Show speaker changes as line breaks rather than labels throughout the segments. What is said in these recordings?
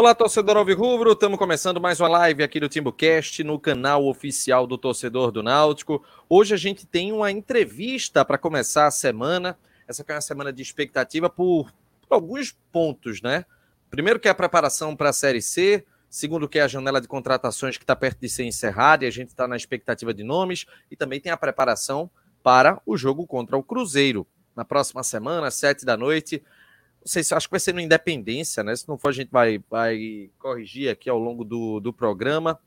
Olá, torcedor Alvirrubro, estamos começando mais uma live aqui do TimbuCast no canal oficial do Torcedor do Náutico. Hoje a gente tem uma entrevista para começar a semana. Essa é uma semana de expectativa por, por alguns pontos, né? Primeiro que é a preparação para a Série C, segundo que é a janela de contratações que está perto de ser encerrada e a gente está na expectativa de nomes, e também tem a preparação para o jogo contra o Cruzeiro. Na próxima semana, às sete da noite, não sei se acho que vai ser no Independência, né? Se não for, a gente vai, vai corrigir aqui ao longo do, do programa.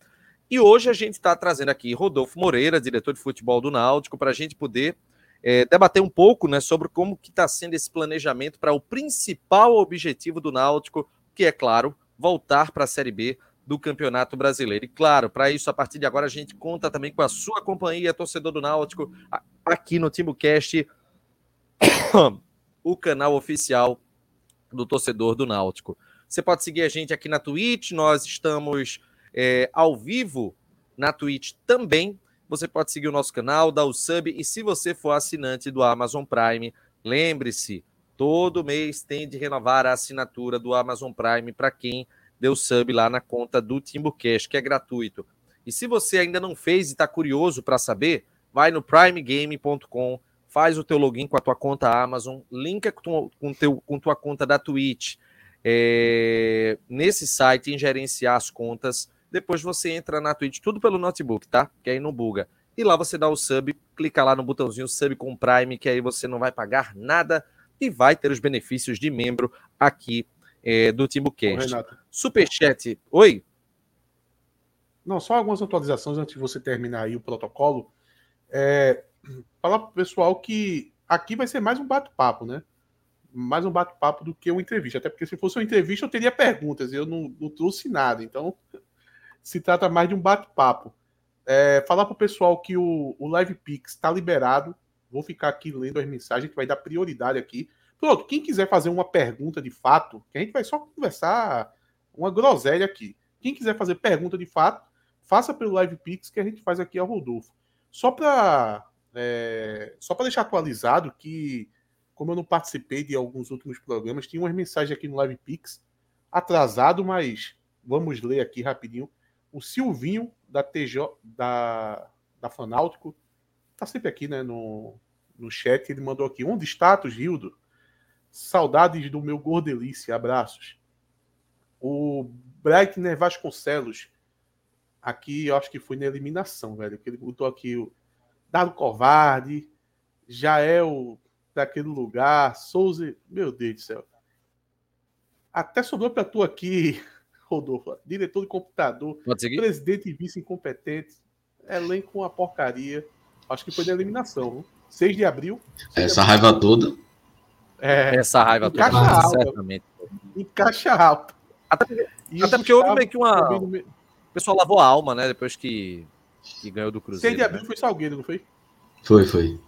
E hoje a gente está trazendo aqui Rodolfo Moreira, diretor de futebol do Náutico, para a gente poder é, debater um pouco né, sobre como que está sendo esse planejamento para o principal objetivo do Náutico, que é, claro, voltar para a Série B do Campeonato Brasileiro. E claro, para isso, a partir de agora, a gente conta também com a sua companhia, torcedor do Náutico, aqui no TimbuCast, o canal oficial do torcedor do Náutico. Você pode seguir a gente aqui na Twitch, nós estamos é, ao vivo na Twitch também. Você pode seguir o nosso canal, dar o sub e se você for assinante do Amazon Prime, lembre-se, todo mês tem de renovar a assinatura do Amazon Prime para quem deu sub lá na conta do Timbucast, que é gratuito. E se você ainda não fez e está curioso para saber, vai no primegame.com faz o teu login com a tua conta Amazon, linka com, com, teu, com tua conta da Twitch é, nesse site em gerenciar as contas. Depois você entra na Twitch, tudo pelo notebook, tá? Que aí não buga. E lá você dá o sub, clica lá no botãozinho sub com Prime, que aí você não vai pagar nada e vai ter os benefícios de membro aqui é, do TimbuCast. Superchat, oi?
Não, só algumas atualizações antes de você terminar aí o protocolo. É, falar pro pessoal que aqui vai ser mais um bate-papo, né? Mais um bate-papo do que uma entrevista. Até porque se fosse uma entrevista, eu teria perguntas. Eu não, não trouxe nada. Então, se trata mais de um bate-papo. É, falar pro pessoal que o, o Live Pix está liberado. Vou ficar aqui lendo as mensagens, que vai dar prioridade aqui. Pronto, quem quiser fazer uma pergunta de fato, que a gente vai só conversar uma groselha aqui. Quem quiser fazer pergunta de fato, faça pelo Live Pix que a gente faz aqui ao Rodolfo. Só para é, só para deixar atualizado que, como eu não participei de alguns últimos programas, tinha umas mensagens aqui no Live Pix, atrasado, mas vamos ler aqui rapidinho. O Silvinho, da TJ, da, da Fanáutico, tá sempre aqui né, no, no chat, ele mandou aqui, onde status, Rildo? Saudades do meu gordelícia, abraços. O Breitner Vasconcelos, aqui eu acho que foi na eliminação, velho, porque ele botou aqui o Dado Covarde, Jael daquele lugar, Souza, meu Deus do céu. Até sobrou para tu aqui, Rodolfo, diretor de computador, presidente e vice incompetente, elenco uma porcaria. Acho que foi da eliminação, 6 de abril.
Essa de raiva toda.
É, Essa raiva
toda, caixa alta, certamente. Em caixa alta.
Até, até porque houve meio que uma. O pessoal lavou a alma, né? Depois que que ganhou do Cruzeiro.
6 de abril né? foi Salgueiro, não foi?
Foi, foi.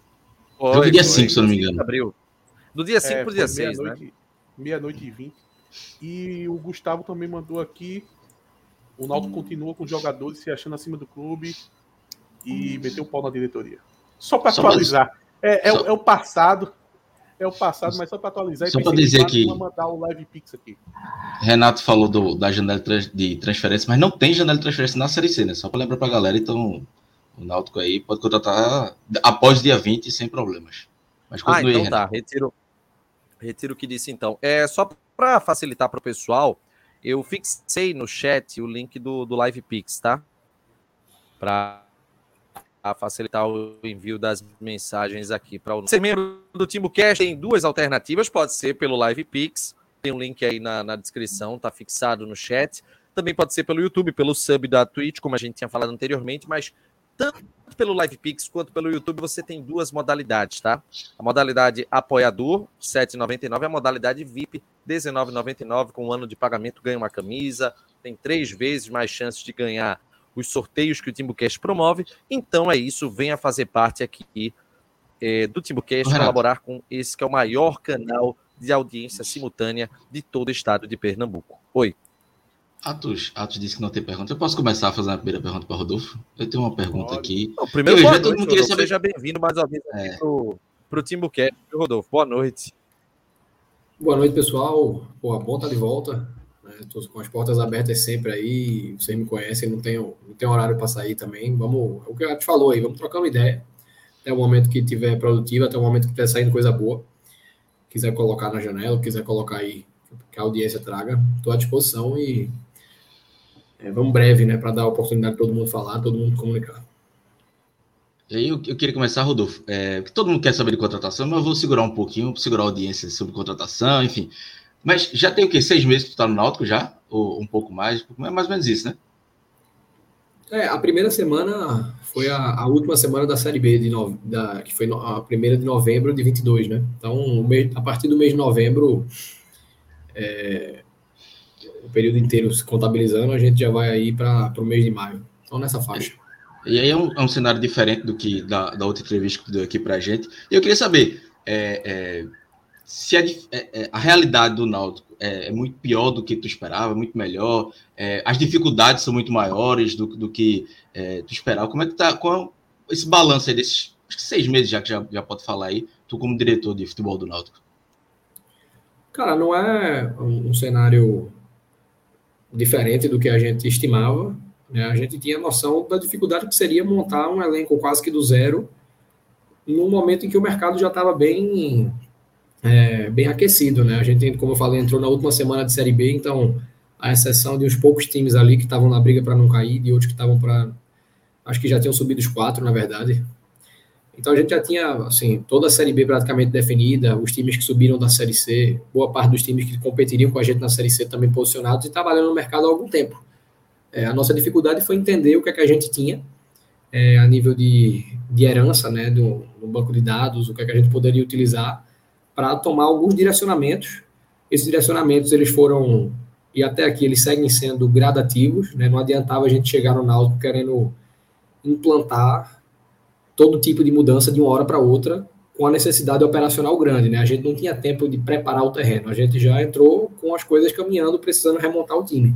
foi Jogo dia 5, se eu não me engano.
Abril. Do dia 5 é, pro dia 6, né?
Meia-noite e 20. E o Gustavo também mandou aqui. O Naldo hum. continua com os jogadores se achando acima do clube e hum. meteu o pau na diretoria. Só para atualizar. É, é, só... é, o passado. É o passado, mas só para atualizar.
Só para dizer que.
mandar o live pix aqui.
Renato falou do, da janela de transferência, mas não tem janela de transferência na Série C, né? Só para lembrar para a galera. Então, o Náutico aí pode contratar após dia 20 sem problemas.
Mas ah, então aí, tá. Retiro, retiro o que disse então. É só para facilitar para o pessoal, eu fixei no chat o link do, do Live Pix, tá? Para facilitar o envio das mensagens aqui para o ser membro do TimbuCast tem duas alternativas, pode ser pelo Live Pix, tem um link aí na, na descrição, tá fixado no chat. Também pode ser pelo YouTube, pelo sub da Twitch, como a gente tinha falado anteriormente, mas tanto pelo LivePix quanto pelo YouTube você tem duas modalidades, tá? A modalidade apoiador, R$ 7,99, e a modalidade VIP, R$ 19,99, com um ano de pagamento ganha uma camisa, tem três vezes mais chances de ganhar os sorteios que o Timbucast promove. Então é isso, venha fazer parte aqui é, do Timbucast, colaborar com esse que é o maior canal de audiência simultânea de todo o estado de Pernambuco. Oi.
Atos, Atos disse que não tem pergunta. Eu posso começar a fazer a primeira pergunta para Rodolfo? Eu tenho uma pergunta Pode. aqui.
Não, primeiro, eu, todo mundo queria saber... Seja bem-vindo mais uma vez é. para o Timbucast. Rodolfo, boa noite.
Boa noite, pessoal. Pô, bom estar tá de volta. Estou né? com as portas abertas sempre aí. Vocês me conhecem, não tenho, não tenho horário para sair também. Vamos, é o que a gente falou aí, vamos trocar uma ideia. Até o momento que tiver produtivo, até o momento que estiver saindo coisa boa. Quiser colocar na janela, quiser colocar aí que a audiência traga, estou à disposição e é, vamos breve, né, para dar a oportunidade de todo mundo falar, todo mundo comunicar.
E aí eu, eu, queria começar, Rodolfo, é, todo mundo quer saber de contratação, mas eu vou segurar um pouquinho, segurar a audiência sobre contratação, enfim. Mas já tem o quê? Seis meses que tu tá no Náutico já? Ou um pouco mais? É mais ou menos isso, né?
É, a primeira semana foi a, a última semana da Série B, de no, da, que foi no, a primeira de novembro de 22, né? Então, mês, a partir do mês de novembro, é, o período inteiro se contabilizando, a gente já vai aí para o mês de maio. Então, nessa faixa.
E aí é um, é um cenário diferente do que da, da outra entrevista que tu deu aqui para a gente. E eu queria saber, é, é se a, é, é, a, realidade do Náutico é, é, muito pior do que tu esperava, muito melhor, é, as dificuldades são muito maiores do, do que é, tu esperava. Como é que tá com esse balanço aí desses seis meses já que já, já pode falar aí, tu como diretor de futebol do Náutico?
Cara, não é um, um cenário diferente do que a gente estimava. Né? A gente tinha noção da dificuldade que seria montar um elenco quase que do zero num momento em que o mercado já estava bem é, bem aquecido, né? A gente, como eu falei, entrou na última semana de Série B, então, a exceção de uns poucos times ali que estavam na briga para não cair, de outros que estavam para. Acho que já tinham subido os quatro, na verdade. Então a gente já tinha, assim, toda a Série B praticamente definida, os times que subiram da Série C, boa parte dos times que competiriam com a gente na Série C também posicionados e trabalhando no mercado há algum tempo. É, a nossa dificuldade foi entender o que, é que a gente tinha é, a nível de, de herança, né, do, do banco de dados, o que, é que a gente poderia utilizar para tomar alguns direcionamentos. Esses direcionamentos eles foram e até aqui eles seguem sendo gradativos, né? Não adiantava a gente chegar no Náutico querendo implantar todo tipo de mudança de uma hora para outra com a necessidade operacional grande, né? A gente não tinha tempo de preparar o terreno, a gente já entrou com as coisas caminhando, precisando remontar o time.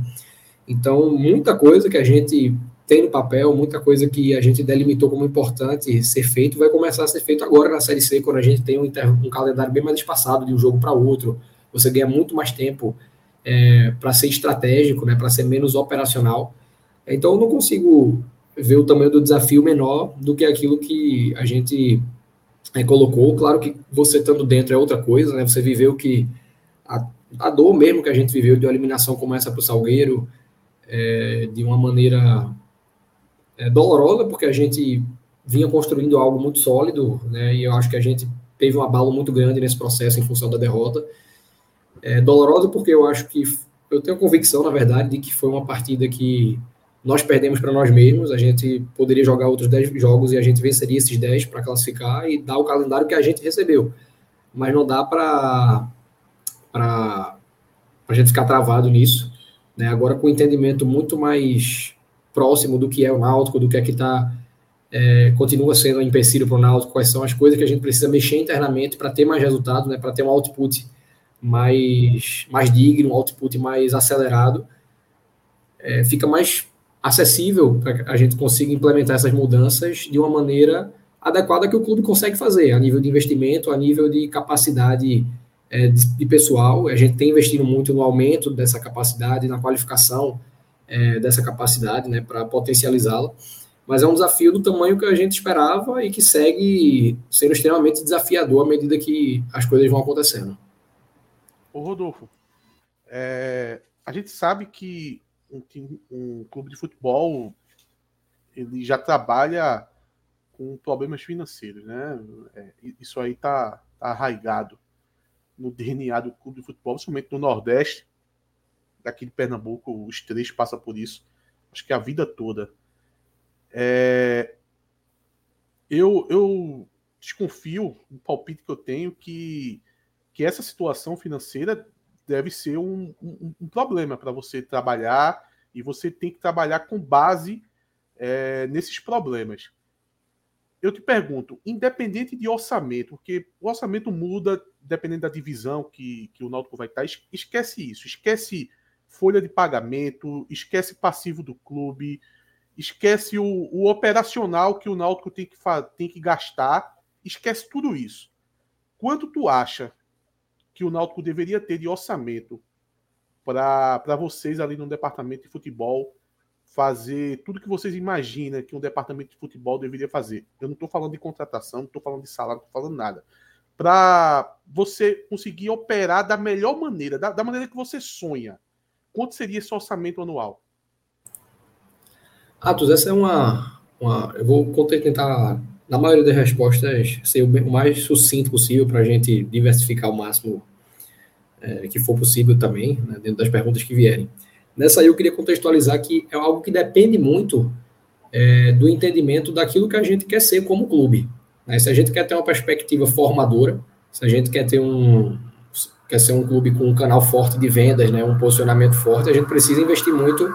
Então, muita coisa que a gente tem no papel, muita coisa que a gente delimitou como importante ser feito, vai começar a ser feito agora na Série C, quando a gente tem um, um calendário bem mais espaçado de um jogo para outro. Você ganha muito mais tempo é, para ser estratégico, né, para ser menos operacional. Então, eu não consigo ver o tamanho do desafio menor do que aquilo que a gente é, colocou. Claro que você estando dentro é outra coisa, né? Você viveu que a, a dor mesmo que a gente viveu de uma eliminação como essa para o Salgueiro, é, de uma maneira é, dolorosa, porque a gente vinha construindo algo muito sólido, né? E eu acho que a gente teve um abalo muito grande nesse processo em função da derrota. É, dolorosa porque eu acho que eu tenho convicção, na verdade, de que foi uma partida que nós perdemos para nós mesmos. A gente poderia jogar outros 10 jogos e a gente venceria esses 10 para classificar e dar o calendário que a gente recebeu. Mas não dá para para a gente ficar travado nisso. Né? Agora, com um entendimento muito mais próximo do que é o Náutico, do que é que está é, continua sendo um empecilho para o Náutico, quais são as coisas que a gente precisa mexer internamente para ter mais resultado, né, para ter um output mais, mais digno, um output mais acelerado, é, fica mais acessível para a gente consiga implementar essas mudanças de uma maneira adequada que o clube consegue fazer, a nível de investimento, a nível de capacidade é, de, de pessoal. A gente tem investido muito no aumento dessa capacidade, na qualificação é, dessa capacidade, né, para potencializá-la. Mas é um desafio do tamanho que a gente esperava e que segue sendo extremamente desafiador à medida que as coisas vão acontecendo.
Ô Rodolfo, é, a gente sabe que um, um, clube de futebol ele já trabalha com problemas financeiros, né? É, isso aí tá, tá arraigado no DNA do clube de futebol, principalmente no Nordeste daqui de Pernambuco, os três passam por isso. Acho que a vida toda. É... Eu, eu desconfio, um palpite que eu tenho, que, que essa situação financeira deve ser um, um, um problema para você trabalhar e você tem que trabalhar com base é, nesses problemas. Eu te pergunto, independente de orçamento, porque o orçamento muda dependendo da divisão que, que o Náutico vai estar, esquece isso, esquece folha de pagamento, esquece passivo do clube, esquece o, o operacional que o Náutico tem que, tem que gastar, esquece tudo isso. Quanto tu acha que o Náutico deveria ter de orçamento para vocês ali no departamento de futebol fazer tudo que vocês imaginam que um departamento de futebol deveria fazer. Eu não estou falando de contratação, não estou falando de salário, não estou falando nada. Para você conseguir operar da melhor maneira, da, da, maneira que você sonha. Quanto seria esse orçamento anual?
Atos, essa é uma, uma. Eu vou tentar, na maioria das respostas, ser o mais sucinto possível para a gente diversificar o máximo é, que for possível também, né, dentro das perguntas que vierem. Nessa aí eu queria contextualizar que é algo que depende muito é, do entendimento daquilo que a gente quer ser como clube. Né? Se a gente quer ter uma perspectiva formadora, se a gente quer ter um quer ser um clube com um canal forte de vendas, né, um posicionamento forte, a gente precisa investir muito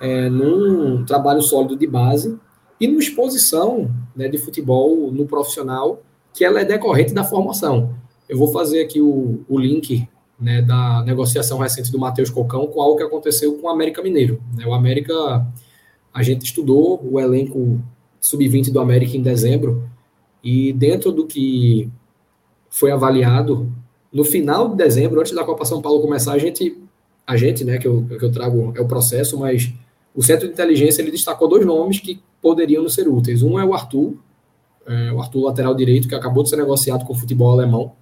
é, num trabalho sólido de base e numa exposição né, de futebol no profissional que ela é decorrente da formação. Eu vou fazer aqui o, o link né, da negociação recente do Matheus Cocão com algo que aconteceu com o América Mineiro. Né? O América, a gente estudou o elenco sub-20 do América em dezembro, e dentro do que foi avaliado, no final de dezembro, antes da Copa São Paulo começar, a gente, a gente, né, que eu, que eu trago é o processo, mas o Centro de Inteligência ele destacou dois nomes que poderiam não ser úteis. Um é o Arthur, é, o Arthur lateral direito, que acabou de ser negociado com o futebol alemão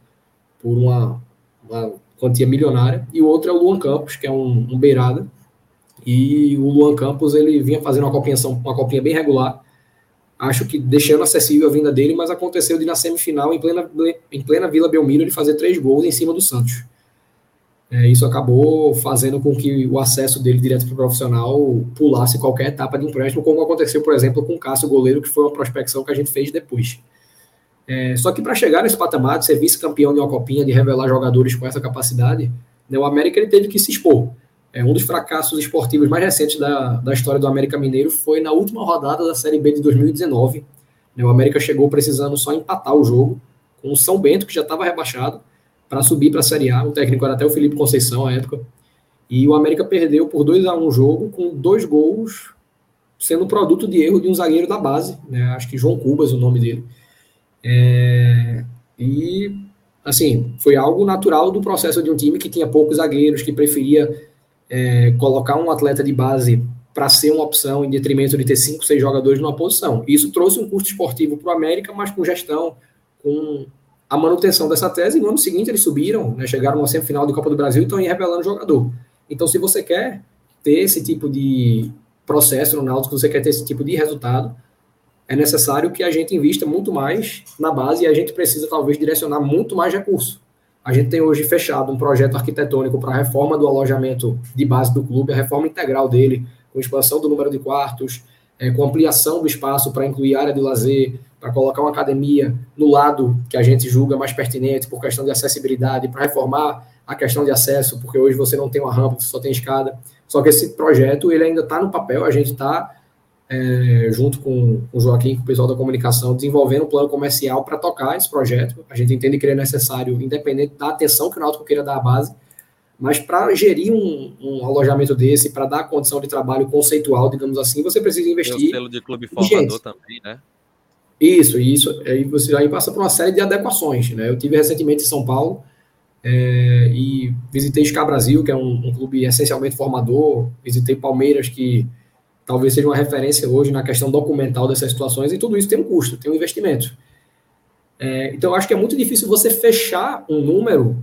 por uma, uma quantia milionária, e o outro é o Luan Campos, que é um, um beirada, e o Luan Campos ele vinha fazendo uma copinha, uma copinha bem regular, acho que deixando acessível a vinda dele, mas aconteceu de na semifinal, em plena, em plena Vila Belmiro, ele fazer três gols em cima do Santos. É, isso acabou fazendo com que o acesso dele direto para o profissional pulasse qualquer etapa de empréstimo, como aconteceu, por exemplo, com o Cássio Goleiro, que foi uma prospecção que a gente fez depois. É, só que para chegar nesse patamar de ser vice-campeão de uma copinha, de revelar jogadores com essa capacidade, né, o América ele teve que se expor. É, um dos fracassos esportivos mais recentes da, da história do América Mineiro foi na última rodada da Série B de 2019. Né, o América chegou precisando só empatar o jogo com o São Bento, que já estava rebaixado, para subir para a Série A. O técnico era até o Felipe Conceição à época. E o América perdeu por 2 a 1 um o jogo, com dois gols sendo produto de erro de um zagueiro da base, né, acho que João Cubas o nome dele. É, e, assim, foi algo natural do processo de um time que tinha poucos zagueiros, que preferia é, colocar um atleta de base para ser uma opção em detrimento de ter cinco, seis jogadores numa posição. Isso trouxe um custo esportivo para o América, mas com gestão, com a manutenção dessa tese. No ano seguinte eles subiram, né, chegaram a semifinal de Copa do Brasil e estão aí revelando jogador. Então, se você quer ter esse tipo de processo no Náutico, se você quer ter esse tipo de resultado, é necessário que a gente invista muito mais na base e a gente precisa talvez direcionar muito mais recursos. A gente tem hoje fechado um projeto arquitetônico para a reforma do alojamento de base do clube, a reforma integral dele, com expansão do número de quartos, é, com ampliação do espaço para incluir área de lazer, para colocar uma academia no lado que a gente julga mais pertinente por questão de acessibilidade, para reformar a questão de acesso, porque hoje você não tem uma rampa, você só tem escada. Só que esse projeto ele ainda está no papel, a gente está é, junto com, o Joaquim, com o pessoal da comunicação, desenvolvendo um plano comercial para tocar esse projeto. A gente entende que ele é necessário, independente da atenção que o Náutico queira dar à base, mas para gerir um, um, alojamento desse, para dar condição de trabalho conceitual, digamos assim, você precisa investir. Tem
o selo de clube formador também, né?
Isso, isso. Aí você aí passa por uma série de adequações. Né? Eu tive recentemente em São Paulo é, e visitei Scar Brasil, que é um, um clube essencialmente formador. Visitei Palmeiras, que talvez seja uma referência hoje na questão documental dessas situações, e tudo isso tem um custo, tem um investimento. É, então, eu acho que é muito difícil você fechar um número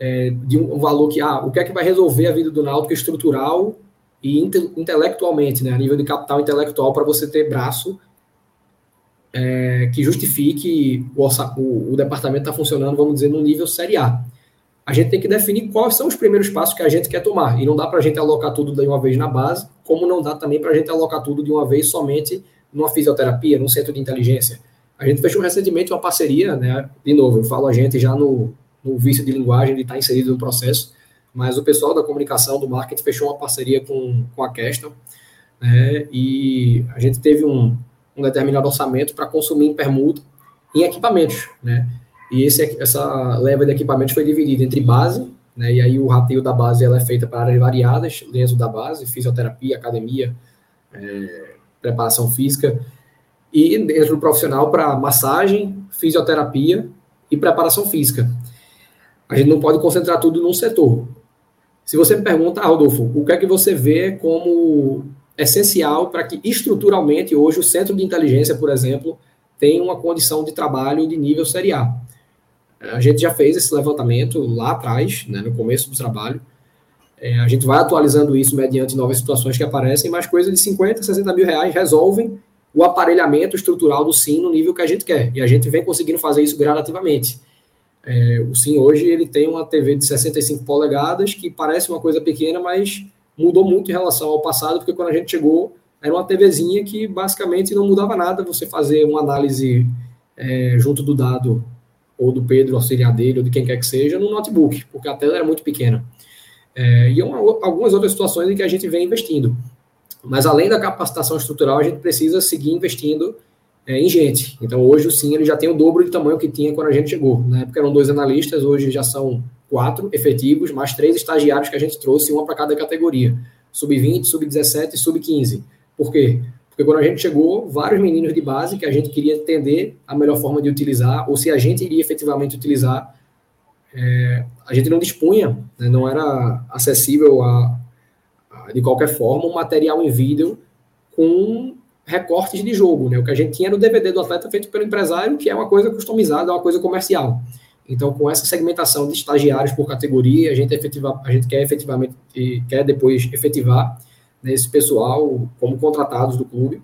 é, de um valor que, ah, o que é que vai resolver a vida do Náutico estrutural e inte, intelectualmente, né, a nível de capital intelectual, para você ter braço é, que justifique o, o, o departamento estar tá funcionando, vamos dizer, no nível série A a gente tem que definir quais são os primeiros passos que a gente quer tomar. E não dá para a gente alocar tudo de uma vez na base, como não dá também para a gente alocar tudo de uma vez somente numa fisioterapia, num centro de inteligência. A gente fechou recentemente uma parceria, né? De novo, eu falo a gente já no, no vício de linguagem, de estar tá inserido no processo, mas o pessoal da comunicação, do marketing, fechou uma parceria com, com a Keston, né? E a gente teve um, um determinado orçamento para consumir em permuta em equipamentos, né? E esse, essa leva de equipamentos foi dividida entre base, né, e aí o rateio da base ela é feita para áreas variadas dentro da base, fisioterapia, academia, é, preparação física, e dentro do profissional para massagem, fisioterapia e preparação física. A gente não pode concentrar tudo num setor. Se você me pergunta, ah, Rodolfo, o que é que você vê como essencial para que estruturalmente hoje o centro de inteligência, por exemplo, tenha uma condição de trabalho de nível Série A? A gente já fez esse levantamento lá atrás, né, no começo do trabalho. É, a gente vai atualizando isso mediante novas situações que aparecem, mas coisas de 50, 60 mil reais resolvem o aparelhamento estrutural do SIM no nível que a gente quer. E a gente vem conseguindo fazer isso gradativamente. É, o SIM hoje ele tem uma TV de 65 polegadas, que parece uma coisa pequena, mas mudou muito em relação ao passado, porque quando a gente chegou, era uma TVzinha que basicamente não mudava nada você fazer uma análise é, junto do dado ou do Pedro, auxiliar dele, ou de quem quer que seja, no notebook, porque a tela era muito pequena. É, e uma, algumas outras situações em que a gente vem investindo. Mas além da capacitação estrutural, a gente precisa seguir investindo é, em gente. Então hoje o Sim ele já tem o dobro de tamanho que tinha quando a gente chegou. Na época eram dois analistas, hoje já são quatro efetivos, mais três estagiários que a gente trouxe, uma para cada categoria. Sub-20, sub-17 e sub-15. Por quê? Porque quando a gente chegou, vários meninos de base que a gente queria entender a melhor forma de utilizar, ou se a gente iria efetivamente utilizar, é, a gente não dispunha, né, não era acessível a, a, de qualquer forma um material em vídeo com recortes de jogo. Né? O que a gente tinha era o DVD do atleta feito pelo empresário, que é uma coisa customizada, é uma coisa comercial. Então, com essa segmentação de estagiários por categoria, a gente, efetiva, a gente quer efetivamente, quer depois efetivar né, esse pessoal como contratados do clube.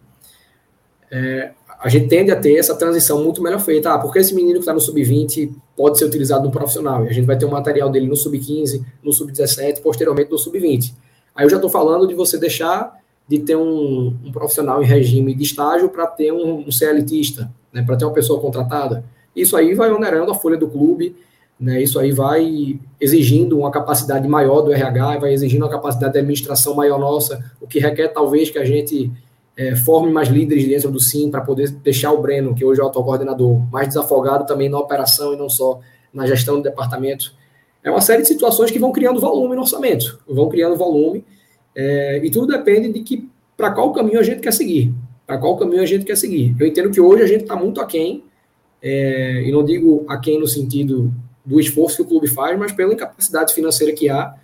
É, a gente tende a ter essa transição muito melhor feita. Ah, porque esse menino que está no sub-20 pode ser utilizado no profissional? E a gente vai ter um material dele no sub-15, no sub-17, posteriormente no sub-20. Aí eu já estou falando de você deixar de ter um, um profissional em regime de estágio para ter um, um CLTista, né, para ter uma pessoa contratada. Isso aí vai onerando a folha do clube, né, isso aí vai exigindo uma capacidade maior do RH, vai exigindo uma capacidade de administração maior nossa, o que requer talvez que a gente é, forme mais líderes dentro do SIM para poder deixar o Breno, que hoje é o atual coordenador, mais desafogado também na operação e não só na gestão do departamento. É uma série de situações que vão criando volume no orçamento, vão criando volume, é, e tudo depende de que para qual caminho a gente quer seguir, para qual caminho a gente quer seguir. Eu entendo que hoje a gente está muito aquém, é, e não digo aquém no sentido do esforço que o clube faz, mas pela incapacidade financeira que há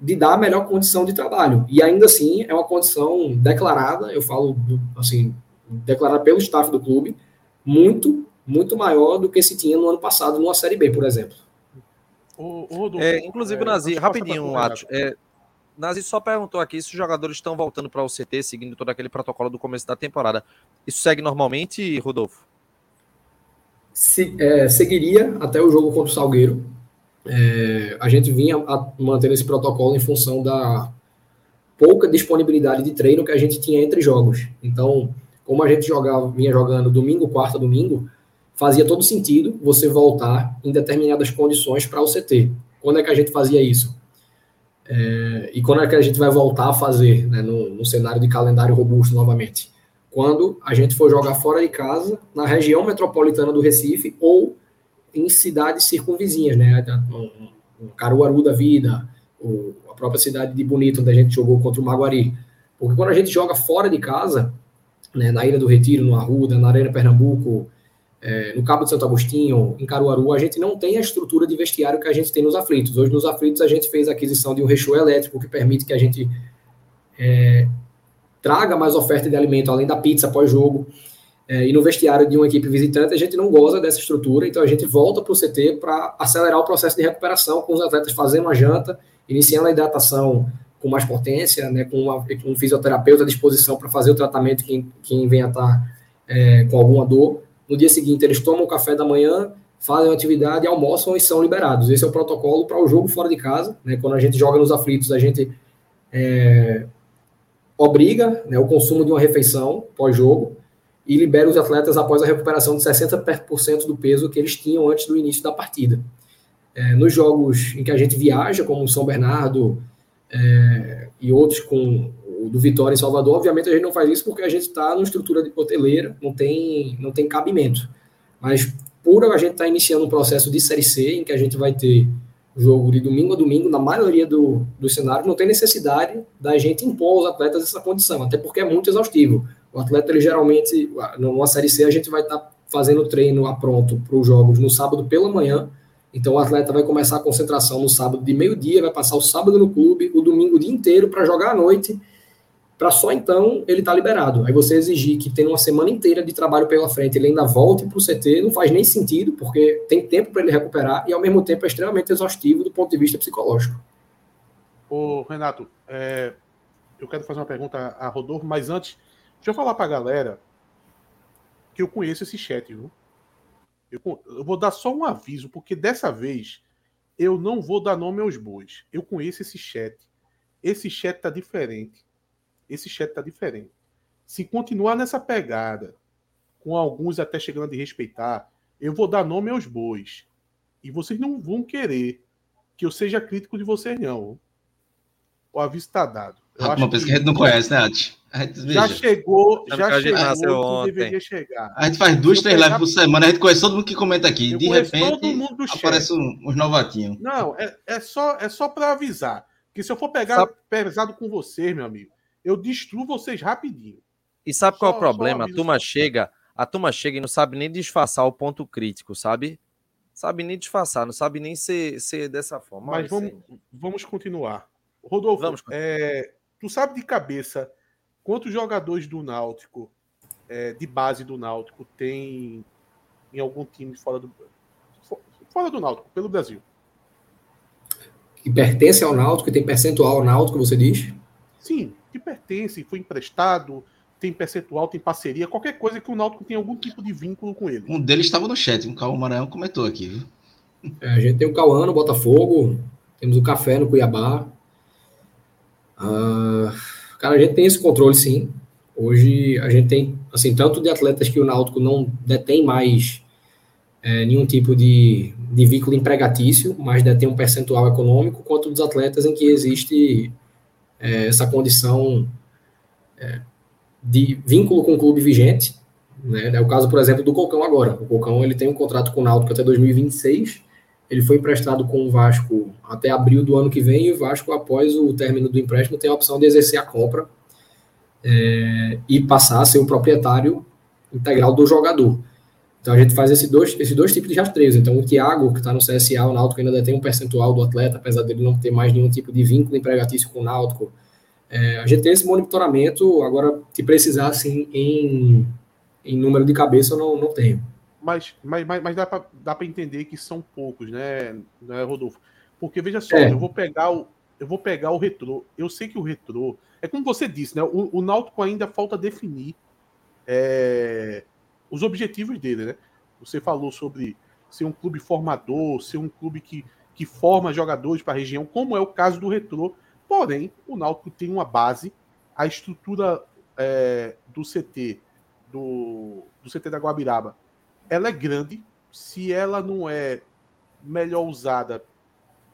de dar a melhor condição de trabalho. E ainda assim é uma condição declarada, eu falo assim, declarada pelo staff do clube, muito, muito maior do que se tinha no ano passado numa Série B, por exemplo.
O, o Rodolfo, é, inclusive, é, Nazi, rapidinho, Atos, é, Nazi só perguntou aqui se os jogadores estão voltando para o CT, seguindo todo aquele protocolo do começo da temporada. Isso segue normalmente, Rodolfo?
Se, é, seguiria até o jogo contra o Salgueiro, é, a gente vinha mantendo esse protocolo em função da pouca disponibilidade de treino que a gente tinha entre jogos. Então, como a gente jogava, vinha jogando domingo, quarta, domingo, fazia todo sentido você voltar em determinadas condições para o CT. Quando é que a gente fazia isso? É, e quando é que a gente vai voltar a fazer, né, no, no cenário de calendário robusto novamente? Quando a gente for jogar fora de casa, na região metropolitana do Recife ou em cidades circunvizinhas, né? Um, Caruaru da vida, ou a própria cidade de Bonito, onde a gente jogou contra o Maguari. Porque quando a gente joga fora de casa, né, na Ilha do Retiro, no Arruda, na Arena Pernambuco, é, no Cabo de Santo Agostinho, em Caruaru, a gente não tem a estrutura de vestiário que a gente tem nos aflitos. Hoje, nos aflitos, a gente fez a aquisição de um recheio elétrico que permite que a gente é, traga mais oferta de alimento, além da pizza pós-jogo. É, e no vestiário de uma equipe visitante, a gente não goza dessa estrutura, então a gente volta para o CT para acelerar o processo de recuperação, com os atletas fazendo a janta, iniciando a hidratação com mais potência, né, com, uma, com um fisioterapeuta à disposição para fazer o tratamento quem, quem venha estar tá, é, com alguma dor. No dia seguinte, eles tomam o café da manhã, fazem a atividade, almoçam e são liberados. Esse é o protocolo para o jogo fora de casa. Né, quando a gente joga nos aflitos, a gente é, obriga né, o consumo de uma refeição pós-jogo, e libera os atletas após a recuperação de 60% do peso que eles tinham antes do início da partida. É, nos jogos em que a gente viaja, como São Bernardo é, e outros com o do Vitória em Salvador, obviamente a gente não faz isso porque a gente está numa estrutura de hoteleira, não tem, não tem cabimento. Mas por a gente estar tá iniciando um processo de Série C, em que a gente vai ter jogo de domingo a domingo, na maioria do, do cenário, não tem necessidade da gente impor aos atletas essa condição, até porque é muito exaustivo. O atleta, ele geralmente, numa Série C, a gente vai estar tá fazendo treino a pronto para os jogos no sábado pela manhã, Então o atleta vai começar a concentração no sábado de meio-dia, vai passar o sábado no clube, o domingo o dia inteiro para jogar à noite, para só então ele estar tá liberado. Aí você exigir que tenha uma semana inteira de trabalho pela frente, ele ainda volte para o CT, não faz nem sentido, porque tem tempo para ele recuperar e ao mesmo tempo é extremamente exaustivo do ponto de vista psicológico.
Ô, Renato, é, eu quero fazer uma pergunta a Rodolfo, mas antes, deixa eu falar para a galera que eu conheço esse chat, viu? Eu, eu vou dar só um aviso, porque dessa vez eu não vou dar nome aos bois. Eu conheço esse chat. Esse chat tá diferente. Esse chat tá diferente. Se continuar nessa pegada, com alguns até chegando a de respeitar, eu vou dar nome aos bois. E vocês não vão querer que eu seja crítico de vocês, não. O aviso está dado.
Eu uma pessoa que a gente não conhece, né, Ati?
já chegou, já chegou, deveria chegar.
A gente faz duas, três lives por semana, a gente conhece todo mundo que comenta aqui. Eu de repente, aparece um, uns novatinhos.
Não, é, é só, é só para avisar. Que se eu for pegar sabe... pesado com vocês, meu amigo, eu destruo vocês rapidinho.
E sabe só, qual é o problema? A turma chega, a turma chega e não sabe nem disfarçar o ponto crítico, sabe? Sabe nem disfarçar, não sabe nem ser, ser dessa forma.
Mas vamos, vamos continuar. Rodolfo, vamos continuar. É, tu sabe de cabeça Quantos jogadores do Náutico, é, de base do Náutico, tem em algum time fora do fora do Náutico, pelo Brasil?
Que pertence ao Náutico, que tem percentual ao Náutico, você diz?
Sim, que pertence, foi emprestado, tem percentual, tem parceria, qualquer coisa que o Náutico tem algum tipo de vínculo com ele.
Um deles estava no chat, o Cauã Maranhão comentou aqui, viu?
É, a gente tem o Cauã no Botafogo, temos o Café no Cuiabá. Uh, Cara, a gente tem esse controle, sim. Hoje a gente tem, assim, tanto de atletas que o Náutico não detém mais é, nenhum tipo de, de vínculo empregatício, mas detém um percentual econômico, quanto dos atletas em que existe é, essa condição é, de vínculo com o clube vigente. Né? É o caso, por exemplo, do Colcão agora. O Colcão ele tem um contrato com o Náutico até 2026 ele foi emprestado com o Vasco até abril do ano que vem, e o Vasco, após o término do empréstimo, tem a opção de exercer a compra é, e passar a ser o proprietário integral do jogador. Então a gente faz esses dois, esses dois tipos de rastreios. Então o Thiago, que está no CSA, o Náutico ainda tem um percentual do atleta, apesar dele não ter mais nenhum tipo de vínculo empregatício com o Náutico. É, a gente tem esse monitoramento, agora, se precisar, assim, em, em número de cabeça, eu não, não tenho.
Mas, mas, mas, mas dá para entender que são poucos, né, né Rodolfo? Porque veja só, é. eu vou pegar o eu vou pegar o retrô. Eu sei que o retrô é como você disse, né? O, o Náutico ainda falta definir é, os objetivos dele, né? Você falou sobre ser um clube formador, ser um clube que, que forma jogadores para a região, como é o caso do retrô. Porém, o Náutico tem uma base, a estrutura é, do CT, do, do CT da Guabiraba, ela é grande. Se ela não é melhor usada,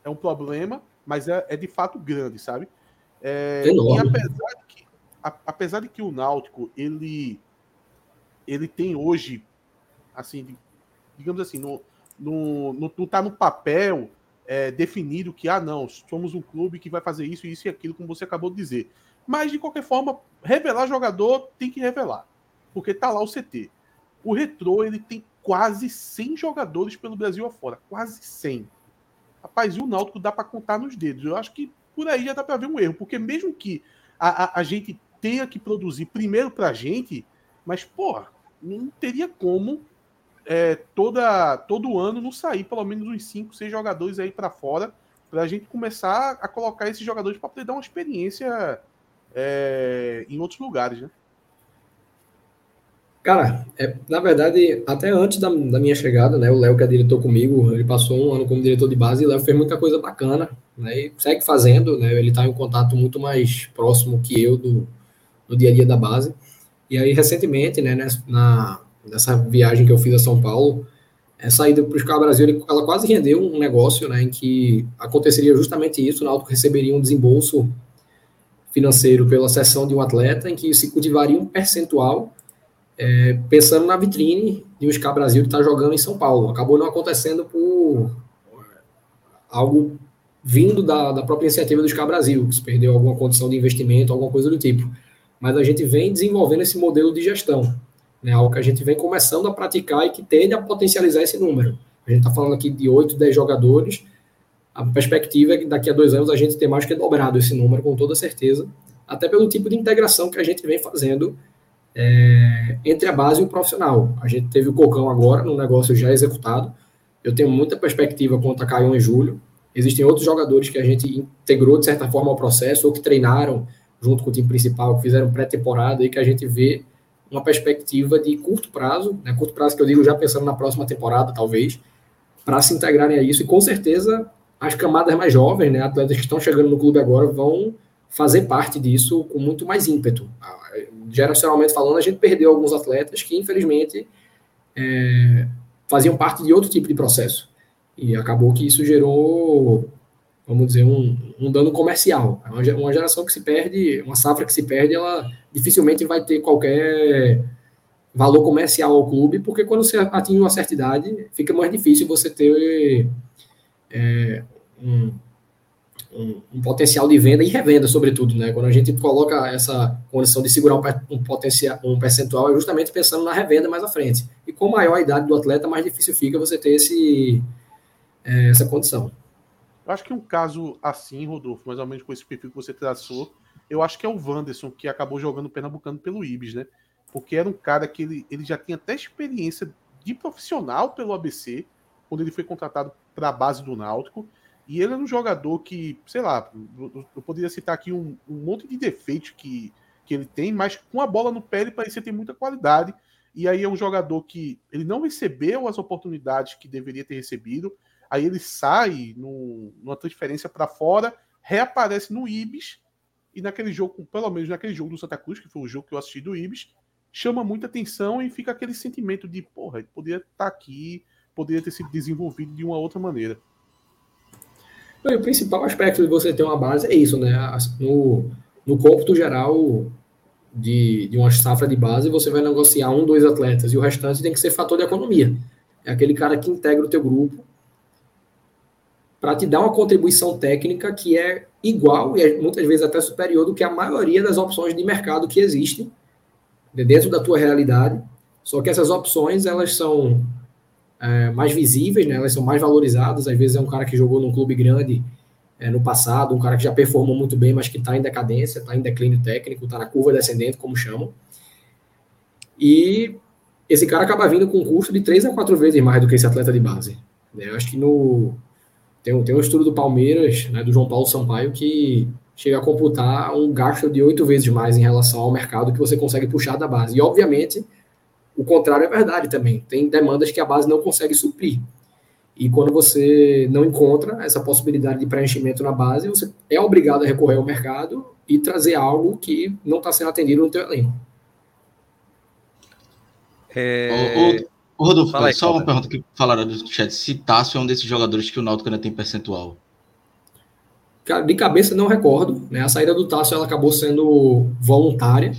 é um problema, mas é, é de fato grande, sabe? É, e apesar de, que, a, apesar de que o Náutico ele, ele tem hoje, assim, digamos assim, no, no, não está no papel é, definido que, ah, não, somos um clube que vai fazer isso, isso e aquilo, como você acabou de dizer. Mas, de qualquer forma, revelar jogador tem que revelar, porque tá lá o CT. O Retrô, ele tem quase 100 jogadores pelo Brasil afora. Quase 100. Rapaz, e o Náutico dá para contar nos dedos. Eu acho que por aí já dá para ver um erro, porque mesmo que a, a, a gente tenha que produzir primeiro para a gente, mas, porra, não teria como é, toda, todo ano não sair pelo menos uns 5, 6 jogadores aí para fora, para a gente começar a colocar esses jogadores para poder dar uma experiência é, em outros lugares, né?
Cara, é, na verdade, até antes da, da minha chegada, né, o Léo, que é diretor comigo, ele passou um ano como diretor de base e o Léo fez muita coisa bacana, né, e segue fazendo, né, ele está em um contato muito mais próximo que eu do, do dia a dia da base. E aí, recentemente, né, na, nessa viagem que eu fiz a São Paulo, essa ida para o Scar Brasil, ela quase rendeu um negócio, né, em que aconteceria justamente isso, o Náutico receberia um desembolso financeiro pela sessão de um atleta, em que se cultivaria um percentual é, pensando na vitrine de um Scar Brasil que está jogando em São Paulo. Acabou não acontecendo por algo vindo da, da própria iniciativa do Scar Brasil, que se perdeu alguma condição de investimento, alguma coisa do tipo. Mas a gente vem desenvolvendo esse modelo de gestão, né, algo que a gente vem começando a praticar e que tende a potencializar esse número. A gente está falando aqui de 8, 10 jogadores. A perspectiva é que daqui a dois anos a gente tem mais que dobrado esse número, com toda certeza, até pelo tipo de integração que a gente vem fazendo é, entre a base e o profissional. A gente teve o Cocão agora, num negócio já executado. Eu tenho muita perspectiva quanto a Caio e Júlio. Existem outros jogadores que a gente integrou de certa forma ao processo, ou que treinaram junto com o time principal, que fizeram pré-temporada e que a gente vê uma perspectiva de curto prazo, né, curto prazo que eu digo já pensando na próxima temporada, talvez, para se integrarem a isso. E com certeza as camadas mais jovens, né, atletas que estão chegando no clube agora, vão fazer parte disso com muito mais ímpeto. Geracionalmente falando, a gente perdeu alguns atletas que, infelizmente, é, faziam parte de outro tipo de processo. E acabou que isso gerou, vamos dizer, um, um dano comercial. É uma geração que se perde, uma safra que se perde, ela dificilmente vai ter qualquer valor comercial ao clube, porque quando você atinge uma certa idade, fica mais difícil você ter é, um, um, um, potencial de venda e revenda, sobretudo, né? Quando a gente coloca essa condição de segurar um, um, potencial, um percentual, é justamente pensando na revenda mais à frente. E com maior a idade do atleta, mais difícil fica você ter esse, é, essa condição.
Eu acho que um caso assim, Rodolfo, mais ou menos com esse perfil que você traçou, eu acho que é o Wanderson, que acabou jogando Pernambucano pelo Ibis, né? Porque era um cara que ele, ele já tinha até experiência de profissional pelo ABC, quando ele foi contratado para a base do Náutico. E ele era um jogador que, sei lá, eu poderia citar aqui um, um monte de defeitos que, que ele tem, mas com a bola no pé ele parecia ter muita qualidade. E aí é um jogador que ele não recebeu as oportunidades que deveria ter recebido. Aí ele sai no, numa transferência para fora, reaparece no Ibis. E naquele jogo, pelo menos naquele jogo do Santa Cruz, que foi o jogo que eu assisti do Ibis, chama muita atenção e fica aquele sentimento de, porra, ele poderia estar tá aqui, poderia ter sido desenvolvido de uma outra maneira.
E o principal aspecto de você ter uma base é isso, né? No, no cômputo geral de, de uma safra de base, você vai negociar um, dois atletas, e o restante tem que ser fator de economia. É aquele cara que integra o teu grupo para te dar uma contribuição técnica que é igual e é muitas vezes até superior do que a maioria das opções de mercado que existem dentro da tua realidade. Só que essas opções elas são é, mais visíveis, né? elas são mais valorizadas. Às vezes é um cara que jogou num clube grande é, no passado, um cara que já performou muito bem, mas que está em decadência, está em declínio técnico, está na curva descendente, como chamam. E esse cara acaba vindo com um custo de três a quatro vezes mais do que esse atleta de base. Né? Eu acho que no tem, tem um estudo do Palmeiras, né, do João Paulo Sampaio, que chega a computar um gasto de oito vezes mais em relação ao mercado que você consegue puxar da base. E, obviamente, o contrário é verdade também. Tem demandas que a base não consegue suprir. E quando você não encontra essa possibilidade de preenchimento na base, você é obrigado a recorrer ao mercado e trazer algo que não está sendo atendido no teu elenco.
É... O, o, Rodolfo, aí, só uma pergunta que falaram no chat. Se Tássio é um desses jogadores que o Náutico ainda tem percentual?
De cabeça não recordo. Né? A saída do Tássio ela acabou sendo voluntária.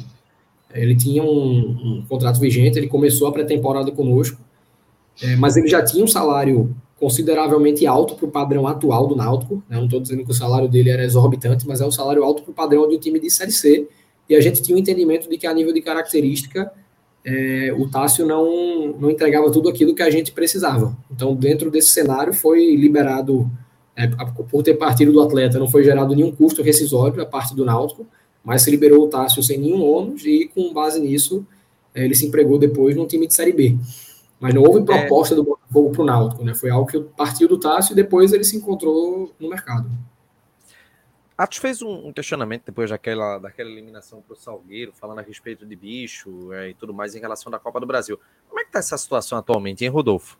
Ele tinha um, um contrato vigente, ele começou a pré-temporada conosco, é, mas ele já tinha um salário consideravelmente alto para o padrão atual do Náutico. Né? Não estou dizendo que o salário dele era exorbitante, mas é um salário alto para o padrão de um time de Série C. E a gente tinha um entendimento de que, a nível de característica, é, o Tássio não, não entregava tudo aquilo que a gente precisava. Então, dentro desse cenário, foi liberado, é, por ter partido do atleta, não foi gerado nenhum custo rescisório a parte do Náutico mas se liberou o Tássio sem nenhum ônus e com base nisso é, ele se empregou depois num time de Série B. Mas não houve é. proposta do Botafogo para o Náutico, né? Foi algo que partiu do Tássio e depois ele se encontrou no mercado.
Atos fez um, questionamento depois daquela, daquela eliminação para o Salgueiro, falando a respeito de bicho é, e tudo mais em relação da Copa do Brasil. Como é que está essa situação atualmente, hein, Rodolfo?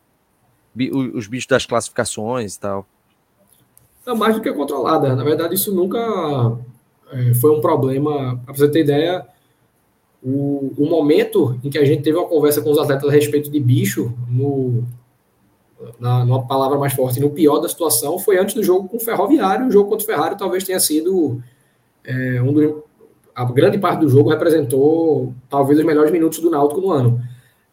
Os bichos das classificações e tal.
É mais do que controlada. Na verdade, isso nunca é, foi um problema. Para você ter ideia, o, o, momento em que a gente teve uma conversa com os atletas a respeito de bicho, no, na, numa palavra mais forte, no pior da situação, foi antes do jogo com o Ferroviário. O jogo contra o Ferrari talvez tenha sido é, um dos. A grande parte do jogo representou talvez os melhores minutos do Náutico no ano.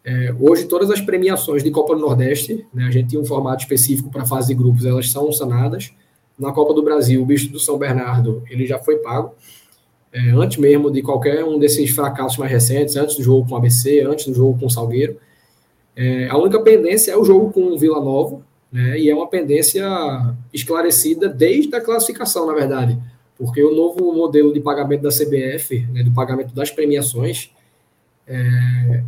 É, hoje, todas as premiações de Copa do Nordeste, né, a gente tinha um formato específico para fase de grupos, elas são sanadas na Copa do Brasil, o bicho do São Bernardo, ele já foi pago. É, antes mesmo de qualquer um desses fracassos mais recentes, antes do jogo com o ABC, antes do jogo com o Salgueiro. É, a única pendência é o jogo com o Vila Nova, né, e é uma pendência esclarecida desde a classificação, na verdade, porque o novo modelo de pagamento da CBF, né, do pagamento das premiações, é,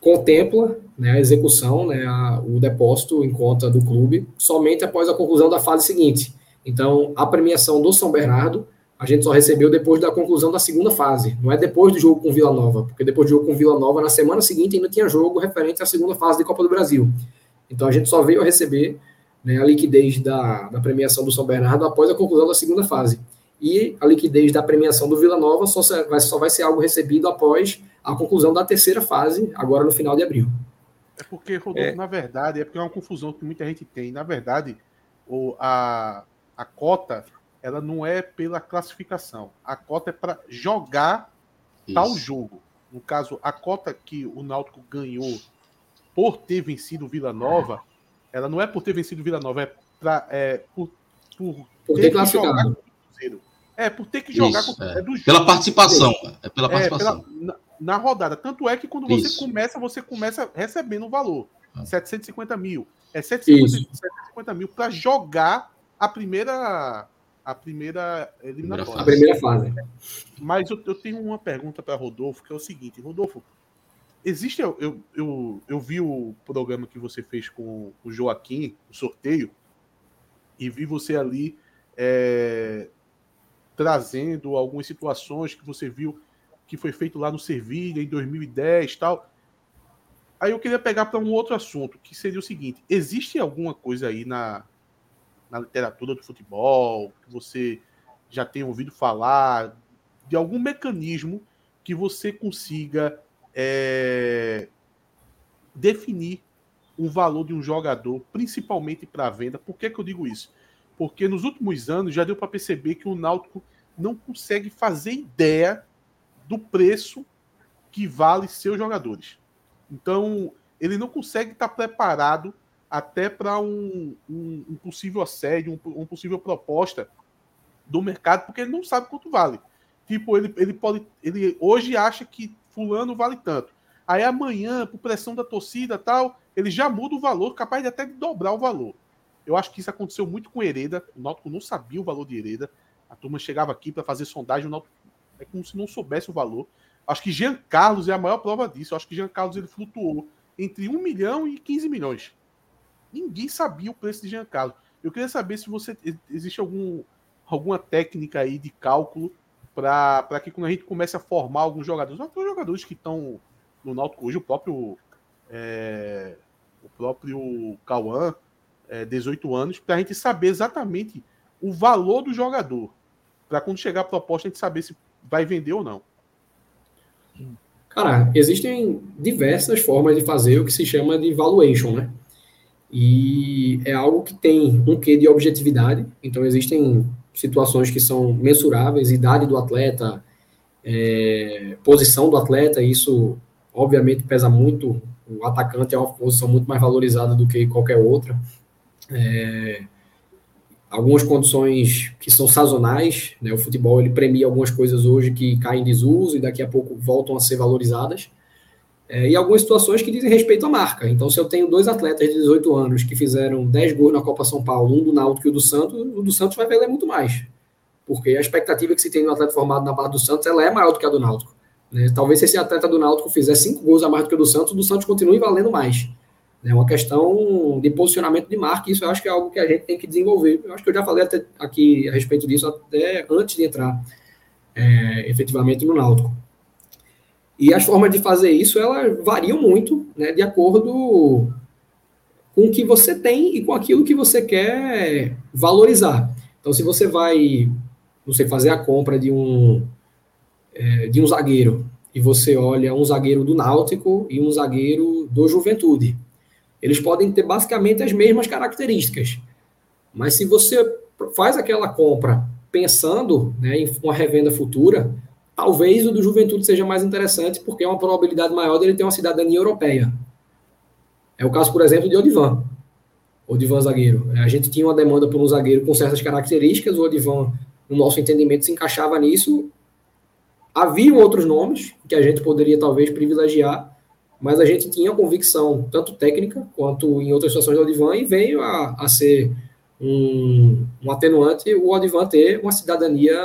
contempla né, a execução, né, a, o depósito em conta do clube, somente após a conclusão da fase seguinte. Então, a premiação do São Bernardo, a gente só recebeu depois da conclusão da segunda fase, não é depois do jogo com Vila Nova, porque depois do jogo com Vila Nova, na semana seguinte ainda tinha jogo referente à segunda fase de Copa do Brasil. Então, a gente só veio a receber né, a liquidez da, da premiação do São Bernardo após a conclusão da segunda fase. E a liquidez da premiação do Vila Nova só vai, só vai ser algo recebido após a conclusão da terceira fase, agora no final de abril.
É porque, Rodolfo, é. na verdade, é porque é uma confusão que muita gente tem. Na verdade, o, a, a cota ela não é pela classificação. A cota é para jogar Isso. tal jogo. No caso, a cota que o Náutico ganhou por ter vencido o Vila Nova, ela não é por ter vencido o Vila Nova, é, pra, é por, por,
por ter, ter classificado.
É, por ter que jogar
Isso, com, é. é do Pela participação. É pela participação.
É, pela, na, na, rodada. Tanto é que quando você Isso. começa, você começa recebendo um valor. Ah. 750 mil. É 750, 750 mil para jogar a primeira a primeira
eliminatória. A primeira fase.
Mas eu, eu tenho uma pergunta para Rodolfo, que é o seguinte, Rodolfo, existe eu, eu, eu, eu, vi o programa que você fez com o Joaquim, o sorteio, e vi você ali é, trazendo algumas situações que você viu que foi feito lá no Servilha em 2010 tal. Aí eu queria pegar para um outro assunto, que seria o seguinte: existe alguma coisa aí na, na literatura do futebol que você já tenha ouvido falar de algum mecanismo que você consiga é, definir o valor de um jogador, principalmente para venda? Por que, que eu digo isso? porque nos últimos anos já deu para perceber que o Náutico não consegue fazer ideia do preço que vale seus jogadores. Então, ele não consegue estar preparado até para um, um, um, possível assédio, um, uma possível proposta do mercado, porque ele não sabe quanto vale. Tipo, ele, ele pode. Ele hoje acha que fulano vale tanto. Aí amanhã, por pressão da torcida tal, ele já muda o valor, capaz de até de dobrar o valor. Eu acho que isso aconteceu muito com Hereda. O Náutico não sabia o valor de Hereda. A turma chegava aqui para fazer sondagem, o Náutico é como se não soubesse o valor. Acho que Jean Carlos é a maior prova disso. Eu acho que Jean Carlos ele flutuou entre 1 milhão e 15 milhões. Ninguém sabia o preço de Jean Carlos. Eu queria saber se você existe algum, alguma técnica aí de cálculo para que quando a gente comece a formar alguns jogadores, os jogadores que estão no Náutico hoje, o próprio é, o próprio Cauã, é, 18 anos, para a gente saber exatamente o valor do jogador. Para quando chegar a proposta, a gente saber se vai vender ou não.
Cara, existem diversas formas de fazer o que se chama de valuation, né? E é algo que tem um quê de objetividade. Então, existem situações que são mensuráveis, idade do atleta, é, posição do atleta, isso obviamente pesa muito. O atacante é uma posição muito mais valorizada do que qualquer outra é, algumas condições que são sazonais, né? O futebol ele premia algumas coisas hoje que caem em desuso e daqui a pouco voltam a ser valorizadas. É, e algumas situações que dizem respeito à marca. Então, se eu tenho dois atletas de 18 anos que fizeram 10 gols na Copa São Paulo, um do Náutico e o do Santos, o do Santos vai valer muito mais. Porque a expectativa que se tem no atleta formado na barra do Santos ela é maior do que a do Náutico. Né? Talvez se esse atleta do Náutico fizer 5 gols a mais do que o do Santos, o do Santos continue valendo mais. É uma questão de posicionamento de marca, e isso eu acho que é algo que a gente tem que desenvolver. Eu acho que eu já falei até aqui a respeito disso até antes de entrar é, efetivamente no Náutico. E as formas de fazer isso, elas variam muito, né, de acordo com o que você tem e com aquilo que você quer valorizar. Então, se você vai, você fazer a compra de um, é, de um zagueiro, e você olha um zagueiro do Náutico e um zagueiro do Juventude, eles podem ter basicamente as mesmas características. Mas se você faz aquela compra pensando né, em uma revenda futura, talvez o do Juventude seja mais interessante, porque é uma probabilidade maior dele ter uma cidadania europeia. É o caso, por exemplo, de Odivan. Odivan zagueiro. A gente tinha uma demanda por um zagueiro com certas características, o Odivan, no nosso entendimento, se encaixava nisso. Havia outros nomes que a gente poderia talvez privilegiar, mas a gente tinha convicção, tanto técnica quanto em outras situações do Odivan, e veio a, a ser um, um atenuante o Odivan ter uma cidadania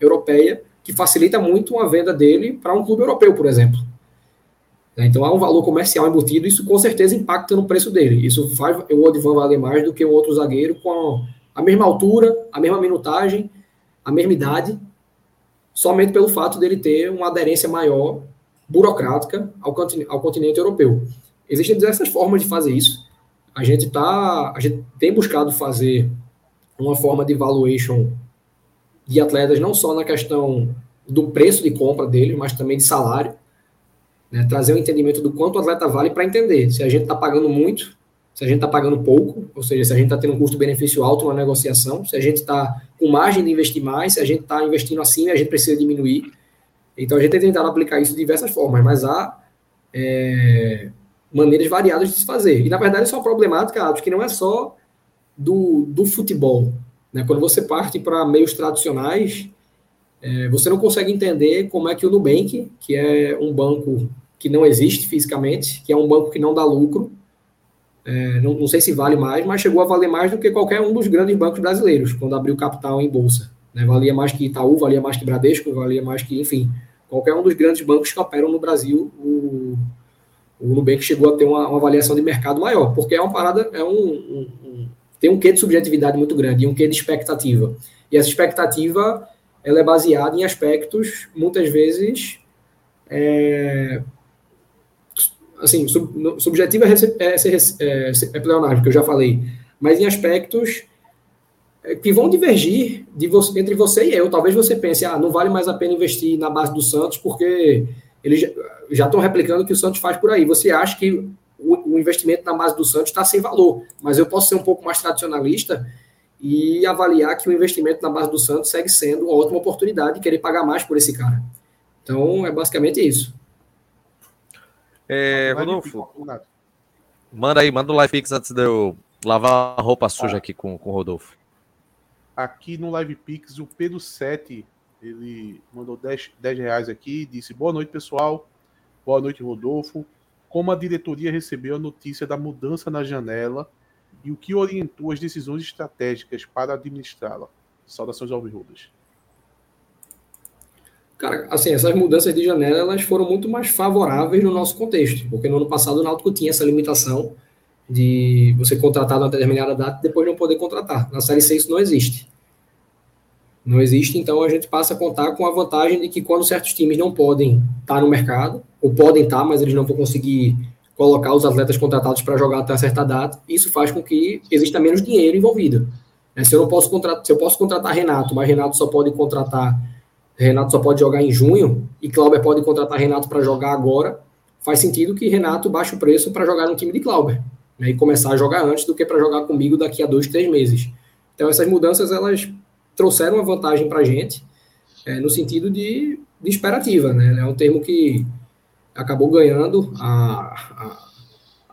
europeia que facilita muito uma venda dele para um clube europeu, por exemplo. Então há um valor comercial embutido, isso com certeza impacta no preço dele. Isso faz o Odivan valer mais do que um outro zagueiro com a mesma altura, a mesma minutagem, a mesma idade, somente pelo fato dele ter uma aderência maior burocrática ao, ao continente europeu. Existem diversas formas de fazer isso. A gente tá, a gente tem buscado fazer uma forma de valuation de atletas não só na questão do preço de compra dele, mas também de salário, né? trazer um entendimento do quanto o atleta vale para entender se a gente está pagando muito, se a gente está pagando pouco, ou seja, se a gente está tendo um custo-benefício alto na negociação, se a gente está com margem de investir mais, se a gente está investindo assim a gente precisa diminuir. Então a gente tem tentado aplicar isso de diversas formas, mas há é, maneiras variadas de se fazer. E na verdade isso é uma problemática, acho que não é só do, do futebol. Né? Quando você parte para meios tradicionais, é, você não consegue entender como é que o Nubank, que é um banco que não existe fisicamente, que é um banco que não dá lucro, é, não, não, sei se vale mais, mas chegou a valer mais do que qualquer um dos grandes bancos brasileiros, quando abriu capital em bolsa. Né? Valia mais que Itaú, valia mais que Bradesco, valia mais que, enfim, qualquer um dos grandes bancos que operam no Brasil, o, o Nubank chegou a ter uma, uma, avaliação de mercado maior, porque é uma parada, é um, um, um, tem um quê de subjetividade muito grande e um quê de expectativa. E essa expectativa ela é baseada em aspectos, muitas vezes, é, assim, sub, subjetiva é, é, é, é pleonasmo, que eu já falei, mas em aspectos é, que vão divergir de você, entre você e eu. Talvez você pense, ah, não vale mais a pena investir na base do Santos porque eles já estão replicando o que o Santos faz por aí. Você acha que o, o investimento na base do Santos está sem valor, mas eu posso ser um pouco mais tradicionalista e avaliar que o investimento na base do Santos segue sendo uma ótima oportunidade de querer pagar mais por esse cara. Então, é basicamente isso.
É, Rodolfo, manda aí, manda o Live Pix antes de eu lavar a roupa suja aqui com, com o Rodolfo
aqui no Live Pix, o Pedro 7, ele mandou 10, 10 reais aqui e disse: Boa noite, pessoal. Boa noite, Rodolfo. Como a diretoria recebeu a notícia da mudança na janela e o que orientou as decisões estratégicas para administrá-la? Saudações ao Virrudas.
Cara, assim, essas mudanças de janela elas foram muito mais favoráveis no nosso contexto, porque no ano passado o Náutico tinha essa limitação de você contratar numa determinada data e depois não poder contratar. Na Série C isso não existe. Não existe, então a gente passa a contar com a vantagem de que quando certos times não podem estar no mercado, ou podem estar, mas eles não vão conseguir colocar os atletas contratados para jogar até certa data, isso faz com que exista menos dinheiro envolvido. É, se eu não posso contratar, se eu posso contratar Renato, mas Renato só pode contratar Renato só pode jogar em junho e Clauber pode contratar Renato para jogar agora, faz sentido que Renato baixe o preço para jogar no time de Clauber né, e começar a jogar antes do que para jogar comigo daqui a dois, três meses. Então, essas mudanças, elas trouxeram uma vantagem para a gente, é, no sentido de, de esperativa, né? É um termo que acabou ganhando a,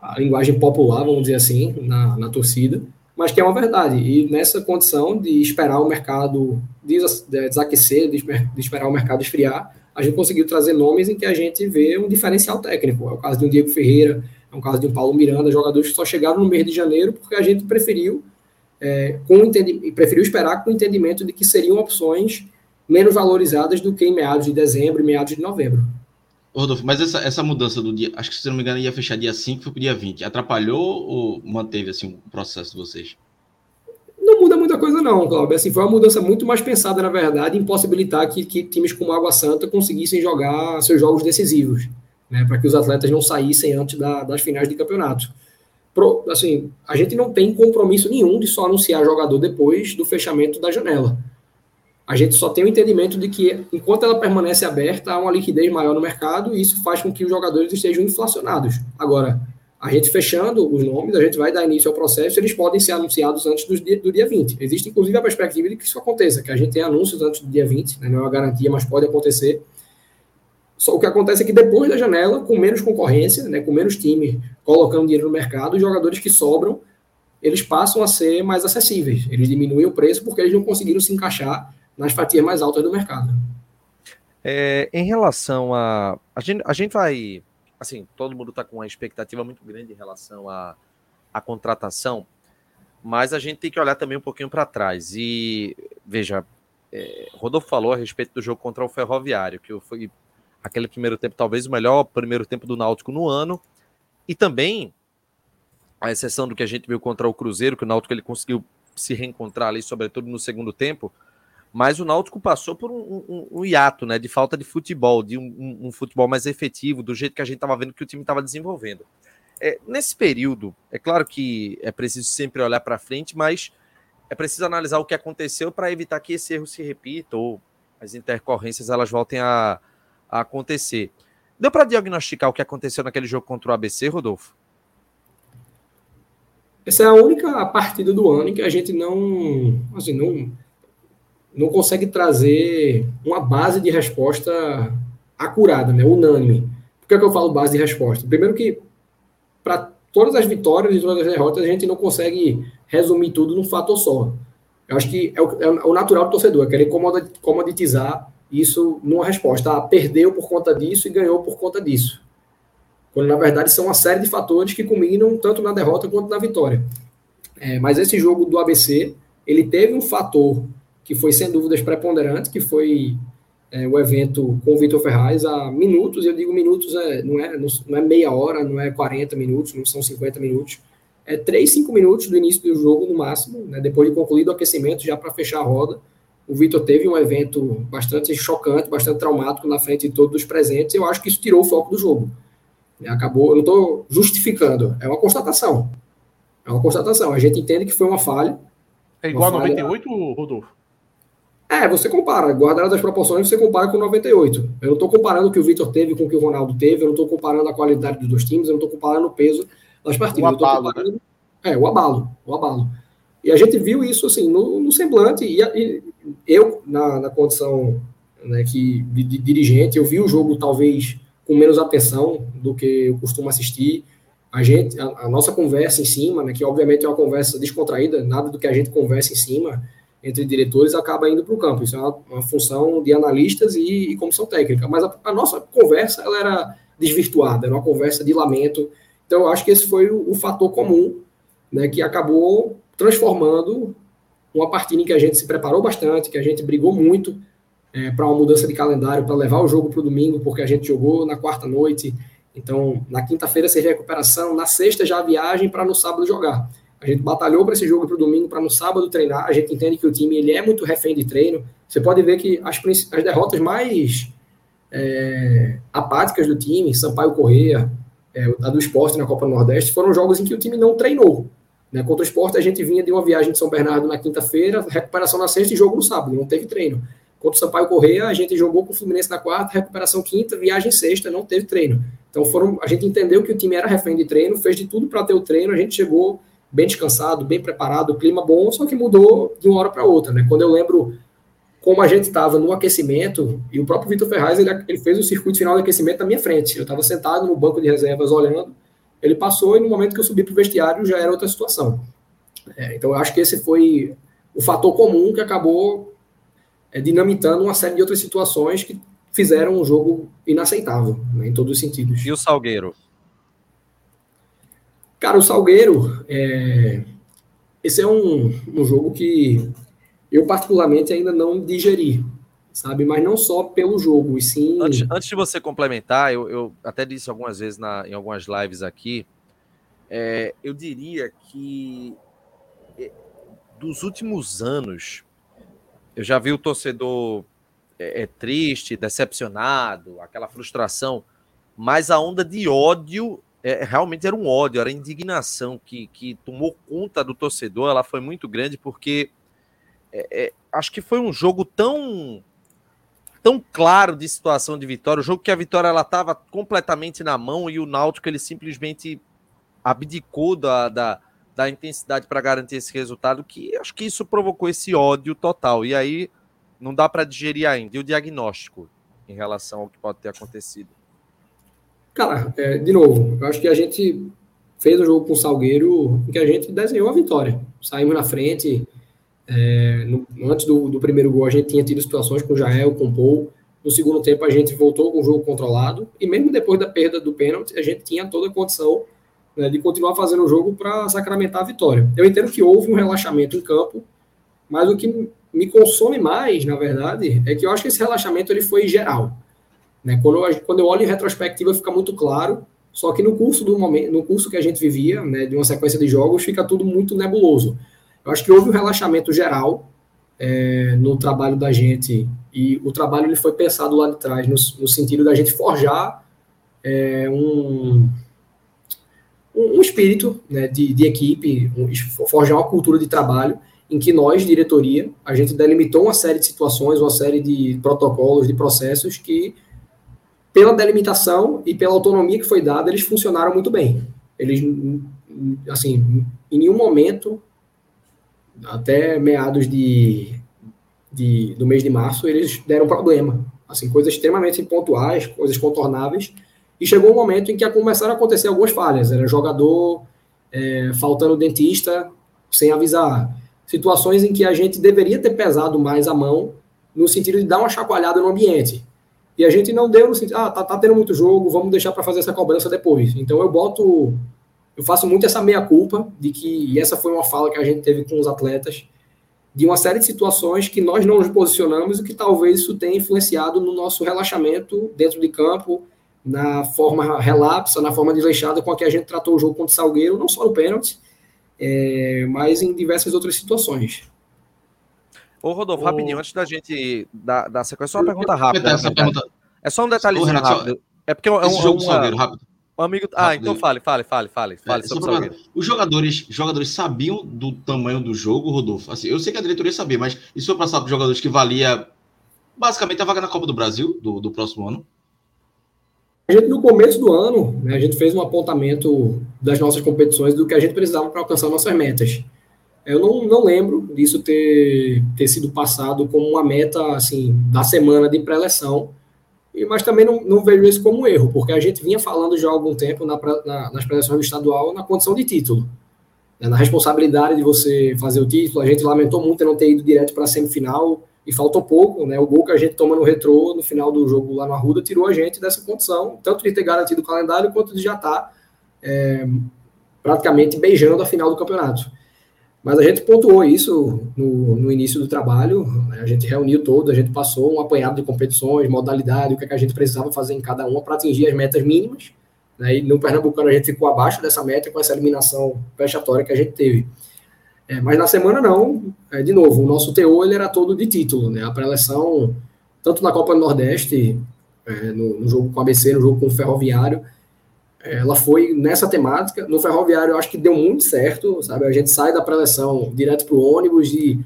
a, a, linguagem popular, vamos dizer assim, na, na torcida, mas que é uma verdade. E nessa condição de esperar o mercado desaquecer, de, de esperar o mercado esfriar, a gente conseguiu trazer nomes em que a gente vê um diferencial técnico. É o caso de um Diego Ferreira, é um caso de um Paulo Miranda, jogadores que só chegaram no mês de janeiro porque a gente preferiu, é, com preferiu esperar com o entendimento de que seriam opções menos valorizadas do que em meados de dezembro e meados de novembro.
Rodolfo, mas essa, essa mudança do dia, acho que se não me engano ia fechar dia 5, foi para dia 20, atrapalhou ou manteve assim, o processo de vocês?
Não muda muita coisa não, Cláudio. Assim, foi uma mudança muito mais pensada, na verdade, em possibilitar que, que times como Água Santa conseguissem jogar seus jogos decisivos né, para que os atletas não saíssem antes da, das finais de campeonato. Assim, a gente não tem compromisso nenhum de só anunciar jogador depois do fechamento da janela. A gente só tem o entendimento de que, enquanto ela permanece aberta, há uma liquidez maior no mercado e isso faz com que os jogadores estejam inflacionados. Agora, a gente fechando os nomes, a gente vai dar início ao processo, eles podem ser anunciados antes do dia, do dia 20. Existe, inclusive, a perspectiva de que isso aconteça, que a gente tenha anúncios antes do dia 20, né, não é uma garantia, mas pode acontecer. Só o que acontece é que depois da janela, com menos concorrência, né, com menos time colocando dinheiro no mercado, os jogadores que sobram, eles passam a ser mais acessíveis. Eles diminuem o preço porque eles não conseguiram se encaixar nas fatias mais altas do mercado.
É, em relação a. A gente, a gente vai assim, todo mundo está com uma expectativa muito grande em relação à, à contratação, mas a gente tem que olhar também um pouquinho para trás. E, veja, é, Rodolfo falou a respeito do jogo contra o Ferroviário, que foi aquele primeiro tempo, talvez o melhor primeiro tempo do Náutico no ano, e também, a exceção do que a gente viu contra o Cruzeiro, que o Náutico ele conseguiu se reencontrar ali, sobretudo no segundo tempo, mas o Náutico passou por um, um, um hiato, né, de falta de futebol, de um, um, futebol mais efetivo, do jeito que a gente estava vendo que o time estava desenvolvendo. É, nesse período, é claro que é preciso sempre olhar para frente, mas é preciso analisar o que aconteceu para evitar que esse erro se repita ou as intercorrências elas voltem a, acontecer. Deu para diagnosticar o que aconteceu naquele jogo contra o ABC, Rodolfo?
Essa é a única partida do ano em que a gente não, assim, não, não consegue trazer uma base de resposta acurada, né, unânime. Por que, é que eu falo base de resposta? Primeiro que para todas as vitórias e todas as derrotas a gente não consegue resumir tudo num fator só. Eu acho que é o, é o natural do torcedor, é querer comoditizar isso numa resposta. Ah, perdeu por conta disso e ganhou por conta disso. Quando na verdade são uma série de fatores que culminam tanto na derrota quanto na vitória. É, mas esse jogo do ABC, ele teve um fator que foi sem dúvidas preponderante, que foi é, o evento com o Vitor Ferraz há minutos, eu digo minutos, é, não, é, não é meia hora, não é 40 minutos, não são 50 minutos, é 3, 5 minutos do início do jogo no máximo, né, depois de concluído o aquecimento, já para fechar a roda. O Vitor teve um evento bastante chocante, bastante traumático na frente de todos os presentes, e eu acho que isso tirou o foco do jogo. Acabou, eu não estou justificando, é uma constatação. É uma constatação. A gente entende que foi uma falha.
É igual a 98, falha... Rodolfo?
É, você compara, guardado as proporções, você compara com 98. Eu não estou comparando o que o Vitor teve com o que o Ronaldo teve, eu não estou comparando a qualidade dos dois times, eu não estou comparando o peso das partidas. O abalo, né? É, o abalo, o abalo. E a gente viu isso assim no, no semblante, e, e, eu, na, na condição né, que, de, de, dirigente, eu vi o jogo talvez com menos atenção do que eu costumo assistir. A gente, a, a nossa conversa em cima, né, que obviamente é uma conversa descontraída, nada do que a gente conversa em cima, entre diretores acaba indo para o campo. Isso é uma, uma, função de analistas e, e comissão técnica. Mas a, a, nossa conversa ela era desvirtuada, era uma conversa de lamento. Então, eu acho que esse foi o, o fator comum né, que acabou transformando uma partida em que a gente se preparou bastante, que a gente brigou muito é, para uma mudança de calendário, para levar o jogo para o domingo, porque a gente jogou na quarta noite. Então, na quinta-feira seria recuperação, na sexta já a viagem para no sábado jogar. A gente batalhou para esse jogo para o domingo, para no sábado treinar. A gente entende que o time ele é muito refém de treino. Você pode ver que as, as derrotas mais é, apáticas do time, Sampaio Correia, é, a do esporte na Copa do Nordeste, foram jogos em que o time não treinou. Né? Contra o esporte, a gente vinha de uma viagem de São Bernardo na quinta-feira, recuperação na sexta e jogo no sábado, não teve treino. Contra o Sampaio Correia, a gente jogou com o Fluminense na quarta, recuperação quinta, viagem sexta, não teve treino. Então foram, a gente entendeu que o time era refém de treino, fez de tudo para ter o treino, a gente chegou bem descansado, bem preparado, clima bom, só que mudou de uma hora para outra, né? Quando eu lembro como a gente estava no aquecimento, e o próprio Vitor Ferraz, ele, ele, fez o circuito final de aquecimento na minha frente. Eu estava sentado no banco de reservas olhando, ele passou e no momento que eu subi para o vestiário já era outra situação. É, então eu acho que esse foi o fator comum que acabou é, dinamitando uma série de outras situações que fizeram um jogo inaceitável, né, em todos os sentidos.
E o Salgueiro?
Cara, o Salgueiro, é... esse é um, um jogo que eu particularmente ainda não digeri, sabe? Mas não só pelo jogo, e sim...
Antes, antes de você complementar, eu, eu, até disse algumas vezes na, em algumas lives aqui, é, eu diria que é, dos últimos anos, eu já vi o torcedor é, é, triste, decepcionado, aquela frustração, mas a onda de ódio é, realmente era um ódio, era indignação que, que tomou conta do torcedor, ela foi muito grande, porque é, é, acho que foi um jogo tão tão claro de situação de vitória, o jogo que a vitória ela estava completamente na mão e o Náutico ele simplesmente abdicou da, da, da intensidade para garantir esse resultado, que acho que isso provocou esse ódio total. E aí não dá para digerir ainda. E o diagnóstico em relação ao que pode ter acontecido?
Cara, é, de novo, eu acho que a gente fez um jogo com o Salgueiro em que a gente desenhou a vitória. Saímos na frente. É, no, antes do, do, primeiro gol, a gente tinha tido situações com o Jael, com o Paul. No segundo tempo, a gente voltou com o jogo controlado. E mesmo depois da perda do pênalti, a gente tinha toda a condição né, de continuar fazendo o jogo para sacramentar a vitória. Eu entendo que houve um relaxamento em campo, mas o que me consome mais, na verdade, é que eu acho que esse relaxamento ele foi geral. Né? Quando, eu, quando eu olho em retrospectiva, fica muito claro. Só que no curso do momento, no curso que a gente vivia, né, de uma sequência de jogos, fica tudo muito nebuloso. Eu acho que houve um relaxamento geral é, no trabalho da gente e o trabalho ele foi pensado lá de trás no, no sentido da gente forjar é, um, um, espírito né, de, de equipe, um, forjar uma cultura de trabalho em que nós, diretoria, a gente delimitou uma série de situações, uma série de protocolos, de processos que, pela delimitação e pela autonomia que foi dada, eles funcionaram muito bem. Eles, assim, em nenhum momento, até meados de, de, do mês de março, eles deram problema. Assim, coisas extremamente pontuais, coisas contornáveis, e chegou um momento em que começaram a acontecer algumas falhas. Era jogador é, faltando dentista sem avisar situações em que a gente deveria ter pesado mais a mão no sentido de dar uma chacoalhada no ambiente. E a gente não deu no sentido, ah, tá, tá tendo muito jogo, vamos deixar para fazer essa cobrança depois. Então eu boto, eu faço muito essa meia-culpa de que, e essa foi uma fala que a gente teve com os atletas, de uma série de situações que nós não nos posicionamos e que talvez isso tenha influenciado no nosso relaxamento dentro de campo, na forma relapsa, na forma desleixada com a que a gente tratou o jogo contra o Salgueiro, não só no pênalti, é, mas em diversas outras situações.
Ô, Rodolfo, rapidinho, antes da gente dar, dar sequência, só uma pergunta rápida. Essa pergunta... É só um detalhezinho Renato, rápido. É porque é um,
esse jogo uma... Salgueiro, rápido.
Um amigo... Ah, então fale, fale, fale, fale. fale é, sobre
Os jogadores, jogadores sabiam do tamanho do jogo, Rodolfo? Assim, eu sei que a diretoria sabia, mas isso foi passado para os jogadores que valia basicamente a vaga na Copa do Brasil do, do próximo ano?
A gente, no começo do ano, né, a gente fez um apontamento das nossas competições do que a gente precisava para alcançar nossas metas. Eu não, não lembro disso ter, ter sido passado como uma meta assim da semana de pré-eleção, mas também não, não vejo isso como um erro, porque a gente vinha falando já há algum tempo na, na, nas pré-eleções do estadual na condição de título. Né, na responsabilidade de você fazer o título, a gente lamentou muito não ter ido direto para a semifinal, e faltou pouco, né? O gol que a gente toma no retrô no final do jogo lá no Arruda tirou a gente dessa condição, tanto de ter garantido o calendário quanto de já estar tá, é, praticamente beijando a final do campeonato. Mas a gente pontuou isso no, no início do trabalho, né? a gente reuniu todos, a gente passou um apanhado de competições, modalidade, o que, é que a gente precisava fazer em cada uma para atingir as metas mínimas. Né? E no Pernambucano a gente ficou abaixo dessa meta com essa eliminação vexatória que a gente teve. É, mas na semana não, é, de novo, o nosso teor ele era todo de título, né? A pré-eleção, tanto na Copa do Nordeste, é, no, no, jogo com o ABC, no jogo com o Ferroviário, ela foi nessa temática. No Ferroviário, eu acho que deu muito certo, sabe? A gente sai da pré-eleção direto para o ônibus e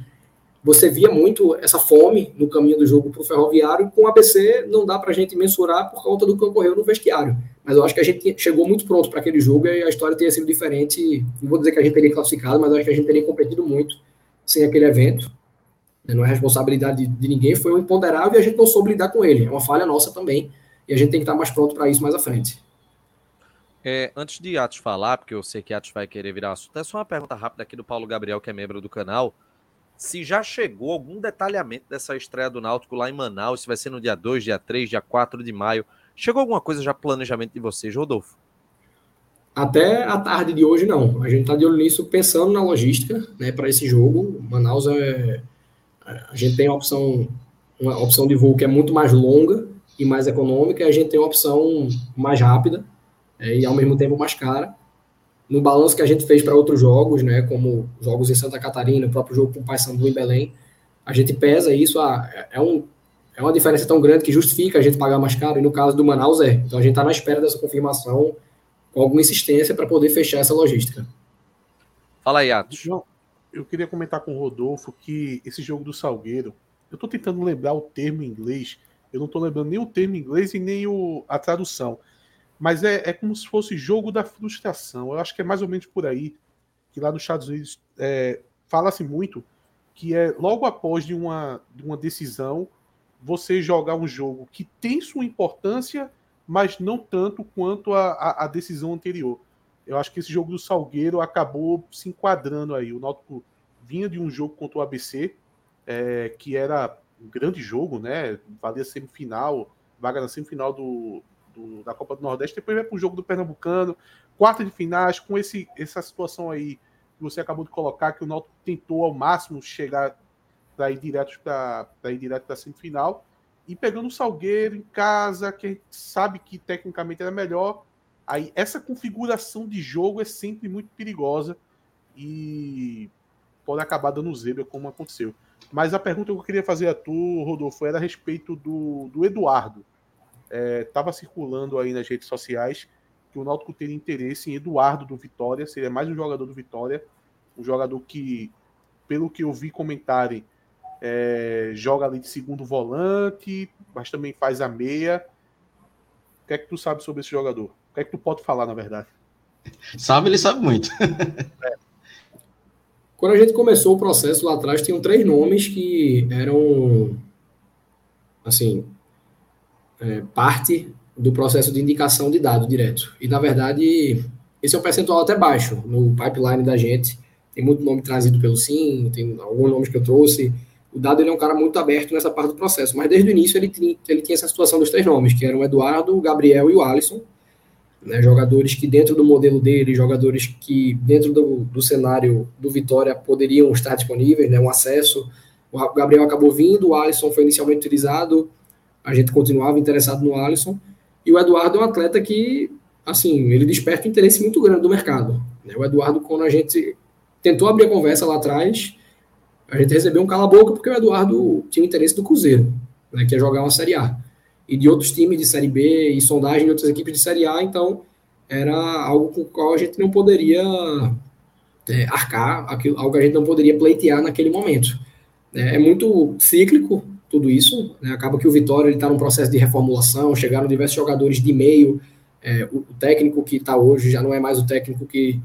você via muito essa fome no caminho do jogo para o Ferroviário. Com o ABC, não dá para a gente mensurar por conta do que ocorreu no vestiário. Mas eu acho que a gente chegou muito pronto para aquele jogo e a história teria sido diferente. Não vou dizer que a gente teria classificado, mas acho que a gente teria competido muito sem aquele evento. Não é responsabilidade de, de ninguém, foi um imponderável e a gente não soube lidar com ele. É uma falha nossa também. E a gente tem que estar mais pronto para isso mais à frente.
É, antes de Atos falar, porque eu sei que Atos vai querer virar assunto, é só uma pergunta rápida aqui do Paulo Gabriel, que é membro do canal se já chegou algum detalhamento dessa estreia do Náutico lá em Manaus, se vai ser no dia 2, dia 3, dia 4 de maio. Chegou alguma coisa já planejamento de vocês, Rodolfo?
Até a tarde de hoje, não. A gente está de olho nisso, pensando na logística né, para esse jogo. Manaus é. A gente tem a opção, uma opção de voo que é muito mais longa e mais econômica, e a gente tem uma opção mais rápida é, e ao mesmo tempo mais cara no balanço que a gente fez para outros jogos, né, como jogos em Santa Catarina, o próprio jogo com o Paysandu em Belém, a gente pesa isso, ah, é, um, é uma diferença tão grande que justifica a gente pagar mais caro, e no caso do Manaus é. Então a gente está na espera dessa confirmação com alguma insistência para poder fechar essa logística.
Fala aí, Atos.
João, eu queria comentar com o Rodolfo que esse jogo do Salgueiro, eu estou tentando lembrar o termo em inglês, eu não estou lembrando nem o termo em inglês e nem o, a tradução mas é, é como se fosse jogo da frustração. Eu acho que é mais ou menos por aí que lá nos Estados Unidos é, fala-se muito que é logo após de uma, de uma decisão você jogar um jogo que tem sua importância, mas não tanto quanto a, a, a decisão anterior. Eu acho que esse jogo do Salgueiro acabou se enquadrando aí. O Náutico vinha de um jogo contra o ABC, é, que era um grande jogo, né? Valia semifinal, vaga na semifinal do, do, da Copa do Nordeste, depois vai para o jogo do Pernambucano, quarta de finais, com esse, essa situação aí que você acabou de colocar, que o Náutico tentou ao máximo chegar para ir direto para ir direto semifinal, e pegando o Salgueiro em casa, que a gente sabe que tecnicamente era melhor, aí essa configuração de jogo é sempre muito perigosa e pode acabar dando zebra, como aconteceu. Mas a pergunta que eu queria fazer a tu, Rodolfo, era a respeito do, do Eduardo. Estava é, circulando aí nas redes sociais que o Náutico teria interesse em Eduardo do Vitória, seria mais um jogador do Vitória, um jogador que, pelo que eu vi comentarem, é, joga ali de segundo volante, mas também faz a meia. O que é que tu sabe sobre esse jogador? O que é que tu pode falar, na verdade?
Sabe, ele sabe muito.
é. Quando a gente começou o processo lá atrás, tinham três nomes que eram, assim, é, parte do processo de indicação de dado direto. E, na verdade, esse é um percentual até baixo no pipeline da gente. Tem muito nome trazido pelo SIM, tem alguns nomes que eu trouxe. O dado ele é um cara muito aberto nessa parte do processo, mas desde o início ele tinha, ele tinha essa situação dos três nomes, que eram o Eduardo, o Gabriel e o Alisson, né, jogadores que dentro do modelo dele, jogadores que dentro do, do cenário do Vitória poderiam estar disponíveis, né, um acesso. O Gabriel acabou vindo, o Alisson foi inicialmente utilizado, a gente continuava interessado no Alisson, e o Eduardo é um atleta que, assim, ele desperta um interesse muito grande do mercado. Né? O Eduardo, quando a gente tentou abrir a conversa lá atrás, a gente recebeu um cala-boca porque o Eduardo tinha interesse do Cruzeiro, né, que é jogar uma Série A e de outros times de Série B e sondagem de outras equipes de Série A, então era algo com o qual a gente não poderia é, arcar, aquilo, algo que a gente não poderia pleitear naquele momento. É, é muito cíclico tudo isso, né? acaba que o Vitória está num processo de reformulação, chegaram diversos jogadores de meio, é, o, o técnico que está hoje já não é mais o técnico que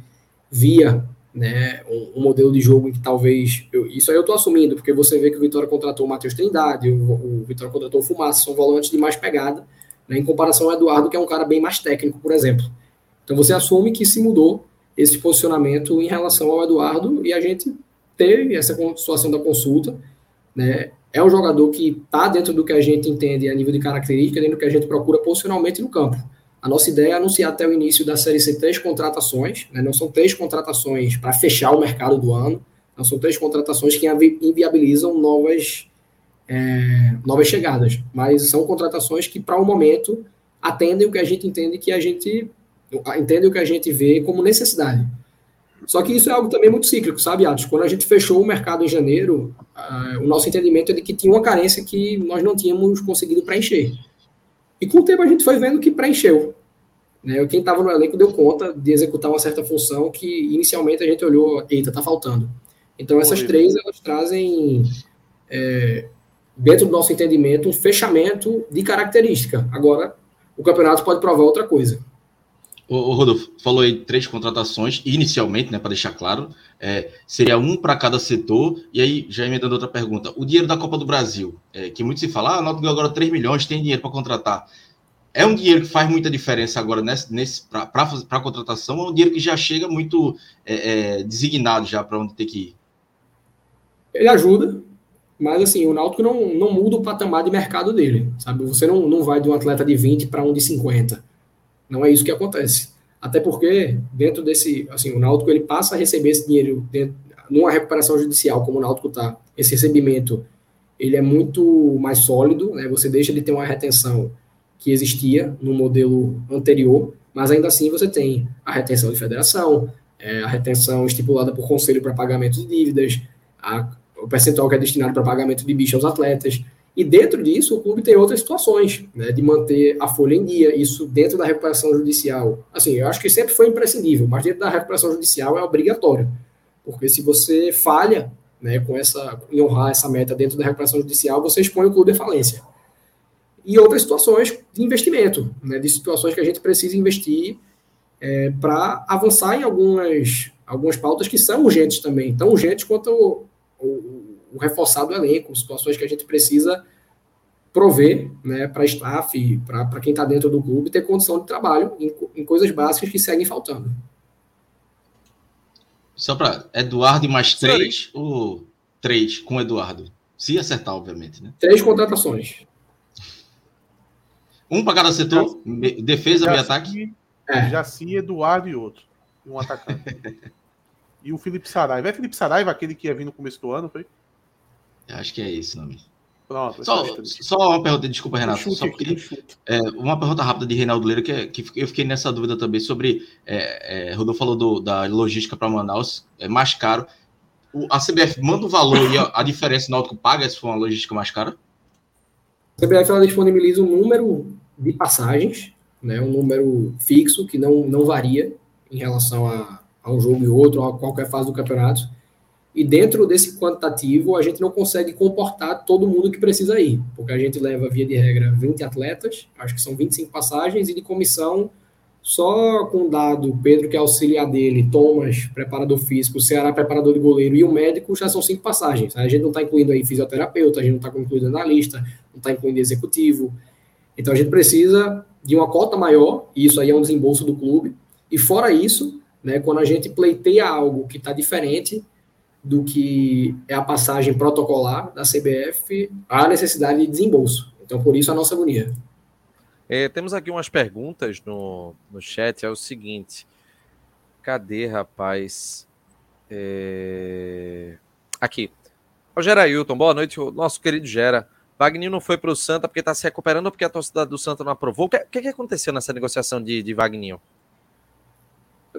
via né, um, um, modelo de jogo em que talvez. Eu, isso aí eu estou assumindo, porque você vê que o Vitória contratou o Matheus Trindade, o, o Vitória contratou o Fumaça, são volantes de mais pegada, né, em comparação ao Eduardo, que é um cara bem mais técnico, por exemplo. Então você assume que se mudou esse posicionamento em relação ao Eduardo e a gente teve essa situação da consulta. Né, é um jogador que está dentro do que a gente entende a nível de característica, dentro do que a gente procura posicionalmente no campo. A nossa ideia é anunciar até o início da Série C três contratações, né? não são três contratações para fechar o mercado do ano, não são três contratações que inviabilizam novas, é, novas chegadas, mas são contratações que, para o momento, atendem o que a gente entende que a gente entende o que a gente vê como necessidade. Só que isso é algo também muito cíclico, sabe, Atos? Quando a gente fechou o mercado em janeiro, uh, o nosso entendimento é de que tinha uma carência que nós não tínhamos conseguido preencher. E com o tempo a gente foi vendo que preencheu. Né? Quem estava no elenco deu conta de executar uma certa função que inicialmente a gente olhou, eita, tá faltando. Então essas três elas trazem é, dentro do nosso entendimento um fechamento de característica. Agora o campeonato pode provar outra coisa.
O, Rodolfo falou aí três contratações, inicialmente, né, para deixar claro, é, seria um para cada setor, e aí já emendando outra pergunta, o dinheiro da Copa do Brasil, é, que muito se fala, ah, a Náutico agora 3 milhões, tem dinheiro para contratar, é um dinheiro que faz muita diferença agora nesse, nesse para a contratação, ou é um dinheiro que já chega muito é, é, designado já para onde tem que ir?
Ele ajuda, mas assim, o Náutico não, não muda o patamar de mercado dele, sabe? Você não, não vai de um atleta de 20 para um de 50. Não é isso que acontece. Até porque, dentro desse, assim, o Náutico ele passa a receber esse dinheiro dentro, numa recuperação judicial, como o Náutico está, esse recebimento, ele é muito mais sólido, né? Você deixa de ter uma retenção que existia no modelo anterior, mas ainda assim você tem a retenção de federação, é, a retenção estipulada por conselho para pagamento de dívidas, a, o percentual que é destinado para pagamento de bicho aos atletas. E dentro disso, o clube tem outras situações, né, de manter a folha em dia, isso dentro da recuperação judicial. Assim, eu acho que sempre foi imprescindível, mas dentro da recuperação judicial é obrigatório. Porque se você falha né, com essa, em honrar essa meta dentro da recuperação judicial, você expõe o clube à falência e outras situações de investimento, né, de situações que a gente precisa investir é, para avançar em algumas, algumas pautas que são urgentes também, tão urgentes quanto o, o, o reforçado elenco, situações que a gente precisa prover né, para staff, para quem está dentro do clube, ter condição de trabalho em, em coisas básicas que seguem faltando.
Só para Eduardo e mais três ou três com Eduardo? Se acertar, obviamente, né?
Três contratações.
Um para cada setor, defesa e ataque.
É. Jaci, Eduardo e outro. E um atacante. e o Felipe Saraiva. É Felipe Saraiva aquele que ia vir no começo do ano, foi?
Acho que é esse nome. Pronto. Só, só uma pergunta, desculpa, Renato. Um só porque, é, uma pergunta rápida de Reinaldo Leira, que, é, que eu fiquei nessa dúvida também sobre. É, é, Rodolfo falou do, da logística para Manaus, é mais caro. O, a CBF manda o valor e a, a diferença o Náutico paga se for uma logística mais cara?
A CBF ela disponibiliza um número de passagens, né, um número fixo que não, não varia em relação a, a um jogo e outro, a qualquer fase do campeonato e dentro desse quantitativo, a gente não consegue comportar todo mundo que precisa ir, porque a gente leva, via de regra, 20 atletas, acho que são 25 passagens, e de comissão, só com dado, Pedro, que é auxiliar dele, Thomas, preparador físico, Ceará, preparador de goleiro, e o médico, já são cinco passagens. A gente não está incluindo aí fisioterapeuta, a gente não está incluindo analista, não está incluindo executivo. Então, a gente precisa de uma cota maior, e isso aí é um desembolso do clube. E fora isso, né, quando a gente pleiteia algo que está diferente, do que é a passagem protocolar da CBF, há necessidade de desembolso. Então, por isso, a nossa agonia.
É, temos aqui umas perguntas no, no chat. É o seguinte: cadê, rapaz? É... Aqui. O Gerailton, boa noite, nosso querido Gera. Wagner não foi para o Santa porque está se recuperando ou porque a torcida do Santa não aprovou? O que, que, que aconteceu nessa negociação de, de Wagner?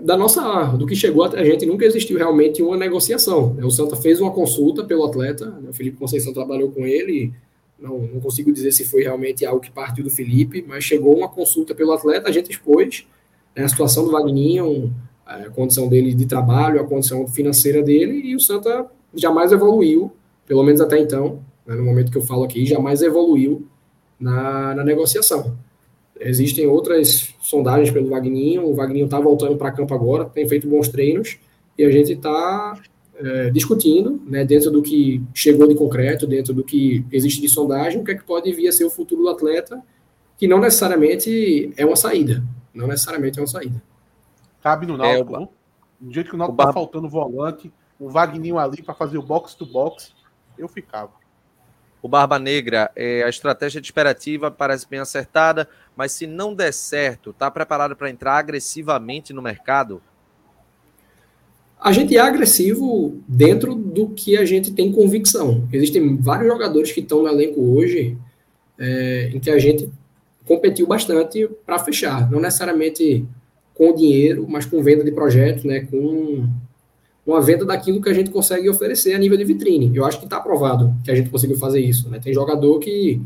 Da nossa, do que chegou a gente, nunca existiu realmente uma negociação. O Santa fez uma consulta pelo atleta, né? o Felipe Conceição trabalhou com ele, não, não, consigo dizer se foi realmente algo que partiu do Felipe, mas chegou uma consulta pelo atleta, a gente expôs né, a situação do Vagninho, a condição dele de trabalho, a condição financeira dele, e o Santa jamais evoluiu, pelo menos até então, né, no momento que eu falo aqui, jamais evoluiu na, na negociação. Existem outras sondagens pelo Vagninho. O Vagninho está voltando para campo agora, tem feito bons treinos e a gente está é, discutindo, né, dentro do que chegou de concreto, dentro do que existe de sondagem, o que é que pode vir a ser o futuro do atleta, que não necessariamente é uma saída. Não necessariamente é uma saída.
Cabe no Náutico. É, o... Do jeito que o Náutico está faltando volante, o Vagninho ali para fazer o box to box, eu ficava.
O Barba Negra, é, a estratégia de esperativa parece bem acertada, mas se não der certo, está preparado para entrar agressivamente no mercado?
A gente é agressivo dentro do que a gente tem convicção. Existem vários jogadores que estão no elenco hoje é, em que a gente competiu bastante para fechar. Não necessariamente com dinheiro, mas com venda de projetos, né, com uma venda daquilo que a gente consegue oferecer a nível de vitrine. Eu acho que está provado que a gente conseguiu fazer isso. Né? Tem jogador que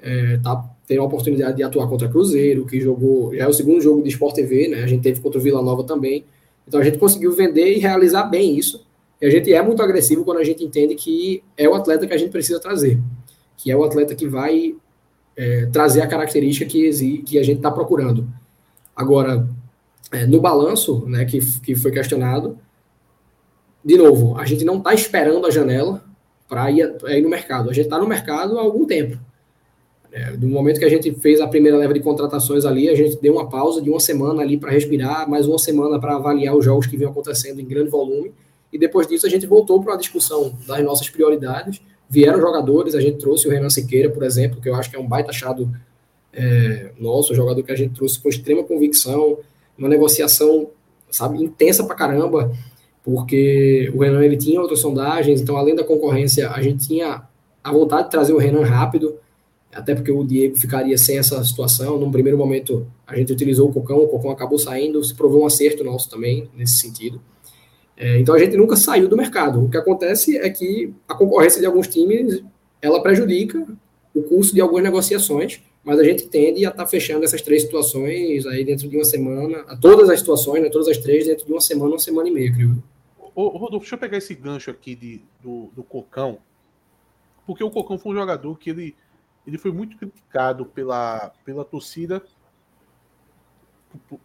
é, tendo a oportunidade de atuar contra Cruzeiro, que jogou, já é o segundo jogo de Sport TV, né? a gente teve contra o Vila Nova também. Então a gente conseguiu vender e realizar bem isso. E a gente é muito agressivo quando a gente entende que é o atleta que a gente precisa trazer, que é o atleta que vai é, trazer a característica que, que a gente está procurando. Agora, é, no balanço, né, que, que foi questionado, de novo, a gente não está esperando a janela para ir, ir, no mercado. A gente está no mercado há algum tempo. É, do momento que a gente fez a primeira leva de contratações ali, a gente deu uma pausa de uma semana ali para respirar, mais uma semana para avaliar os jogos que vinham acontecendo em grande volume. E depois disso a gente voltou para a discussão das nossas prioridades. Vieram jogadores, a gente trouxe o Renan Siqueira, por exemplo, que eu acho que é um baita achado é, nosso, um jogador que a gente trouxe com extrema convicção, uma negociação, sabe, intensa para caramba porque o Renan ele tinha outras sondagens, então além da concorrência, a gente tinha a vontade de trazer o Renan rápido, até porque o Diego ficaria sem essa situação. Num primeiro momento, a gente utilizou o Cocão, o Cocão acabou saindo, se provou um acerto nosso também nesse sentido. É, então a gente nunca saiu do mercado. O que acontece é que a concorrência de alguns times ela prejudica o curso de algumas negociações, mas a gente tende a estar tá fechando essas três situações aí dentro de uma semana, todas as situações, né, todas as três dentro de uma semana, uma semana e meia, creio.
Ô, Rodolfo, deixa eu pegar esse gancho aqui de, do, do Cocão, porque o Cocão foi um jogador que ele, ele foi muito criticado pela, pela torcida,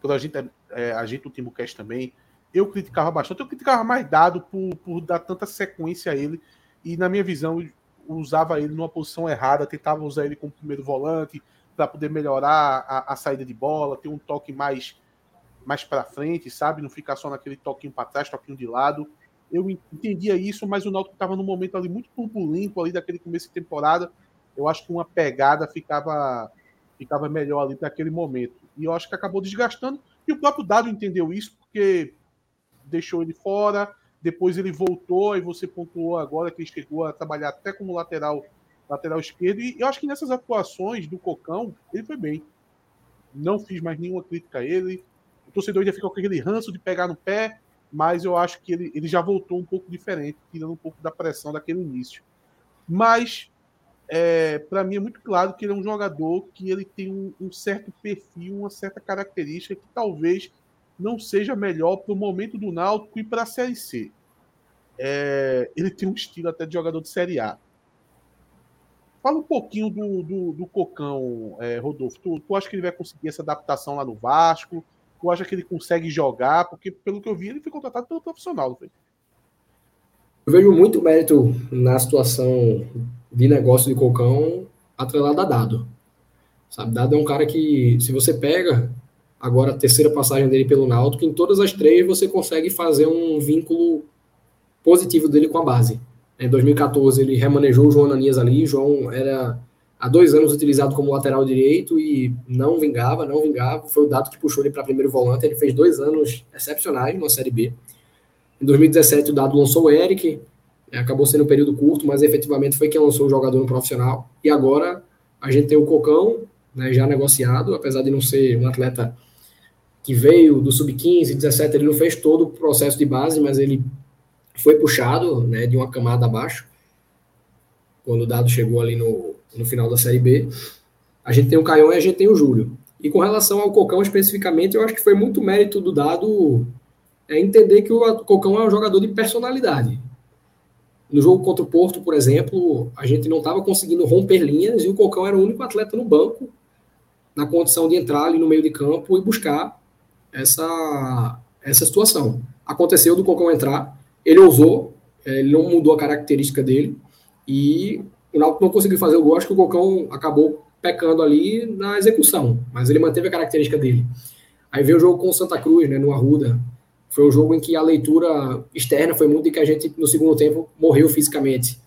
pela gente, é, a gente do Timbucast também. Eu criticava bastante, eu criticava mais dado por, por dar tanta sequência a ele, e na minha visão, usava ele numa posição errada, tentava usar ele como primeiro volante para poder melhorar a, a, saída de bola, ter um toque mais mais para frente, sabe? Não ficar só naquele toquinho para trás, toquinho de lado. eu entendia isso, mas o Náutico estava num momento ali muito turbulento ali daquele começo de temporada. Eu acho que uma pegada ficava ficava melhor ali para aquele momento. E eu acho que acabou desgastando. E o próprio Dado entendeu isso, porque deixou ele fora, depois ele voltou, e você pontuou agora que ele chegou a trabalhar até como lateral lateral esquerdo. E eu acho que nessas atuações do Cocão, ele foi bem. Não fiz mais nenhuma crítica a ele. O torcedor ainda fica com aquele ranço de pegar no pé, mas eu acho que ele, ele já voltou um pouco diferente, tirando um pouco da pressão daquele início. Mas, é, para mim, é muito claro que ele é um jogador que ele tem um, um certo perfil, uma certa característica que talvez não seja melhor para o momento do Náutico e para a Série C. É, ele tem um estilo até de jogador de Série A. Fala um pouquinho do, do, do Cocão, é, Rodolfo. Tu, tu acha que ele vai conseguir essa adaptação lá no Vasco? Tu acha que ele consegue jogar? Porque, pelo que eu vi, ele foi contratado pelo profissional?
Eu vejo muito mérito na situação de negócio de Cocão atrelado a Dado. Sabe, Dado é um cara que, se você pega agora a terceira passagem dele pelo Náutico, em todas as três você consegue fazer um vínculo positivo dele com a base. Em 2014, ele remanejou o João Ananias ali. João era há dois anos utilizado como lateral direito e não vingava, não vingava. Foi o dado que puxou ele para primeiro volante. Ele fez dois anos excepcionais na Série B. Em 2017, o dado lançou o Eric. É, acabou sendo um período curto, mas efetivamente foi quem lançou o jogador no profissional. E agora a gente tem o Cocão, né, já negociado, apesar de não ser um atleta que veio do sub-15, 17, ele não fez todo o processo de base, mas ele foi puxado né, de uma camada abaixo, quando o dado chegou ali no, no final da Série B. A gente tem o Caion e a gente tem o Júlio. E com relação ao Cocão especificamente, eu acho que foi muito mérito do dado é entender que o Cocão é um jogador de personalidade. No jogo contra o Porto, por exemplo, a gente não estava conseguindo romper linhas e o Cocão era o único atleta no banco na condição de entrar ali no meio de campo e buscar essa, essa situação. Aconteceu do Cocão entrar, ele ousou, é, ele não mudou a característica dele e o Náutico não conseguiu fazer o gol. Acho que o Cocão acabou pecando ali na execução, mas ele manteve a característica dele. Aí veio o jogo com o Santa Cruz, né, no Arruda. Foi um jogo em que a leitura externa foi muito de que a gente, no segundo tempo, morreu fisicamente.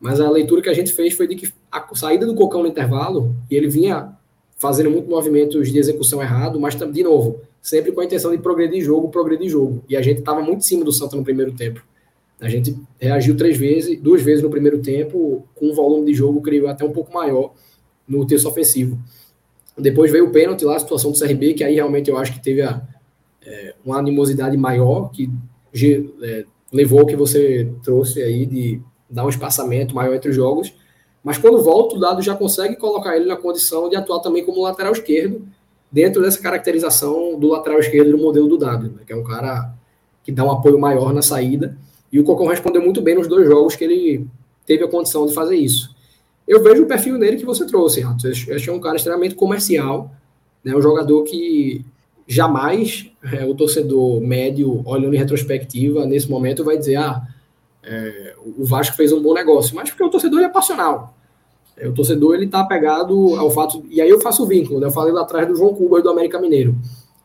Mas a leitura que a gente fez foi de que a saída do Cocão no intervalo, e ele vinha fazendo muitos movimentos de execução errado, mas, de novo, sempre com a intenção de progredir jogo, progredir jogo. E a gente estava muito em cima do Santa no primeiro tempo. A gente reagiu três vezes, duas vezes no primeiro tempo, com um volume de jogo, creio, até um pouco maior no terço ofensivo. Depois veio o pênalti lá, a situação do CRB, que aí realmente eu acho que teve a, é, uma animosidade maior, que é, levou o que você trouxe aí de dar um espaçamento maior entre os jogos. Mas quando volta, o dado já consegue colocar ele na condição de atuar também como lateral esquerdo, dentro dessa caracterização do lateral esquerdo do modelo do dado, né, que é um cara que dá um apoio maior na saída. E o Cocão respondeu muito bem nos dois jogos que ele teve a condição de fazer isso. Eu vejo o perfil nele que você trouxe, Rato. Eu achei um cara extremamente comercial, né, um jogador que jamais é, o torcedor médio, olhando em retrospectiva, nesse momento, vai dizer: ah, é, o Vasco fez um bom negócio, mas porque o torcedor é passional. É, o torcedor ele está apegado ao fato. E aí eu faço o vínculo, né? Eu falei lá atrás do João Cuba e do América Mineiro,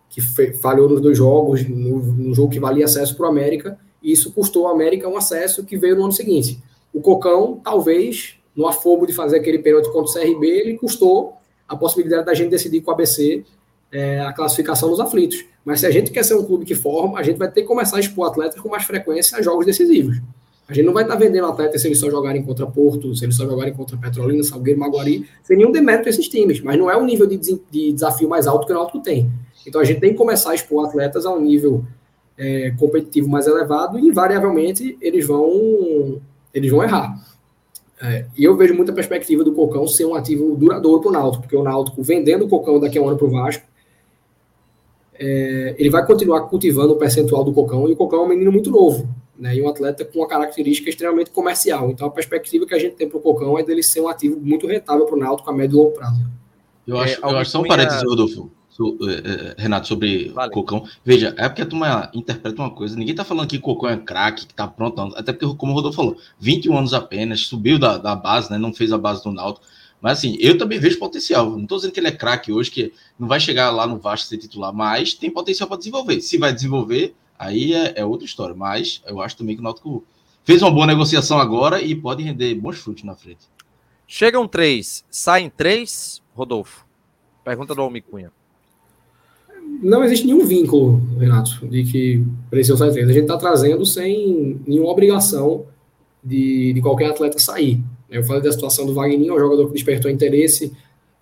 que falhou nos dois jogos, no, no jogo que valia acesso para o América, e isso custou ao América um acesso que veio no ano seguinte. O Cocão, talvez, no afogo de fazer aquele pênalti contra o CRB, ele custou a possibilidade da gente decidir com o ABC é, a classificação dos aflitos. Mas se a gente quer ser um clube que forma, a gente vai ter que começar a expor atletas com mais frequência a jogos decisivos. A gente não vai estar tá vendendo atletas se eles só jogarem contra Porto, se eles só jogarem contra Petrolina, Salgueiro, Maguari, sem nenhum demérito esses times, mas não é o nível de, de desafio mais alto que o Náutico tem. Então a gente tem que começar a expor atletas a um nível é, competitivo mais elevado e invariavelmente eles vão eles vão errar. É, e eu vejo muita perspectiva do Cocão ser um ativo duradouro para o Náutico, porque o Náutico vendendo o Cocão daqui a um ano para o Vasco, é, ele vai continuar cultivando o percentual do Cocão e o Cocão é um menino muito novo né, e um atleta com uma característica extremamente comercial. Então, a perspectiva que a gente tem para o Cocão é dele ser um ativo muito rentável para o Náutico a médio e longo prazo.
Eu acho, é, eu acho só um parênteses, Rodolfo, é, é, Renato, sobre vale. Cocão. Veja, é porque a turma interpreta uma coisa. Ninguém está falando que Cocão é craque, que está pronto. Até porque, como o Rodolfo falou, 21 anos apenas, subiu da, da base, né, não fez a base do Náutico. Mas assim, eu também vejo potencial. Não estou dizendo que ele é craque hoje, que não vai chegar lá no Vasco ser titular, mas tem potencial para desenvolver. Se vai desenvolver, aí é, é, outra história. Mas eu acho também que o Náutico fez uma boa negociação agora e pode render bons frutos na frente.
Chegam três, saem três, Rodolfo? Pergunta do Almi Cunha.
Não existe nenhum vínculo, Renato, de que precisa sair três. A gente está trazendo sem nenhuma obrigação de, de qualquer atleta sair. Eu falei da situação do Wagner, um jogador que despertou interesse.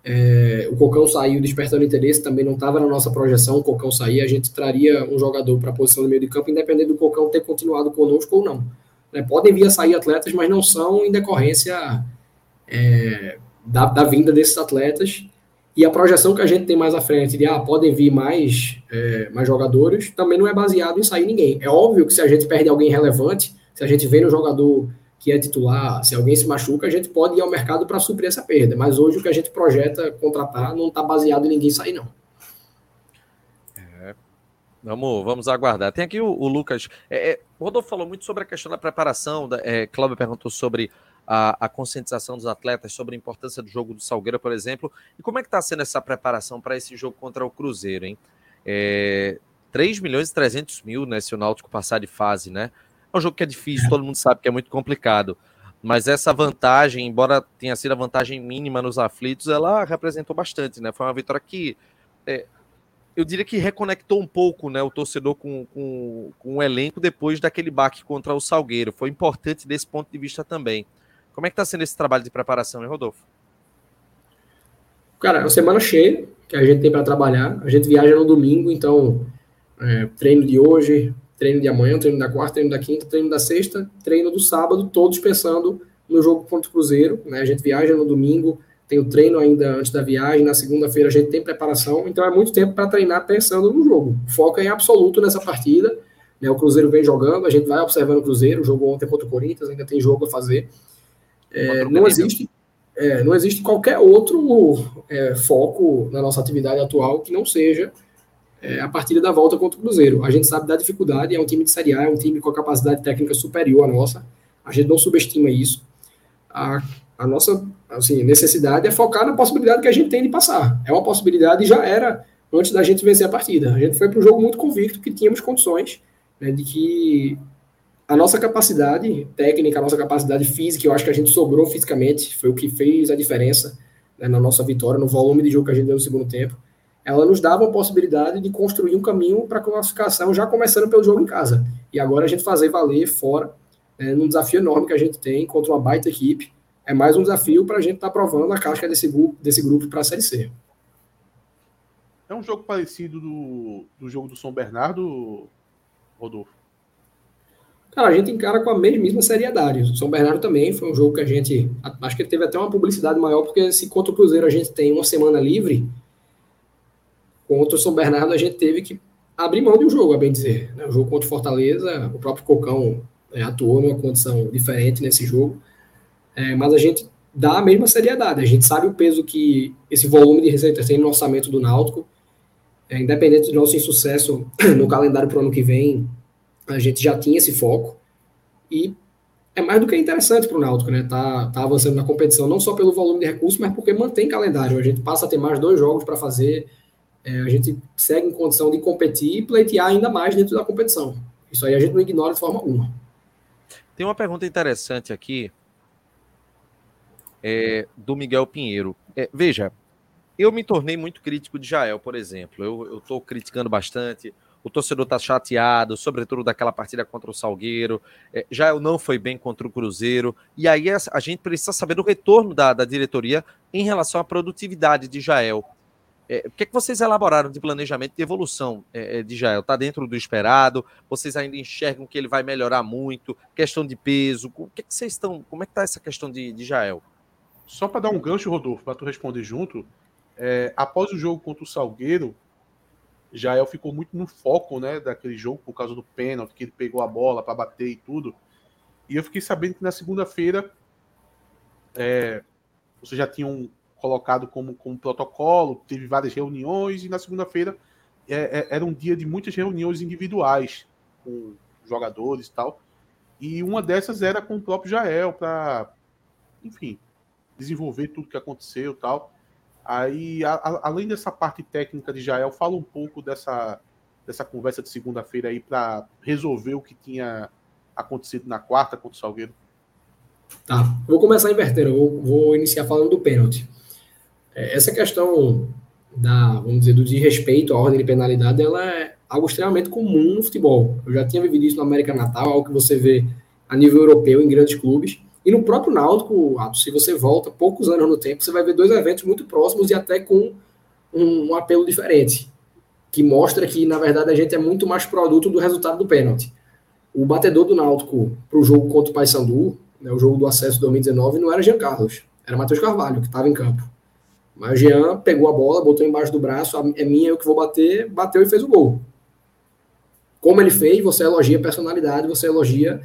É, o Cocão saiu despertando interesse, também não estava na nossa projeção. O Cocão sair, a gente traria um jogador para a posição no meio de campo, independente do Cocão ter continuado conosco ou não. Né, podem vir a sair atletas, mas não são em decorrência é, da, da, vinda desses atletas. E a projeção que a gente tem mais à frente de ah, podem vir mais, é, mais jogadores também não é baseado em sair ninguém. É óbvio que se a gente perde alguém relevante, se a gente vê no jogador que é titular, se alguém se machuca, a gente pode ir ao mercado para suprir essa perda. Mas hoje o que a gente projeta contratar não está baseado em ninguém sair, não.
É, vamos, vamos aguardar. Tem aqui o, o Lucas. É, é, o Rodolfo falou muito sobre a questão da preparação. Da, é, Cláudio perguntou sobre a, a, conscientização dos atletas, sobre a importância do jogo do Salgueiro, por exemplo. E como é que está sendo essa preparação para esse jogo contra o Cruzeiro, hein? É, 3 milhões e 300 mil, né? Se o Náutico passar de fase, né? É um jogo que é difícil, todo mundo sabe que é muito complicado. Mas essa vantagem, embora tenha sido a vantagem mínima nos aflitos, ela representou bastante, né? Foi uma vitória que é, eu diria que reconectou um pouco né, o torcedor com, com, com o elenco depois daquele baque contra o Salgueiro. Foi importante desse ponto de vista também. Como é que está sendo esse trabalho de preparação, hein, Rodolfo?
Cara, é uma semana cheia que a gente tem para trabalhar. A gente viaja no domingo, então é, treino de hoje, treino de amanhã, treino da quarta, treino da quinta, treino da sexta, treino do sábado, todos pensando no jogo contra o Cruzeiro. Né? A gente viaja no domingo, tem o treino ainda antes da viagem, na segunda-feira a gente tem preparação, então é muito tempo para treinar pensando no jogo. O foco é em absoluto nessa partida. Né? O Cruzeiro vem jogando, a gente vai observando o Cruzeiro, jogou ontem contra o Corinthians, ainda tem jogo a fazer. É, não existe. É, não existe qualquer outro é, foco na nossa atividade atual que não seja é, a partida da volta contra o Cruzeiro. A gente sabe da dificuldade, é um time de Série A, é um time com a capacidade técnica superior à nossa. A gente não subestima isso. A, a nossa assim, necessidade é focar na possibilidade que a gente tem de passar. É uma possibilidade e já era antes da gente vencer a partida. A gente foi para o jogo muito convicto que tínhamos condições né, de que a nossa capacidade técnica, a nossa capacidade física, eu acho que a gente sobrou fisicamente, foi o que fez a diferença né, na nossa vitória, no volume de jogo que a gente deu no segundo tempo ela nos dava a possibilidade de construir um caminho para a classificação, já começando pelo jogo em casa. E agora a gente fazer valer fora, né, num desafio enorme que a gente tem contra uma baita equipe. É mais um desafio para a gente estar tá provando a casca desse grupo, desse grupo para a Série C.
É um jogo parecido do, do jogo do São Bernardo, Rodolfo?
Cara, a gente encara com a mesma seriedade. O São Bernardo também foi um jogo que a gente. Acho que ele teve até uma publicidade maior, porque se contra o Cruzeiro a gente tem uma semana livre, Contra o São Bernardo, a gente teve que abrir mão de um jogo, a bem dizer. Né? O jogo contra o Fortaleza, o próprio Cocão é, atuou numa condição diferente nesse jogo, é, mas a gente dá a mesma seriedade. A gente sabe o peso que esse volume de receitas tem no orçamento do Náutico. É, independente do nosso insucesso no calendário para o ano que vem, a gente já tinha esse foco. E é mais do que interessante para o Náutico, né? Tá, tá avançando na competição, não só pelo volume de recursos, mas porque mantém calendário. A gente passa a ter mais dois jogos para fazer é, a gente segue em condição de competir e pleitear ainda mais dentro da competição. Isso aí a gente não ignora de forma alguma.
Tem uma pergunta interessante aqui é, do Miguel Pinheiro. É, veja, eu me tornei muito crítico de Jael, por exemplo. Eu estou criticando bastante. O torcedor está chateado, sobretudo daquela partida contra o Salgueiro. É, Jael não foi bem contra o Cruzeiro. E aí a, a gente precisa saber do retorno da, da diretoria em relação à produtividade de Jael. É, o que, é que vocês elaboraram de planejamento de evolução é, é de Jael? Está dentro do esperado? Vocês ainda enxergam que ele vai melhorar muito? Questão de peso? O que, é que vocês estão. Como é que está essa questão de, de Jael?
Só para dar um gancho, Rodolfo, para tu responder junto, é, após o jogo contra o Salgueiro, Jael ficou muito no foco né, daquele jogo por causa do pênalti, que ele pegou a bola para bater e tudo. E eu fiquei sabendo que na segunda-feira é, você já tinha um, colocado como, como protocolo, teve várias reuniões, e na segunda-feira é, é, era um dia de muitas reuniões individuais com jogadores e tal. E uma dessas era com o próprio Jael, para, enfim, desenvolver tudo que aconteceu e tal. Aí, a, a, além dessa parte técnica de Jael, fala um pouco dessa dessa conversa de segunda-feira aí para resolver o que tinha acontecido na quarta contra o Salgueiro?
Tá, vou começar invertendo, vou, vou iniciar falando do pênalti. É, essa questão da, vamos dizer, do desrespeito à ordem de penalidade, ela é algo extremamente comum no futebol. Eu já tinha vivido isso no América Natal, algo que você vê a nível europeu em grandes clubes. E no próprio Náutico, se você volta poucos anos no tempo, você vai ver dois eventos muito próximos e até com um, um apelo diferente, que mostra que, na verdade, a gente é muito mais produto do resultado do pênalti. O batedor do Náutico para o jogo contra o Paysandu, né, o jogo do acesso de 2019, não era Jean Carlos, era Matheus Carvalho, que estava em campo. Mas o Jean pegou a bola, botou embaixo do braço, é minha, eu que vou bater, bateu e fez o gol. Como ele fez, você elogia a personalidade, você elogia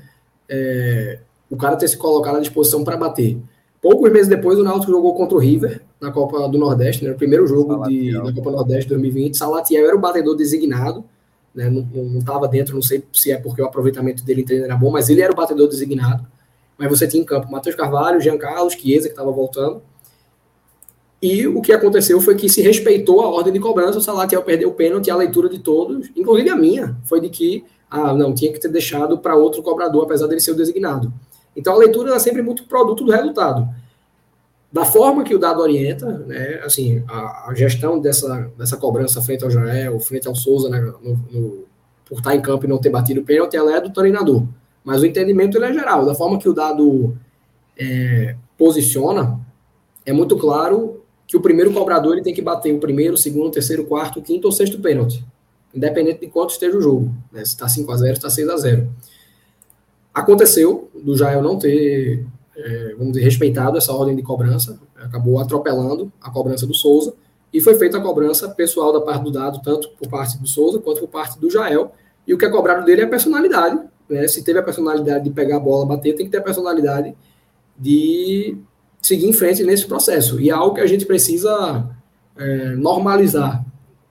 é, o cara ter se colocado à disposição para bater. Poucos meses depois, o Náutico jogou contra o River na Copa do Nordeste, né, o primeiro jogo de, da Copa Nordeste 2020. Salatiel era o batedor designado, né, não estava dentro, não sei se é porque o aproveitamento dele era bom, mas ele era o batedor designado. Mas você tinha em campo Matheus Carvalho, Jean Carlos, Chiesa, que estava voltando. E o que aconteceu foi que se respeitou a ordem de cobrança, o Salatiel perdeu o pênalti, a leitura de todos, inclusive a minha, foi de que, ah, não, tinha que ter deixado para outro cobrador, apesar dele ser o designado. Então a leitura é sempre muito produto do resultado. Da forma que o dado orienta, né, assim, a, a gestão dessa, dessa cobrança frente ao Jael, frente ao Souza, né, no, no, por estar em campo e não ter batido o pênalti, ela é do treinador. Mas o entendimento ele é geral. Da forma que o dado é, posiciona, é muito claro que o primeiro cobrador ele tem que bater o primeiro, o segundo, o terceiro, o quarto, o quinto ou sexto pênalti. Independente de quanto esteja o jogo. Né, se está 5x0, se está 6x0. Aconteceu do Jael não ter, é, vamos dizer, respeitado essa ordem de cobrança, acabou atropelando a cobrança do Souza, e foi feita a cobrança pessoal da parte do dado, tanto por parte do Souza quanto por parte do Jael, e o que é cobrado dele é a personalidade, né? se teve a personalidade de pegar a bola, bater, tem que ter a personalidade de seguir em frente nesse processo, e é algo que a gente precisa é, normalizar,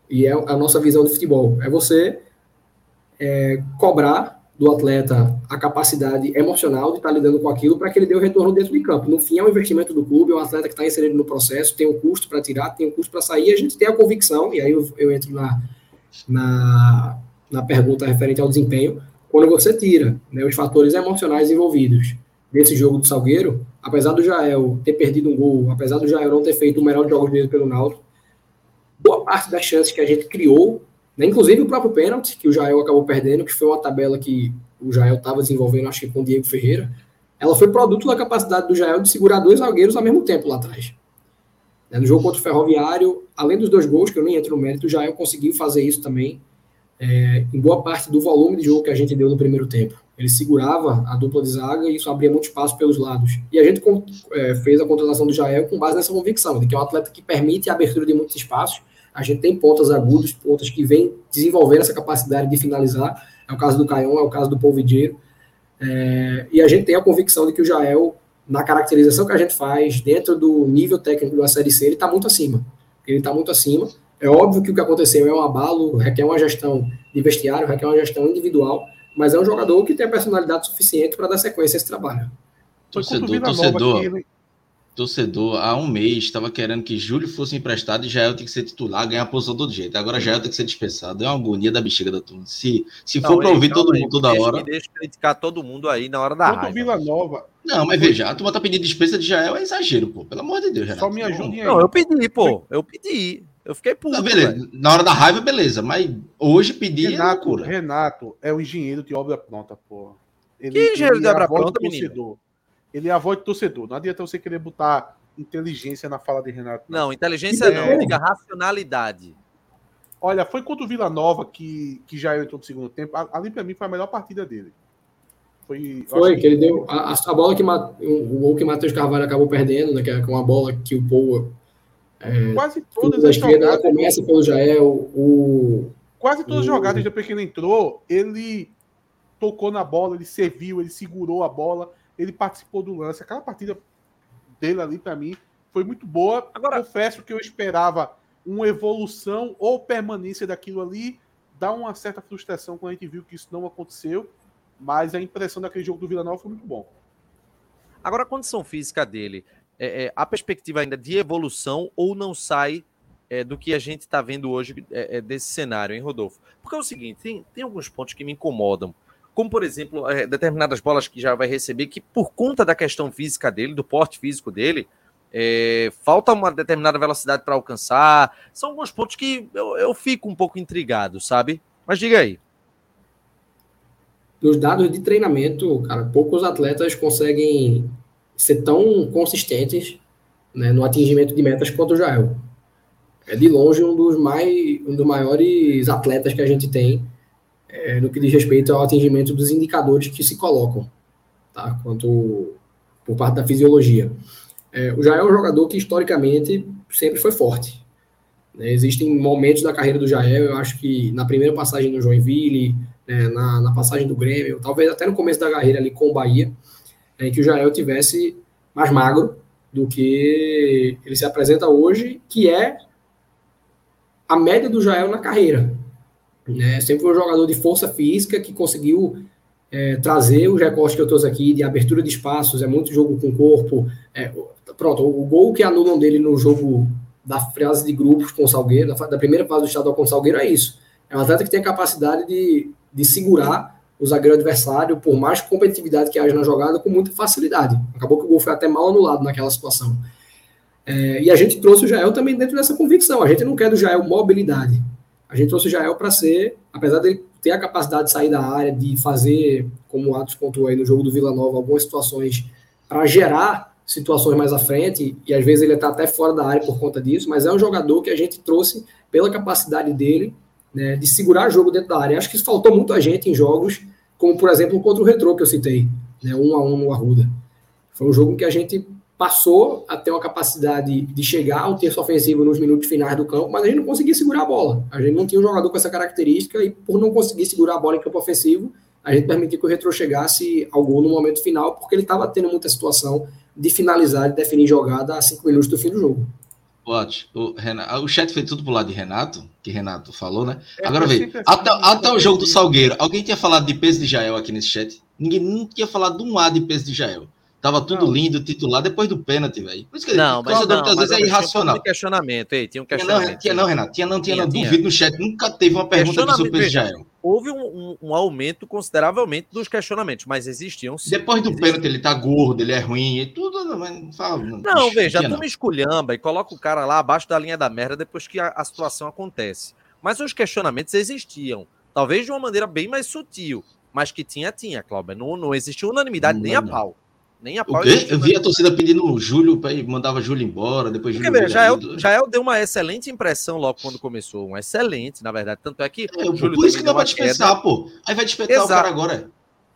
e é a nossa visão do futebol, é você é, cobrar do atleta a capacidade emocional de estar lidando com aquilo para que ele dê o retorno dentro de campo. No fim, é um investimento do clube, é um atleta que está inserido no processo, tem um custo para tirar, tem um custo para sair, a gente tem a convicção, e aí eu, eu entro na, na, na pergunta referente ao desempenho, quando você tira né, os fatores emocionais envolvidos nesse jogo do Salgueiro, apesar do Jael ter perdido um gol, apesar do Jael não ter feito o melhor jogo dele pelo Náutico, boa parte das chances que a gente criou né? Inclusive o próprio pênalti, que o Jael acabou perdendo, que foi uma tabela que o Jael estava desenvolvendo, acho que com o Diego Ferreira, ela foi produto da capacidade do Jael de segurar dois zagueiros ao mesmo tempo lá atrás. Né? No jogo contra o Ferroviário, além dos dois gols, que eu nem entro no mérito, o Jael conseguiu fazer isso também é, em boa parte do volume de jogo que a gente deu no primeiro tempo. Ele segurava a dupla de zaga e isso abria muito espaço pelos lados. E a gente é, fez a contratação do Jael com base nessa convicção, de que é um atleta que permite a abertura de muitos espaços a gente tem pontas agudas, pontas que vêm desenvolvendo essa capacidade de finalizar. É o caso do Caion, é o caso do Polvideiro. É, e a gente tem a convicção de que o Jael, na caracterização que a gente faz, dentro do nível técnico da Série C, ele está muito acima. Ele está muito acima. É óbvio que o que aconteceu é um abalo, requer uma gestão de vestiário, requer uma gestão individual, mas é um jogador que tem a personalidade suficiente para dar sequência a esse trabalho.
Torcedor, torcedor, torcedor há um mês estava querendo que Júlio fosse emprestado e Jael tem que ser titular, ganhar a posição do jeito. Agora Jael tem que ser dispensado. É uma agonia da bexiga da turma. Se, se não, for para ouvir todo mundo toda deixa, hora.
Deixa criticar todo mundo aí na hora da Quanto raiva.
Vila Nova.
Não, mas veja, a turma tá pedindo dispensa de Jael é exagero, pô. Pelo amor de Deus,
Renato. Só me ajude aí.
Não, eu pedi, pô. Eu pedi. Eu fiquei puto. Não,
beleza. Na hora da raiva, beleza. Mas hoje pedir
Renato, é Renato é o engenheiro de obra pronta, pô.
Ele, que engenheiro de obra pronta, menino?
Ele é a voz do torcedor. Não adianta você querer botar inteligência na fala de Renato.
Não, inteligência é. não, diga racionalidade.
Olha, foi contra o Vila Nova que, que já entrou no segundo tempo. Ali, para mim, foi a melhor partida dele.
Foi, foi que, ele deu. A, a bola que o gol que Matheus Carvalho acabou perdendo, né? Que é uma bola que o Poa.
É, quase todas as
jogadas. Começa pelo Jael. O,
quase todas as jogadas, depois que ele entrou, ele tocou na bola, ele serviu, ele segurou a bola, ele participou do lance. Aquela partida dele ali, para mim, foi muito boa. Agora, confesso que eu esperava uma evolução ou permanência daquilo ali. Dá uma certa frustração quando a gente viu que isso não aconteceu. Mas a impressão daquele jogo do Vila Nova foi muito bom.
Agora, a condição física dele, é, é, a perspectiva ainda de evolução ou não sai é, do que a gente está vendo hoje é, é, desse cenário, hein, Rodolfo? Porque é o seguinte, tem, tem alguns pontos que me incomodam. Como, por exemplo, é, determinadas bolas que já vai receber, que por conta da questão física dele, do porte físico dele, falta uma determinada velocidade para alcançar. São alguns pontos que eu, eu fico um pouco intrigado, sabe? Mas diga aí.
Nos dados de treinamento, cara, poucos atletas conseguem ser tão consistentes né, no atingimento de metas quanto o Jael. É de longe um dos, mais, um dos maiores atletas que a gente tem é, no que diz respeito ao atingimento dos indicadores que se colocam, tá? quanto por parte da fisiologia. É, o Jael é um jogador que historicamente sempre foi forte. Né? Existem momentos da carreira do Jael, eu acho que na primeira passagem no Joinville, né, na, na, passagem do Grêmio, talvez até no começo da carreira ali com o Bahia, em que o Jael tivesse mais magro do que ele se apresenta hoje, que é a média do Jael na carreira. Né? Sempre foi um jogador de força física que conseguiu é, trazer os recortes que eu trouxe aqui de abertura de espaços, é muito jogo com corpo. É, pronto, o gol que anulam dele no jogo da fase de grupos com o Salgueiro, da, da primeira fase do estadual com o Salgueiro, é isso. É um atleta que tem a capacidade de, de segurar o zagueiro adversário, por mais competitividade que haja na jogada, com muita facilidade. Acabou que o gol foi até mal anulado naquela situação. É, e a gente trouxe o Jael também dentro dessa convicção. A gente não quer do Jael mobilidade. A gente trouxe o Jael para ser, apesar dele ter a capacidade de sair da área, de fazer, como o Atos pontuou aí no jogo do Vila Nova, algumas situações para gerar situações mais à frente, e às vezes ele está até fora da área por conta disso, mas é um jogador que a gente trouxe pela capacidade dele né, de segurar jogo dentro da área. Acho que isso faltou muito a gente em jogos como por exemplo contra o Retrô que eu citei, né, um a um no Arruda. Foi um jogo que a gente passou a ter uma capacidade de chegar ao terço ofensivo nos minutos finais do campo, mas a gente não conseguia segurar a bola. A gente não tinha um jogador com essa característica e por não conseguir segurar a bola em campo ofensivo, a gente permitiu que o Retro chegasse ao gol no momento final, porque ele estava tendo muita situação de finalizar e definir jogada a cinco minutos do fim do jogo.
Ótimo. O, Renato, o chat foi tudo pro lado de Renato, que Renato falou, né? É, Agora vem. Até, até o jogo do Salgueiro, alguém tinha falado de peso de Jael aqui nesse chat? Ninguém não tinha falado de um A de peso de Jael. Tava tudo não. lindo, titular depois do pêntalti, velho. Por isso que
não, mas, não, muitas vezes é irracional. Tinha um questionamento, ei, tinha um questionamento.
Tinha não, tinha não, Renato. Tinha não, tinha, tinha não. Duvido no chat. Nunca teve uma pergunta sobre o peso de Jael.
Houve um, um, um, aumento consideravelmente dos questionamentos, mas existiam
sim. Depois do pênalti, ele tá gordo, ele é ruim, e tudo. Não, fala,
não, não veja, tu me esculhamba e coloca o cara lá abaixo da linha da merda depois que a, a situação acontece. Mas os questionamentos existiam. Talvez de uma maneira bem mais sutil, mas que tinha, tinha, Cláudio. Não, não existia unanimidade não, nem a pau. Nem a pau.
Eu vi a torcida pedindo o Júlio, mandava Júlio embora, depois Júlio. Ver,
Jael, Jael deu uma excelente impressão logo quando começou. Um excelente, na verdade. Tanto é que. É,
Júlio por isso que não vai dispensar, pô. Aí vai dispensar Exato. o cara agora.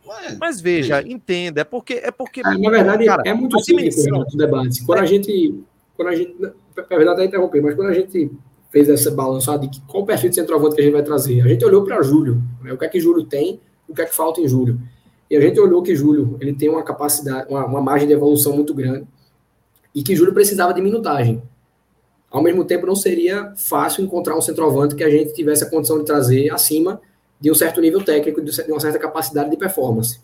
Mas, Mas veja, é. entenda, é porque. É porque
ah, na verdade, cara, é muito simples o debate. Quando a gente. Quando a gente. Na verdade, até interromper, mas quando a gente fez essa balança de qual perfil de centroavante que a gente vai trazer, a gente olhou para Júlio. Né? O que é que Júlio tem, o que é que falta em Júlio. E a gente olhou que Júlio ele tem uma capacidade, uma, uma margem de evolução muito grande e que Júlio precisava de minutagem. Ao mesmo tempo, não seria fácil encontrar um centroavante que a gente tivesse a condição de trazer acima de um certo nível técnico, de uma certa capacidade de performance.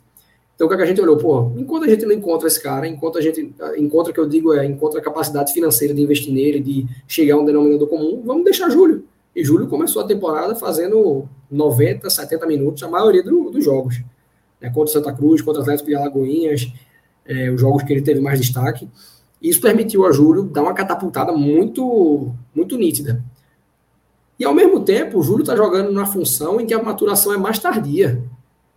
Então, o que, é que a gente olhou? Pô, enquanto a gente não encontra esse cara, enquanto a gente encontra, o que eu digo é, encontra a capacidade financeira de investir nele, de chegar a um denominador comum, vamos deixar Júlio. E Júlio começou a temporada fazendo 90, 70 minutos, a maioria do, dos jogos né, contra o Santa Cruz, contra o Atlético de Alagoinhas, é, os jogos que ele teve mais destaque. Isso permitiu a Júlio dar uma catapultada muito, muito nítida. E ao mesmo tempo, o Júlio está jogando numa função em que a maturação é mais tardia.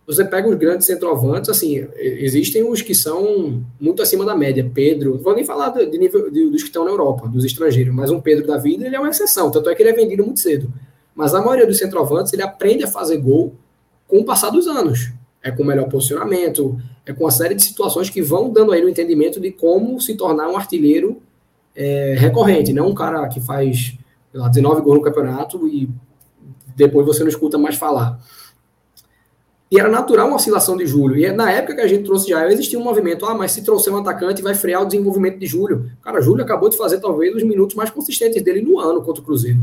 Você pega os grandes centroavantes, assim, existem os que são muito acima da média. Pedro, não vou nem falar de nível dos que estão na Europa, dos estrangeiros, mas um Pedro da vida, ele é uma exceção, tanto é que ele é vendido muito cedo. Mas a maioria dos centroavantes, ele aprende a fazer gol com o passar dos anos é com melhor posicionamento, é com uma série de situações que vão dando aí o entendimento de como se tornar um artilheiro é, recorrente, não um cara que faz lá, 19 gols no campeonato e depois você não escuta mais falar. E era natural uma oscilação de Júlio. E é, na época que a gente trouxe já existia um movimento, ah, mas se trouxer um atacante vai frear o desenvolvimento de Júlio. Cara, Júlio acabou de fazer talvez os minutos mais consistentes dele no ano contra o Cruzeiro.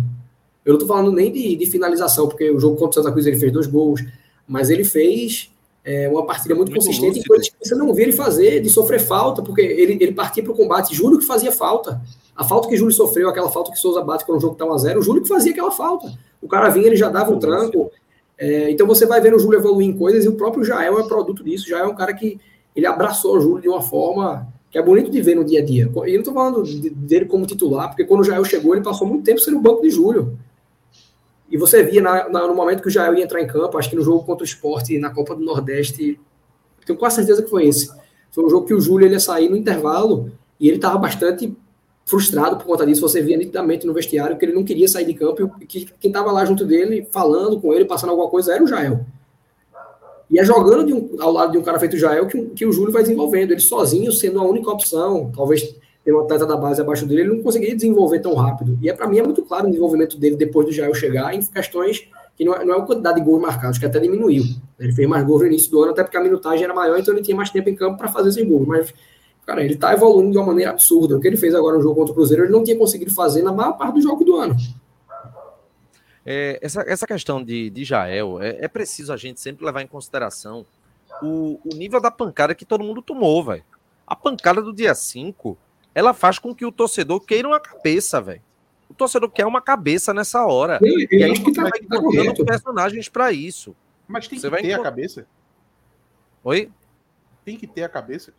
Eu não estou falando nem de, de finalização, porque o jogo contra o Santa Cruz ele fez dois gols, mas ele fez é, uma partida muito, muito consistente coisas que você não vê ele fazer, de sofrer falta, porque ele, ele partia para o combate. Júlio que fazia falta. A falta que Júlio sofreu, aquela falta que Souza bate quando o jogo está 1x0, o Júlio que fazia aquela falta. O cara vinha, ele já dava um tranco. É, então você vai vendo o Júlio evoluir em coisas e o próprio Jael é produto disso. Jael é um cara que ele abraçou o Júlio de uma forma que é bonito de ver no dia a dia. E eu não estou falando dele como titular, porque quando o Jael chegou, ele passou muito tempo sendo o banco de Júlio. E você via na, na, no momento que o Jael ia entrar em campo, acho que no jogo contra o esporte na Copa do Nordeste, tenho quase certeza que foi esse. Foi um jogo que o Júlio ele ia sair no intervalo e ele estava bastante frustrado por conta disso. Você via nitidamente no vestiário que ele não queria sair de campo e que quem estava lá junto dele, falando com ele, passando alguma coisa, era o Jael. E é jogando um, ao lado de um cara feito Jael que, que o Júlio vai desenvolvendo. Ele sozinho, sendo a única opção, talvez tem um atleta da base abaixo dele, ele não conseguiria desenvolver tão rápido. E é para mim é muito claro o desenvolvimento dele depois do Jael chegar em questões que não é, não é a quantidade de gols marcados, que até diminuiu. Ele fez mais gols no início do ano, até porque a minutagem era maior, então ele tinha mais tempo em campo para fazer esses gols. Mas, cara, ele está evoluindo de uma maneira absurda. O que ele fez agora no jogo contra o Cruzeiro, ele não tinha conseguido fazer na maior parte do jogo do ano.
É, essa, essa questão de, de Jael, é, é preciso a gente sempre levar em consideração o, o nível da pancada que todo mundo tomou, velho. A pancada do dia 5 ela faz com que o torcedor queira uma cabeça, velho. O torcedor quer uma cabeça nessa hora.
Eu,
e
aí a gente vai
encontrando personagens para isso.
Mas tem Você que ter encont... a cabeça.
Oi?
Tem que ter a cabeça.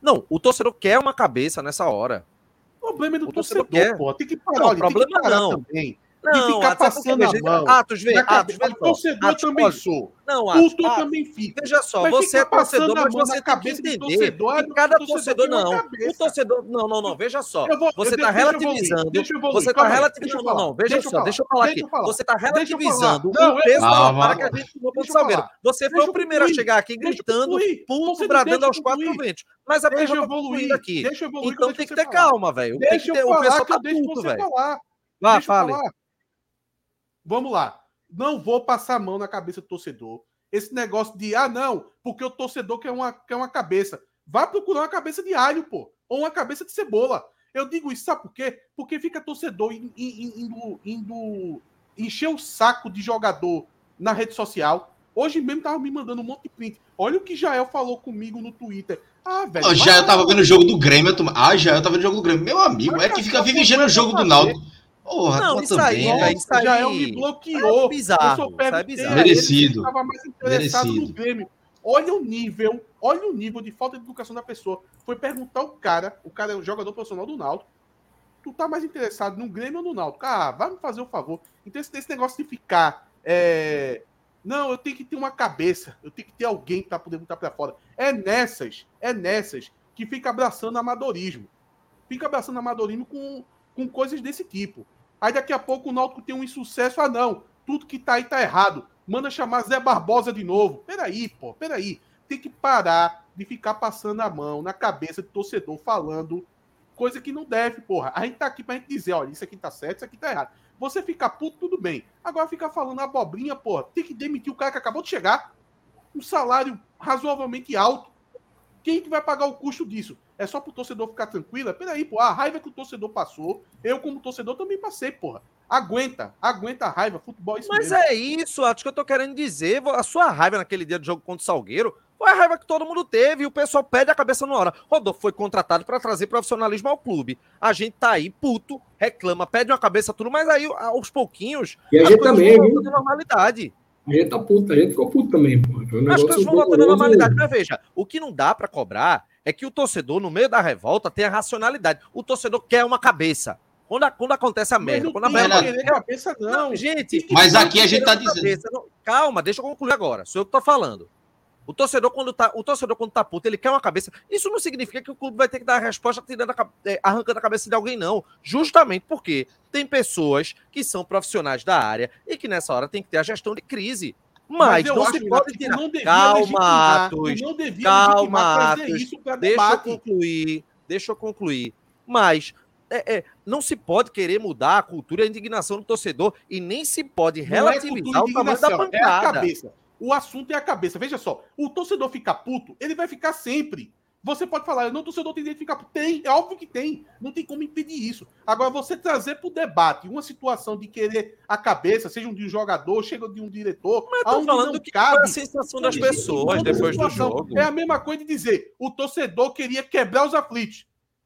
Não, o torcedor quer uma cabeça nessa hora.
O problema é do o torcedor, torcedor quer. pô. Tem que parar,
não, problema não. também. Não,
ficar passando a mão.
Atos, vê, Atos, vê,
torcedor
Atos,
também sou.
Não,
Atos, Atos, também fica.
Veja só, mas você é torcedor, mas você tem que entender torcedor, que cada torcedor, não. O torcedor, não, não, não, veja só. Vou, você está relativizando. Você está relativizando. Não, não, veja só, deixa eu falar aqui. Você está relativizando o peso da para que a gente tomou contra o Salgueiro. Você foi o primeiro a chegar aqui gritando, puto, bradando aos quatro ventos. Mas a
pessoa evoluir aqui.
Então tem que ter calma, velho. Deixa eu falar, o pessoal tá puto, velho. Vá, fale.
Vamos lá. Não vou passar a mão na cabeça do torcedor. Esse negócio de, ah, não, porque o torcedor quer uma, quer uma cabeça. Vá procurar uma cabeça de alho, pô. Ou uma cabeça de cebola. Eu digo isso, sabe por quê? Porque fica torcedor indo, indo encher o saco de jogador na rede social. Hoje mesmo tava me mandando um monte de print. Olha o que Jael falou comigo no Twitter. Ah, velho.
Oh, Jael tava vendo o jogo do Grêmio. Ah, Jael tava vendo o jogo do Grêmio. Meu amigo, é que fica vivendo o jogo do Náutico.
Porra, não, isso aí, véio, isso aí,
já é me bloqueou. É
bizarro, é bizarro.
Merecido.
Estava mais interessado Merecido. no Grêmio. Olha o nível, olha o nível de falta de educação da pessoa. Foi perguntar o cara, o cara é o jogador profissional do Náutico, tu tá mais interessado no Grêmio ou no Náutico? Ah, vai me fazer o um favor. Então esse, esse negócio de ficar, é... não, eu tenho que ter uma cabeça, eu tenho que ter alguém para poder botar para fora. É nessas, é nessas que fica abraçando amadorismo. Fica abraçando amadorismo com, com coisas desse tipo. Aí daqui a pouco o Náutico tem um insucesso. Ah, não. Tudo que tá aí tá errado. Manda chamar Zé Barbosa de novo. Peraí, pô, peraí. Tem que parar de ficar passando a mão na cabeça do torcedor falando coisa que não deve, porra. A gente tá aqui pra gente dizer, olha, isso aqui tá certo, isso aqui tá errado. Você ficar puto, tudo bem. Agora ficar falando abobrinha, porra, tem que demitir o cara que acabou de chegar. Um salário razoavelmente alto. Quem que vai pagar o custo disso? É só pro torcedor ficar tranquilo? Peraí, pô, a raiva que o torcedor passou, eu como torcedor também passei, porra. Aguenta, aguenta a raiva, futebol é isso
Mas
mesmo.
é isso, acho que eu tô querendo dizer. A sua raiva naquele dia do jogo contra o Salgueiro foi a raiva que todo mundo teve e o pessoal pede a cabeça na hora. Rodolfo foi contratado para trazer profissionalismo ao clube. A gente tá aí, puto, reclama, pede uma cabeça, tudo, mas aí aos pouquinhos.
E a gente também, viu?
normalidade.
A gente tá puto, a gente ficou puto também, pô.
As coisas vão voltando à normalidade. Mas veja, o que não dá para cobrar é que o torcedor, no meio da revolta, tem a racionalidade. O torcedor quer uma cabeça. Quando, quando acontece a merda, quando a merda.
Não cabeça, não.
não gente.
Mas aqui a gente tá dizendo.
Não, calma, deixa eu concluir agora. Sou eu que tô falando. O torcedor, quando tá, o torcedor, quando tá puto, ele quer uma cabeça. Isso não significa que o clube vai ter que dar a resposta tirando a, é, arrancando a cabeça de alguém, não. Justamente porque tem pessoas que são profissionais da área e que nessa hora tem que ter a gestão de crise. Mas, Mas não se pode tirar. Não calma, Atos. Não calma, Atos. Deixa eu concluir. Deixa eu concluir. Mas é, é, não se pode querer mudar a cultura e a indignação do torcedor e nem se pode relativizar é o tamanho da pancada.
É a cabeça. O assunto é a cabeça. Veja só, o torcedor fica puto, ele vai ficar sempre. Você pode falar, não, torcedor tem direito de ficar. Tem, é óbvio que tem. Não tem como impedir isso. Agora, você trazer para o debate uma situação de querer a cabeça, seja de um jogador, chega de um diretor.
Mas eu tô falando que cabe, a sensação das pessoas depois do jogo.
É a mesma coisa de dizer, o torcedor queria quebrar os aflitos.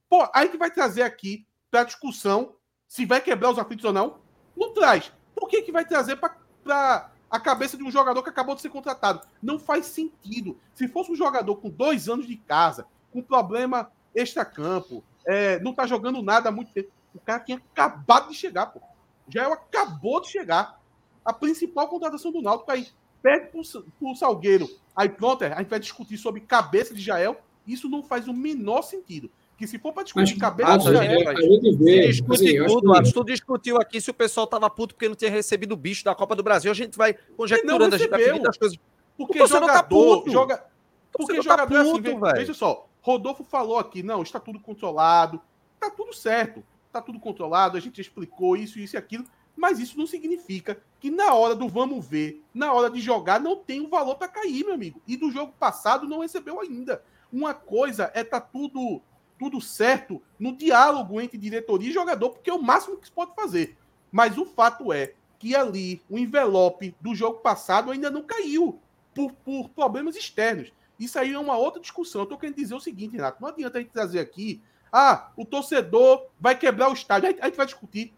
Pô, aí que vai trazer aqui para discussão se vai quebrar os aflitos ou não. Não traz. Por que, que vai trazer para a cabeça de um jogador que acabou de ser contratado. Não faz sentido. Se fosse um jogador com dois anos de casa, com problema extra-campo, é, não tá jogando nada há muito tempo, o cara tinha acabado de chegar, pô. Jael acabou de chegar. A principal contratação do Náutico aí. Pede pro, pro Salgueiro. Aí pronto, a gente vai discutir sobre cabeça de Jael. Isso não faz o menor sentido. Que se for para discutir Mas. A gente
vê, discute assim, tudo, que... tu discutiu aqui se o pessoal tava puto porque não tinha recebido o bicho da Copa do Brasil. A gente vai conjecturando, a gente vai
as coisas. Porque o jogador, tá puto. joga. Porque tá jogador tá puto, assim, veja só, Rodolfo falou aqui, não, está tudo controlado, está tudo certo, está tudo controlado, a gente explicou isso, isso e aquilo, mas isso não significa que na hora do vamos ver, na hora de jogar, não tem o um valor para cair, meu amigo. E do jogo passado não recebeu ainda. Uma coisa é tá tudo tudo certo no diálogo entre diretoria e jogador, porque é o máximo que se pode fazer. Mas o fato é que ali o envelope do jogo passado ainda não caiu por, por problemas externos. Isso aí é uma outra discussão. Eu estou querendo dizer o seguinte, Renato: não adianta a gente trazer aqui, ah, o torcedor vai quebrar o estádio. A gente vai discutir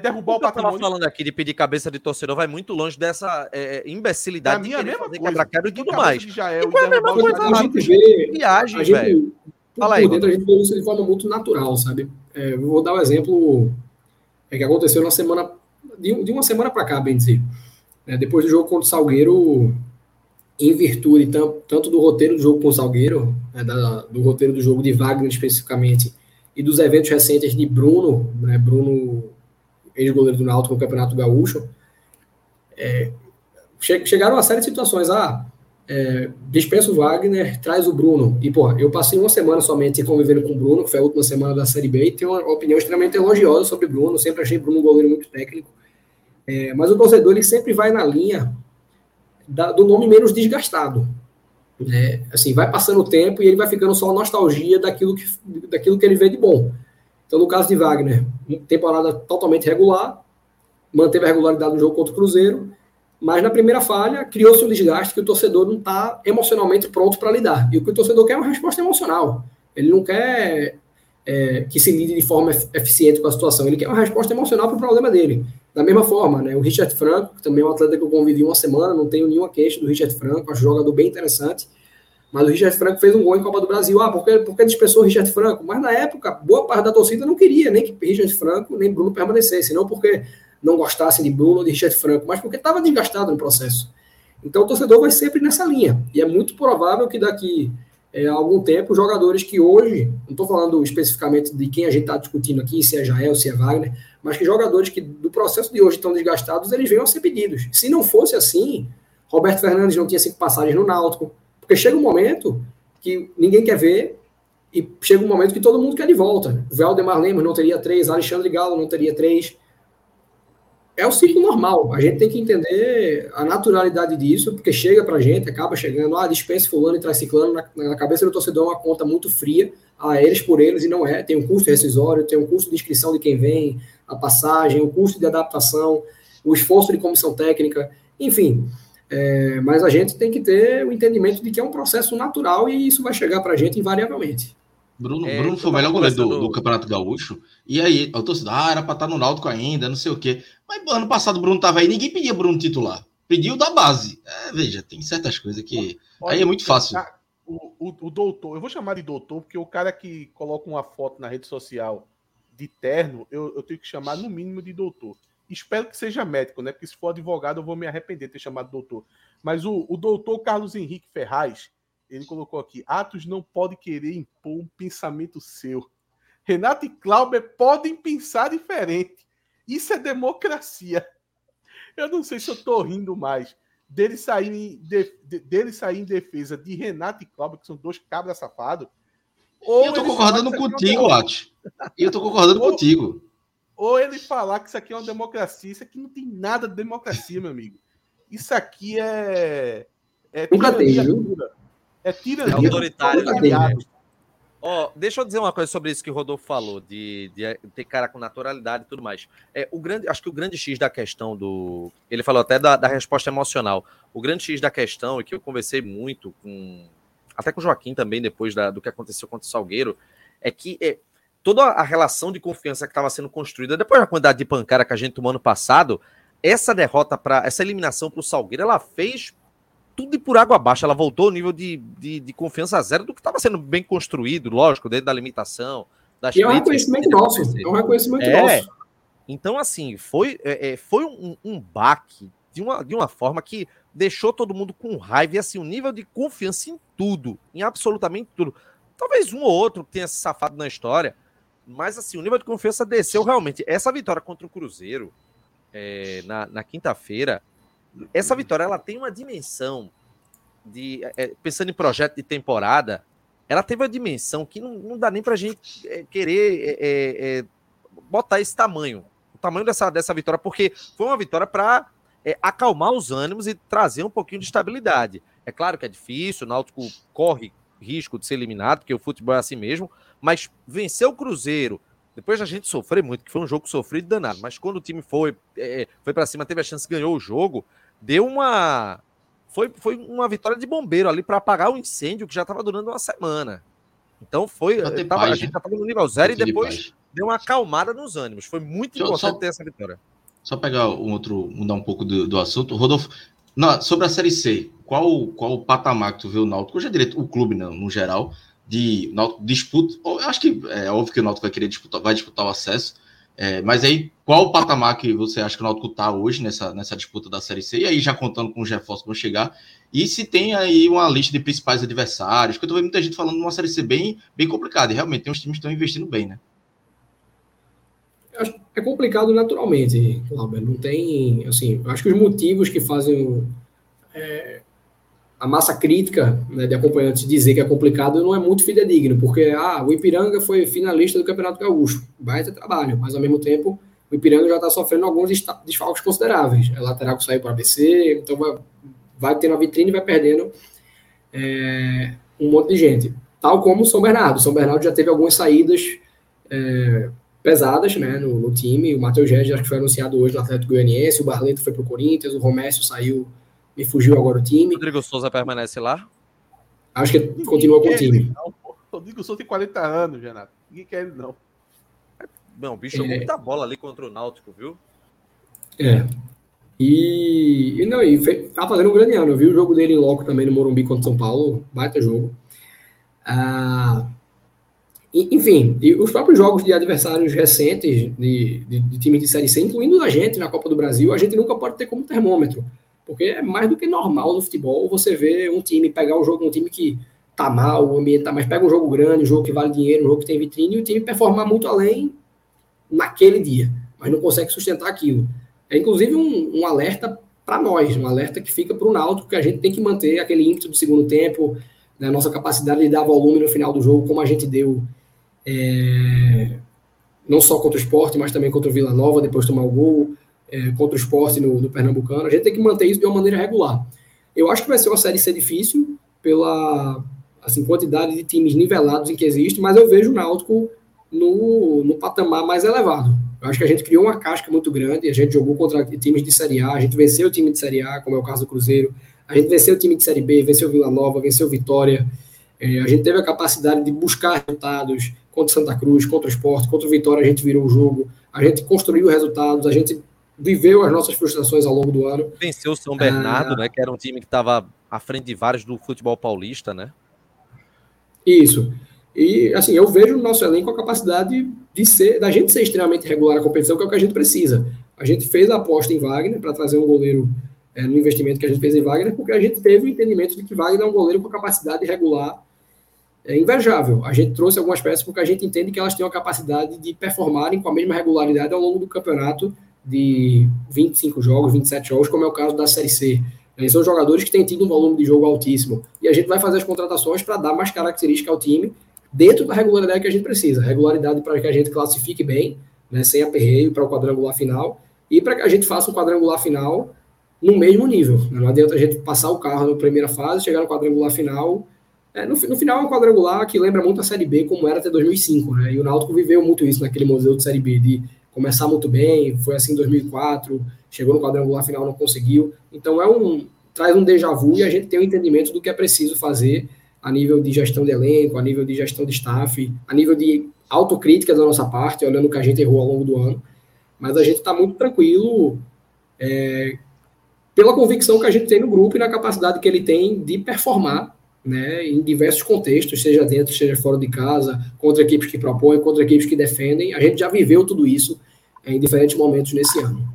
derrubar o, o patrimônio.
Eu falando aqui de pedir cabeça de torcedor vai muito longe dessa é, é imbecilidade
a minha
de
mesma coisa.
e tudo mais.
Jael, e é a mesma coisa,
a gente vê, viagem, velho. Fala aí. Dentro, a gente vê isso de forma muito natural, sabe? É, vou dar um exemplo é, que aconteceu na semana de, de uma semana para cá, bem dizer. É, depois do jogo contra o Salgueiro, em virtude tanto do roteiro do jogo com o Salgueiro, né, da, do roteiro do jogo de Wagner especificamente, e dos eventos recentes de Bruno, né, Bruno, ex-goleiro do Náutico no Campeonato Gaúcho, é, che chegaram a série de situações. Ah, é, dispensa o Wagner, traz o Bruno. E, pô, eu passei uma semana somente convivendo com o Bruno, que foi a última semana da Série B, e tenho uma opinião extremamente elogiosa sobre o Bruno. Sempre achei Bruno um goleiro muito técnico. É, mas o torcedor, ele sempre vai na linha da, do nome menos desgastado. É, assim, vai passando o tempo e ele vai ficando só nostalgia daquilo que, daquilo que ele vê de bom. Então, no caso de Wagner, temporada totalmente regular, manteve a regularidade no jogo contra o Cruzeiro, mas na primeira falha criou-se um desgaste que o torcedor não está emocionalmente pronto para lidar. E o que o torcedor quer é uma resposta emocional. Ele não quer é, que se lide de forma eficiente com a situação, ele quer uma resposta emocional para o problema dele. Da mesma forma, né, o Richard Franco, que também é um atleta que eu convivi uma semana, não tenho nenhuma queixa do Richard Franco, acho um jogador bem interessante. Mas o Richard Franco fez um gol em Copa do Brasil. Ah, porque, porque dispensou o Richard Franco? Mas na época, boa parte da torcida não queria nem que Richard Franco nem Bruno permanecessem, não porque não gostassem de Bruno ou de Richard Franco, mas porque estava desgastado no processo. Então o torcedor vai sempre nessa linha. E é muito provável que daqui é, algum tempo, jogadores que hoje, não estou falando especificamente de quem a gente está discutindo aqui, se é Jael, se é Wagner, mas que jogadores que do processo de hoje estão desgastados, eles venham a ser pedidos. Se não fosse assim, Roberto Fernandes não tinha cinco passagens no Náutico, porque chega um momento que ninguém quer ver e chega um momento que todo mundo quer de volta. Valdemar Lemos não teria três, Alexandre Galo não teria três, é o ciclo normal. A gente tem que entender a naturalidade disso, porque chega pra gente, acaba chegando, ah, dispensa fulano e traz ciclano, na, na, cabeça do torcedor é uma conta muito fria, a eles por eles, e não é. Tem um custo rescisório, tem um custo de inscrição de quem vem, a passagem, o custo de adaptação, o esforço de comissão técnica, enfim. É, mas a gente tem que ter o entendimento de que é um processo natural e isso vai chegar pra gente invariavelmente.
Bruno, é, Bruno foi o melhor goleiro do, do, Campeonato Gaúcho. E aí, eu tô assim, ah, era pra estar tá no Náutico ainda, não sei o quê. Mas ano passado o Bruno tava aí, ninguém pedia Bruno titular. Pediu da base. É, veja, tem certas coisas que. Olha, aí é muito fácil.
O, o, o, doutor, eu vou chamar de doutor, porque o cara que coloca uma foto na rede social de terno, eu, eu tenho que chamar no mínimo de doutor. Espero que seja médico, né? Porque se for advogado, eu vou me arrepender de ter chamado doutor. Mas o, o doutor Carlos Henrique Ferraz, ele colocou aqui: Atos não pode querer impor um pensamento seu. Renato e Clauber podem pensar diferente. Isso é democracia. Eu não sei se eu estou rindo mais dele sair, em, de, dele sair em defesa de Renato e Clauber, que são dois cabras safados.
eu tô concordando contigo, é Atos. Eu tô concordando ou, contigo.
Ou ele falar que isso aqui é uma democracia. Isso aqui não tem nada de democracia, meu amigo. Isso aqui é.
é Nunca tem, viu?
É tirania. É
autoritário. Né? Ó, deixa eu dizer uma coisa sobre isso que o Rodolfo falou, de, de ter cara com naturalidade e tudo mais. É, o grande, acho que o grande X da questão do. Ele falou até da, da resposta emocional. O grande X da questão, e que eu conversei muito com. Até com o Joaquim também, depois da, do que aconteceu contra o Salgueiro, é que é, toda a relação de confiança que estava sendo construída, depois da quantidade de pancada que a gente tomou ano passado, essa derrota para essa eliminação para o Salgueiro, ela fez tudo e por água abaixo. Ela voltou ao nível de, de, de confiança zero do que estava sendo bem construído, lógico, dentro da limitação.
Das e é um reconhecimento nosso. É um reconhecimento é, nosso.
Então, assim, foi, é, é, foi um, um baque de uma, de uma forma que deixou todo mundo com raiva e assim, um nível de confiança em tudo, em absolutamente tudo. Talvez um ou outro tenha se safado na história, mas assim, o nível de confiança desceu realmente. Essa vitória contra o Cruzeiro é, na, na quinta-feira, essa vitória ela tem uma dimensão de é, pensando em projeto de temporada, ela teve uma dimensão que não, não dá nem para a gente é, querer é, é, é, botar esse tamanho, o tamanho dessa, dessa vitória, porque foi uma vitória para é, acalmar os ânimos e trazer um pouquinho de estabilidade. É claro que é difícil, o Náutico corre risco de ser eliminado, porque o futebol é assim mesmo, mas vencer o Cruzeiro, depois da gente sofrer muito, que foi um jogo sofrido danado, mas quando o time foi, é, foi para cima, teve a chance, ganhou o jogo, deu uma. Foi, foi uma vitória de bombeiro ali para apagar o incêndio que já estava durando uma semana. Então foi. Tava, paz, a gente estava no nível zero e depois deu uma acalmada nos ânimos. Foi muito importante só, ter essa vitória.
Só pegar um outro, mudar um pouco do, do assunto. Rodolfo, na, sobre a Série C, qual, qual o patamar que tu vê o Náutico, já direito, o clube não, no geral, de Náutico disputa. Eu acho que é óbvio que o Náutico vai querer disputar, vai disputar o acesso, é, mas aí, qual o patamar que você acha que o Náutico está hoje nessa, nessa disputa da Série C? E aí, já contando com os reforços que vão chegar. E se tem aí uma lista de principais adversários, que eu tô vendo muita gente falando de uma Série C bem, bem complicada. E realmente, tem uns times que estão investindo bem, né?
É complicado naturalmente, Cláudio. Não tem, assim, acho que os motivos que fazem é, a massa crítica né, de acompanhantes dizer que é complicado não é muito fidedigno, porque ah, o Ipiranga foi finalista do Campeonato Gaúcho, vai ter trabalho, mas ao mesmo tempo o Ipiranga já está sofrendo alguns desfalques consideráveis. É lateral que saiu para ABC, então vai, vai tendo a vitrine e vai perdendo é, um monte de gente. Tal como o São Bernardo. O São Bernardo já teve algumas saídas é, pesadas né, no, no, time. O Matheus Regis, acho que foi anunciado hoje no Atlético Goianiense, o Barleto foi para o Corinthians, o Romércio saiu me fugiu agora o time.
Rodrigo Souza permanece lá?
Acho que continua com o time.
Não, Rodrigo Souza tem 40 anos, Renato. Ninguém quer ele, não.
Não, o bicho jogou é... muita bola ali contra o Náutico, viu?
É. E, e não, e fez, tá fazendo um grande ano. Eu vi o jogo dele em loco também no Morumbi contra São Paulo. Baita jogo. Ah, enfim, e os próprios jogos de adversários recentes de, de, de time de Série C, incluindo a gente na Copa do Brasil, a gente nunca pode ter como termômetro. Porque é mais do que normal no futebol você ver um time pegar um jogo, um time que tá mal, o ambiente tá, mas pega um jogo grande, um jogo que vale dinheiro, um jogo que tem vitrine, e o time performar muito além naquele dia, mas não consegue sustentar aquilo. É inclusive um, um alerta para nós, um alerta que fica para o Náutico, que a gente tem que manter aquele ímpeto do segundo tempo, né, nossa capacidade de dar volume no final do jogo, como a gente deu é, não só contra o esporte, mas também contra o Vila Nova, depois de tomar o gol é, contra o esporte no, no, Pernambucano. A gente tem que manter isso de uma maneira regular. Eu acho que vai ser uma série C difícil pela assim, quantidade de times nivelados em que existe, mas eu vejo o Náutico no, no patamar mais elevado. Eu acho que a gente criou uma casca muito grande, a gente jogou contra times de Série A, a gente venceu o time de Série A, como é o caso do Cruzeiro, a gente venceu o time de Série B, venceu Vila Nova, venceu Vitória, é, a gente teve a capacidade de buscar resultados contra Santa Cruz, contra o Esporte, contra o Vitória, a gente virou o jogo, a gente construiu resultados, a gente viveu as nossas frustrações ao longo do ano.
Venceu o São Bernardo, ah, né? Que era um time que estava à frente de vários do futebol paulista, né?
Isso. E assim, eu vejo o nosso elenco a capacidade de ser, da gente ser extremamente regular na competição, que é o que a gente precisa. A gente fez a aposta em Wagner para trazer um goleiro é, no investimento que a gente fez em Wagner, porque a gente teve o entendimento de que Wagner é um goleiro com capacidade regular é, invejável. A gente trouxe algumas peças porque a gente entende que elas têm a capacidade de performarem com a mesma regularidade ao longo do campeonato de 25 jogos, 27 jogos, como é o caso da Série C. Eles são jogadores que têm tido um volume de jogo altíssimo. E a gente vai fazer as contratações para dar mais característica ao time dentro da regularidade que a gente precisa. Regularidade para que a gente classifique bem, né, sem aperreio, para o quadrangular final, e para que a gente faça um quadrangular final no mesmo nível. Não adianta a gente passar o carro na primeira fase, chegar no quadrangular final É, no, no, final é um quadrangular que lembra muito a Série B como era até 2005, né? E o Náutico viveu muito isso naquele museu de Série B, de começar muito bem, foi assim em 2004, chegou no quadrangular final, não conseguiu. Então é um traz um déjà vu e a gente tem um entendimento do que é preciso fazer a nível de gestão de elenco, a nível de gestão de staff, a nível de autocrítica da nossa parte, olhando o que a gente errou ao longo do ano. Mas a gente está muito tranquilo é, pela convicção que a gente tem no grupo e na capacidade que ele tem de performar né, em diversos contextos, seja dentro, seja fora de casa, contra equipes que propõem, contra equipes que defendem. A gente já viveu tudo isso em diferentes momentos nesse ano.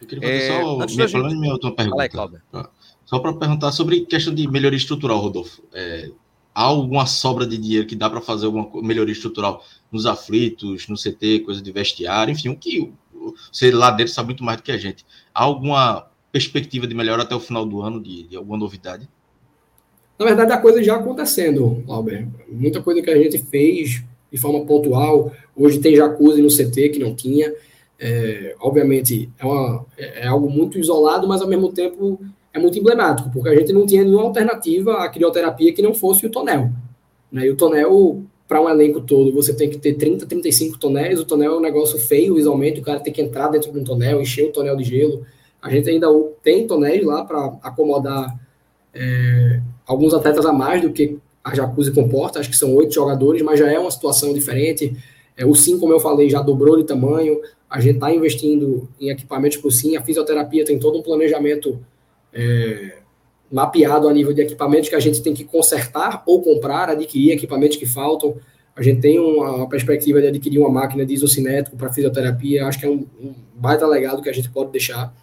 Eu queria fazer é, só minha, gente... minha última pergunta. Aí, só para perguntar sobre questão de melhoria estrutural, Rodolfo. É, há alguma sobra de dinheiro que dá para fazer alguma melhoria estrutural nos aflitos, no CT, coisa de vestiário, enfim, o que você lá dentro sabe muito mais do que a gente. Há alguma perspectiva de melhora até o final do ano, de, de alguma novidade?
Na verdade, a coisa já acontecendo, Albert. Muita coisa que a gente fez de forma pontual. Hoje tem jacuzzi no CT que não tinha. É, obviamente, é, uma, é, algo muito isolado, mas ao mesmo tempo é muito emblemático, porque a gente não tinha nenhuma alternativa à crioterapia que não fosse o tonel. Né? E o tonel, para um elenco todo, você tem que ter 30, 35 tonéis. O tonel é um negócio feio visualmente, o cara tem que entrar dentro de um tonel, encher o tonel de gelo. A gente ainda tem tonéis lá para acomodar é, alguns atletas a mais do que a Jacuzzi comporta, acho que são oito jogadores, mas já é uma situação diferente. É, o SIM, como eu falei, já dobrou de tamanho, a gente está investindo em equipamentos para o SIM, a fisioterapia tem todo um planejamento é, mapeado a nível de equipamentos que a gente tem que consertar ou comprar, adquirir equipamentos que faltam. A gente tem uma perspectiva de adquirir uma máquina de isocinético para fisioterapia, acho que é um, um baita legado que a gente pode deixar.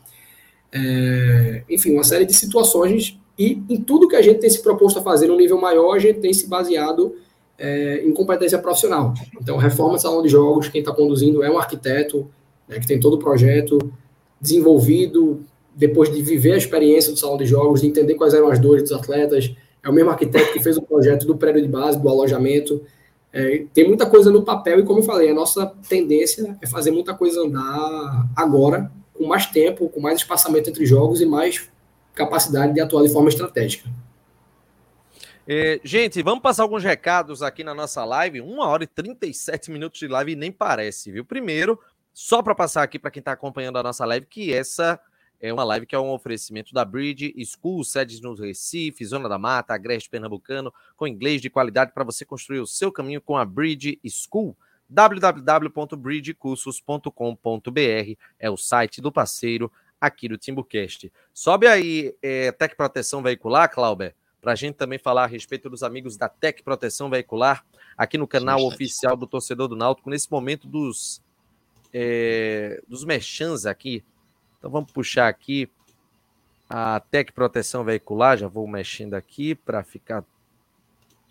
É, enfim, uma série de situações e em tudo que a gente tem se proposto a fazer no nível maior, a gente tem se baseado é, em competência profissional. Então, reforma de salão de jogos, quem está conduzindo é um arquiteto, né, que tem todo o projeto desenvolvido, depois de viver a experiência do salão de jogos, de entender quais eram as dores dos atletas. É o mesmo arquiteto que fez o projeto do prédio de base, do alojamento. É, tem muita coisa no papel e, como eu falei, a nossa tendência é fazer muita coisa andar agora, com mais tempo, com mais espaçamento entre jogos e mais capacidade de atuar de forma estratégica.
É, gente, vamos passar alguns recados aqui na nossa live. Uma hora e 37 minutos de live nem parece, viu? Primeiro, só para passar aqui para quem está acompanhando a nossa live, que essa é uma live que é um oferecimento da Bridge School, sedes no Recife, Zona da Mata, Agreste Pernambucano, com inglês de qualidade para você construir o seu caminho com a Bridge School www.bridgecursos.com.br é o site do parceiro aqui do Timbucast. Sobe aí é, Tec Proteção Veicular, Clauber, para a gente também falar a respeito dos amigos da Tec Proteção Veicular, aqui no canal Sim, oficial do Torcedor do Náutico, nesse momento dos, é, dos merchans aqui. Então vamos puxar aqui a Tec Proteção Veicular, já vou mexendo aqui para ficar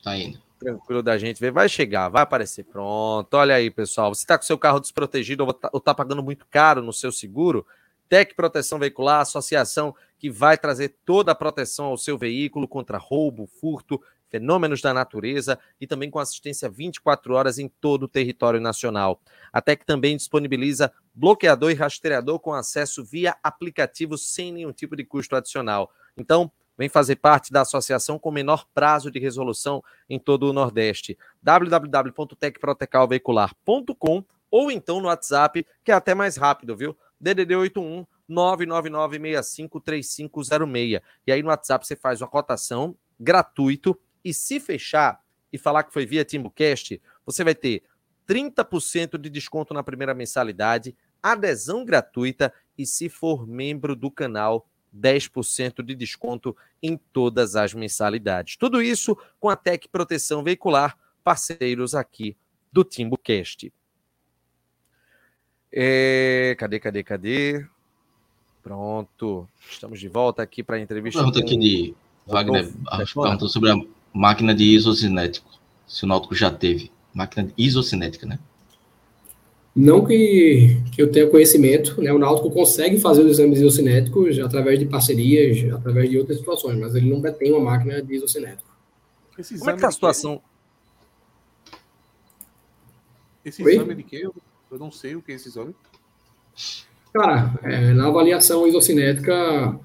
tá indo.
tranquilo da gente ver. Vai chegar, vai aparecer. Pronto, olha aí, pessoal. Você está com seu carro desprotegido ou está tá pagando muito caro no seu seguro? Tec Proteção Veicular, associação que vai trazer toda a proteção ao seu veículo contra roubo, furto, fenômenos da natureza e também com assistência 24 horas em todo o território nacional. A Tec também disponibiliza bloqueador e rastreador com acesso via aplicativo sem nenhum tipo de custo adicional. Então, vem fazer parte da associação com menor prazo de resolução em todo o Nordeste. www.tecprotecalveicular.com ou então no WhatsApp, que é até mais rápido, viu? DDD 81 999653506. E aí no WhatsApp você faz uma cotação gratuito e se fechar e falar que foi via TimbuCast, você vai ter 30% de desconto na primeira mensalidade, adesão gratuita e se for membro do canal, 10% de desconto em todas as mensalidades. Tudo isso com a Tec Proteção Veicular, parceiros aqui do TimbuCast. É, cadê, cadê, cadê? Pronto. Estamos de volta aqui para a entrevista.
Pergunta aqui de Wagner. Perguntou sobre a máquina de isocinético. Se o Náutico já teve. Máquina isocinética, né?
Não que, que eu tenha conhecimento, né? O Náutico consegue fazer os exames isocinéticos através de parcerias, através de outras situações, mas ele nunca tem uma máquina de isocinético.
Como é que tá a situação?
Esse Oi? exame de quê? Eu não sei o que é esse exame.
Cara, é, na avaliação isocinética,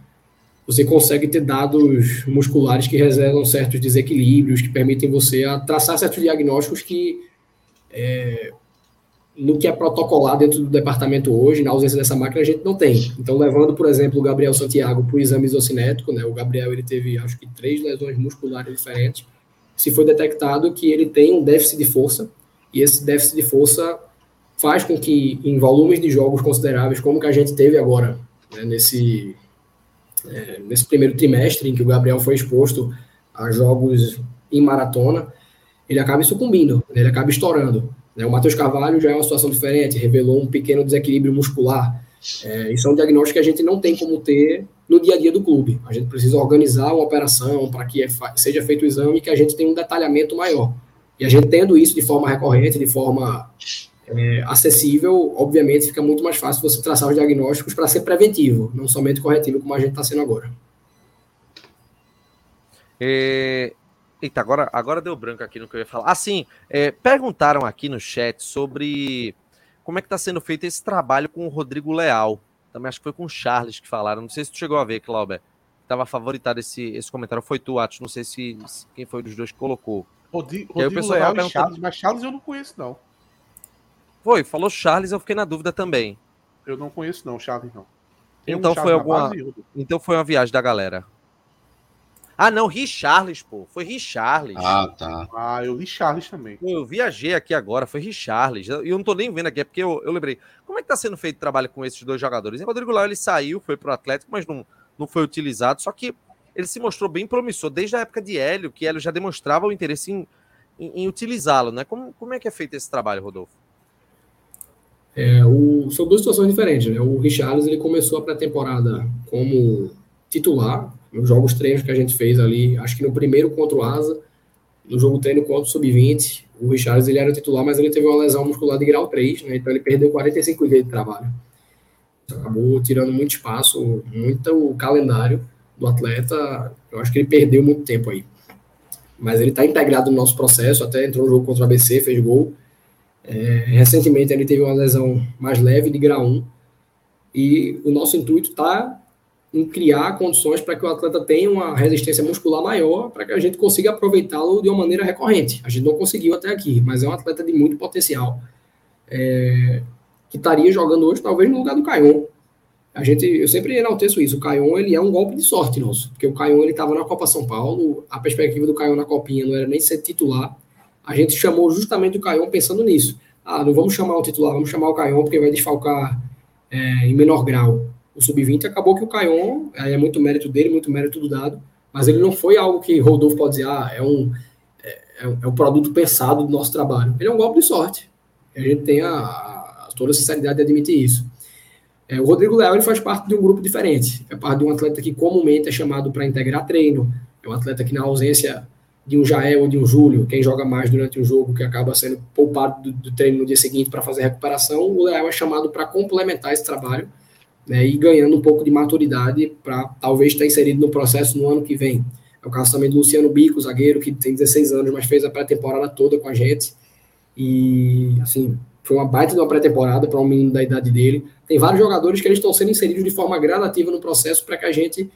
você consegue ter dados musculares que revelam certos desequilíbrios, que permitem você traçar certos diagnósticos que, é, no que é protocolar dentro do departamento hoje, na ausência dessa máquina, a gente não tem. Então, levando, por exemplo, o Gabriel Santiago para o exame isocinético, né, o Gabriel ele teve, acho que, três lesões musculares diferentes, se foi detectado que ele tem um déficit de força, e esse déficit de força faz com que, em volumes de jogos consideráveis, como que a gente teve agora, né, nesse é, nesse primeiro trimestre em que o Gabriel foi exposto a jogos em maratona, ele acaba sucumbindo, né? ele acaba estourando. Né? O Matheus Carvalho já é uma situação diferente, revelou um pequeno desequilíbrio muscular. É, isso é um diagnóstico que a gente não tem como ter no dia a dia do clube. A gente precisa organizar uma operação para que seja feito o exame e que a gente tenha um detalhamento maior. E a gente tendo isso de forma recorrente, de forma é, acessível, obviamente fica muito mais fácil você traçar os diagnósticos para ser preventivo, não somente corretivo, como a gente está sendo agora.
É... Eita, agora, agora deu branco aqui no que eu ia falar. Assim, é, perguntaram aqui no chat sobre como é que está sendo feito esse trabalho com o Rodrigo Leal. Também acho que foi com o Charles que falaram. Não sei se tu chegou a ver, Clauber. Estava favoritado esse, esse comentário. Foi tu, Atos. Não sei se, se quem foi dos dois que colocou.
Rodrigo, Rodrigo Leal e Charles, mas Charles eu não conheço, não.
Foi, falou Charles, eu fiquei na dúvida também.
Eu não conheço não, Charles não.
Tem então um foi alguma Então foi uma viagem da galera. Ah, não, Richarles, pô. Foi Richarles.
Ah, tá.
Ah, eu li Charles também.
Eu viajei aqui agora, foi Richarles. E eu não tô nem vendo aqui, é porque eu, eu lembrei. Como é que tá sendo feito o trabalho com esses dois jogadores? O Rodrigo Lau, ele saiu, foi pro Atlético, mas não, não foi utilizado. Só que ele se mostrou bem promissor desde a época de Hélio, que Hélio já demonstrava o interesse em, em, em utilizá-lo, né? Como, como é que é feito esse trabalho, Rodolfo?
É, o, são duas situações diferentes. Né? O Richarlison ele começou a pré-temporada como titular, nos jogos treinos que a gente fez ali, acho que no primeiro contra o Asa, no jogo treino contra o Sub-20, o Richarlison ele era titular, mas ele teve uma lesão muscular de grau 3, né? então ele perdeu 45 dias de trabalho. Então, acabou tirando muito espaço, muito o calendário do atleta, eu acho que ele perdeu muito tempo aí. Mas ele está integrado no nosso processo, até entrou no jogo contra o ABC, fez gol, é, recentemente ele teve uma lesão mais leve de grau 1 e o nosso intuito está em criar condições para que o atleta tenha uma resistência muscular maior para que a gente consiga aproveitá-lo de uma maneira recorrente. A gente não conseguiu até aqui, mas é um atleta de muito potencial é, que estaria jogando hoje talvez no lugar do Caion. A gente, eu sempre enalteço isso. O Caion ele é um golpe de sorte nosso, porque o Caion ele estava na Copa São Paulo. A perspectiva do Caion na Copinha não era nem ser titular a gente chamou justamente o Caion pensando nisso. Ah, não vamos chamar o titular, vamos chamar o Caion porque vai desfalcar é, em menor grau o sub-20. Acabou que o Caion, é muito mérito dele, muito mérito do dado, mas ele não foi algo que Rodolfo pode dizer, ah, é um, é, é um produto pensado do nosso trabalho. Ele é um golpe de sorte. A gente tem a, a toda a sinceridade de admitir isso. É, o Rodrigo Leal ele faz parte de um grupo diferente. É parte de um atleta que comumente é chamado para integrar treino. É um atleta que, na ausência de um Jael ou de um Júlio, quem joga mais durante o jogo, que acaba sendo poupado do, do treino no dia seguinte para fazer recuperação, o Leal é chamado para complementar esse trabalho né, e ganhando um pouco de maturidade para talvez estar inserido no processo no ano que vem. É o caso também do Luciano Bico, zagueiro, que tem 16 anos, mas fez a pré-temporada toda com a gente. E, assim, foi uma baita de uma pré-temporada para um menino da idade dele. Tem vários jogadores que eles estão sendo inseridos de forma gradativa no processo para que a gente,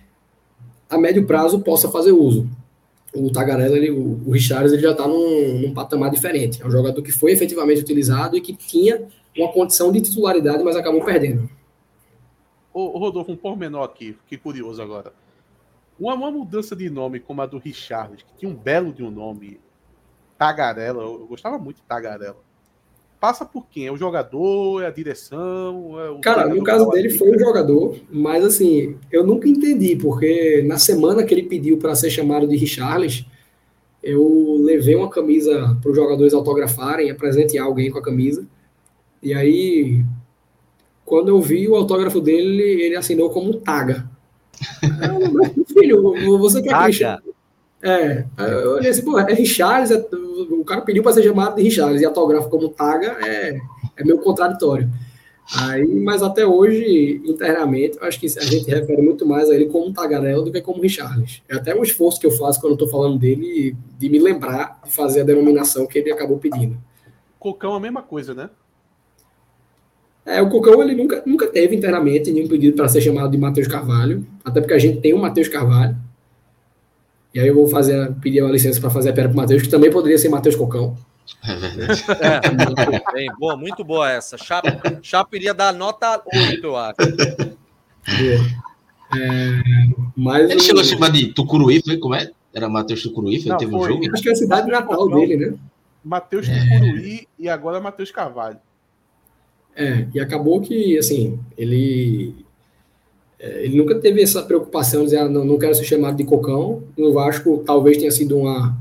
a médio prazo, possa fazer uso o Tagarela, ele, o, Richards, ele já está num, num, patamar diferente. É um jogador que foi efetivamente utilizado e que tinha uma condição de titularidade, mas acabou perdendo.
Ô, Rodolfo, um pormenor aqui, fiquei curioso agora. Uma, uma, mudança de nome como a do Richards, que tinha um belo de um nome, Tagarela, eu, eu gostava muito de Tagarela passa por quem? É o jogador? É a direção? É
Cara, no caso dele foi o jogador, mas assim, eu nunca entendi, porque na semana que ele pediu para ser chamado de Richarles, eu levei uma camisa para os jogadores autografarem, apresentear alguém com a camisa, e aí, quando eu vi o autógrafo dele, ele assinou como Taga. Eu, filho, você quer Taga. Que é, eu olhei assim, pô, é Richards, é, o cara pediu para ser chamado de Richards, e autógrafo como Taga é, é meio contraditório. Aí, mas até hoje, internamente, eu acho que a gente refere muito mais a ele como Tagarela do que como Richards. É até um esforço que eu faço quando eu estou falando dele, de me lembrar de fazer a denominação que ele acabou pedindo.
Cocão é a mesma coisa, né?
É, o Cocão ele nunca, nunca teve internamente nenhum pedido para ser chamado de Matheus Carvalho, até porque a gente tem o Matheus Carvalho. E aí eu vou fazer, pedir uma licença para fazer a pera para o Matheus, que também poderia ser Matheus Cocão.
É verdade.
É, bem, boa, muito boa essa. Chapa, Chapa iria dar nota 8, eu acho.
É, mas
Ele
o-
chegou a chamar de Tucuruí, foi? Como é? Era Matheus Tucuruí, foi?
Não,
teve um
foi.
jogo?
acho que é a cidade natal dele, né?
Matheus Tucuruí e agora Matheus Carvalho.
É, e acabou que, assim, ele, é, ele nunca teve essa preocupação de dizer, ah, não, não quero ser chamado de cocão. No Vasco, talvez tenha sido uma,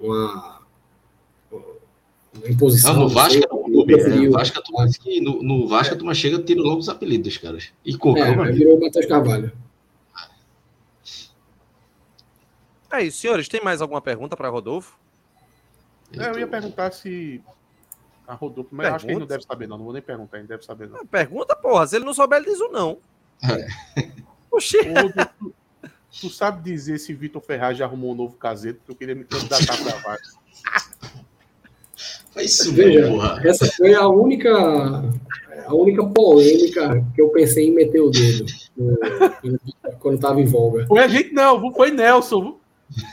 uma, uma imposição.
Não, no
não
Vasco
sei,
era um clube. Né?
preferiu.
No Vasco, a que no, no Vasco a turma chega tira logo os apelidos dos caras. E Cocão,
É, virou Matheus Carvalho.
É isso, senhores. Tem mais alguma pergunta para Rodolfo?
É, eu ia perguntar se a Rodolfo, mas eu acho que ele não
Pergunta.
deve saber, não. Não vou nem perguntar, ele deve saber, não.
Pergunta, porra. Se ele não souber, ele diz o não.
É.
Tu, tu sabe dizer se Vitor Ferraz já arrumou um novo caseto? Porque eu queria me candidatar pra vaga.
Foi isso
Veja,
mesmo, porra.
essa foi a única, a única polêmica que eu pensei em meter o dedo no- quando estava em voga.
Foi a gente, não, foi Nelson. viu?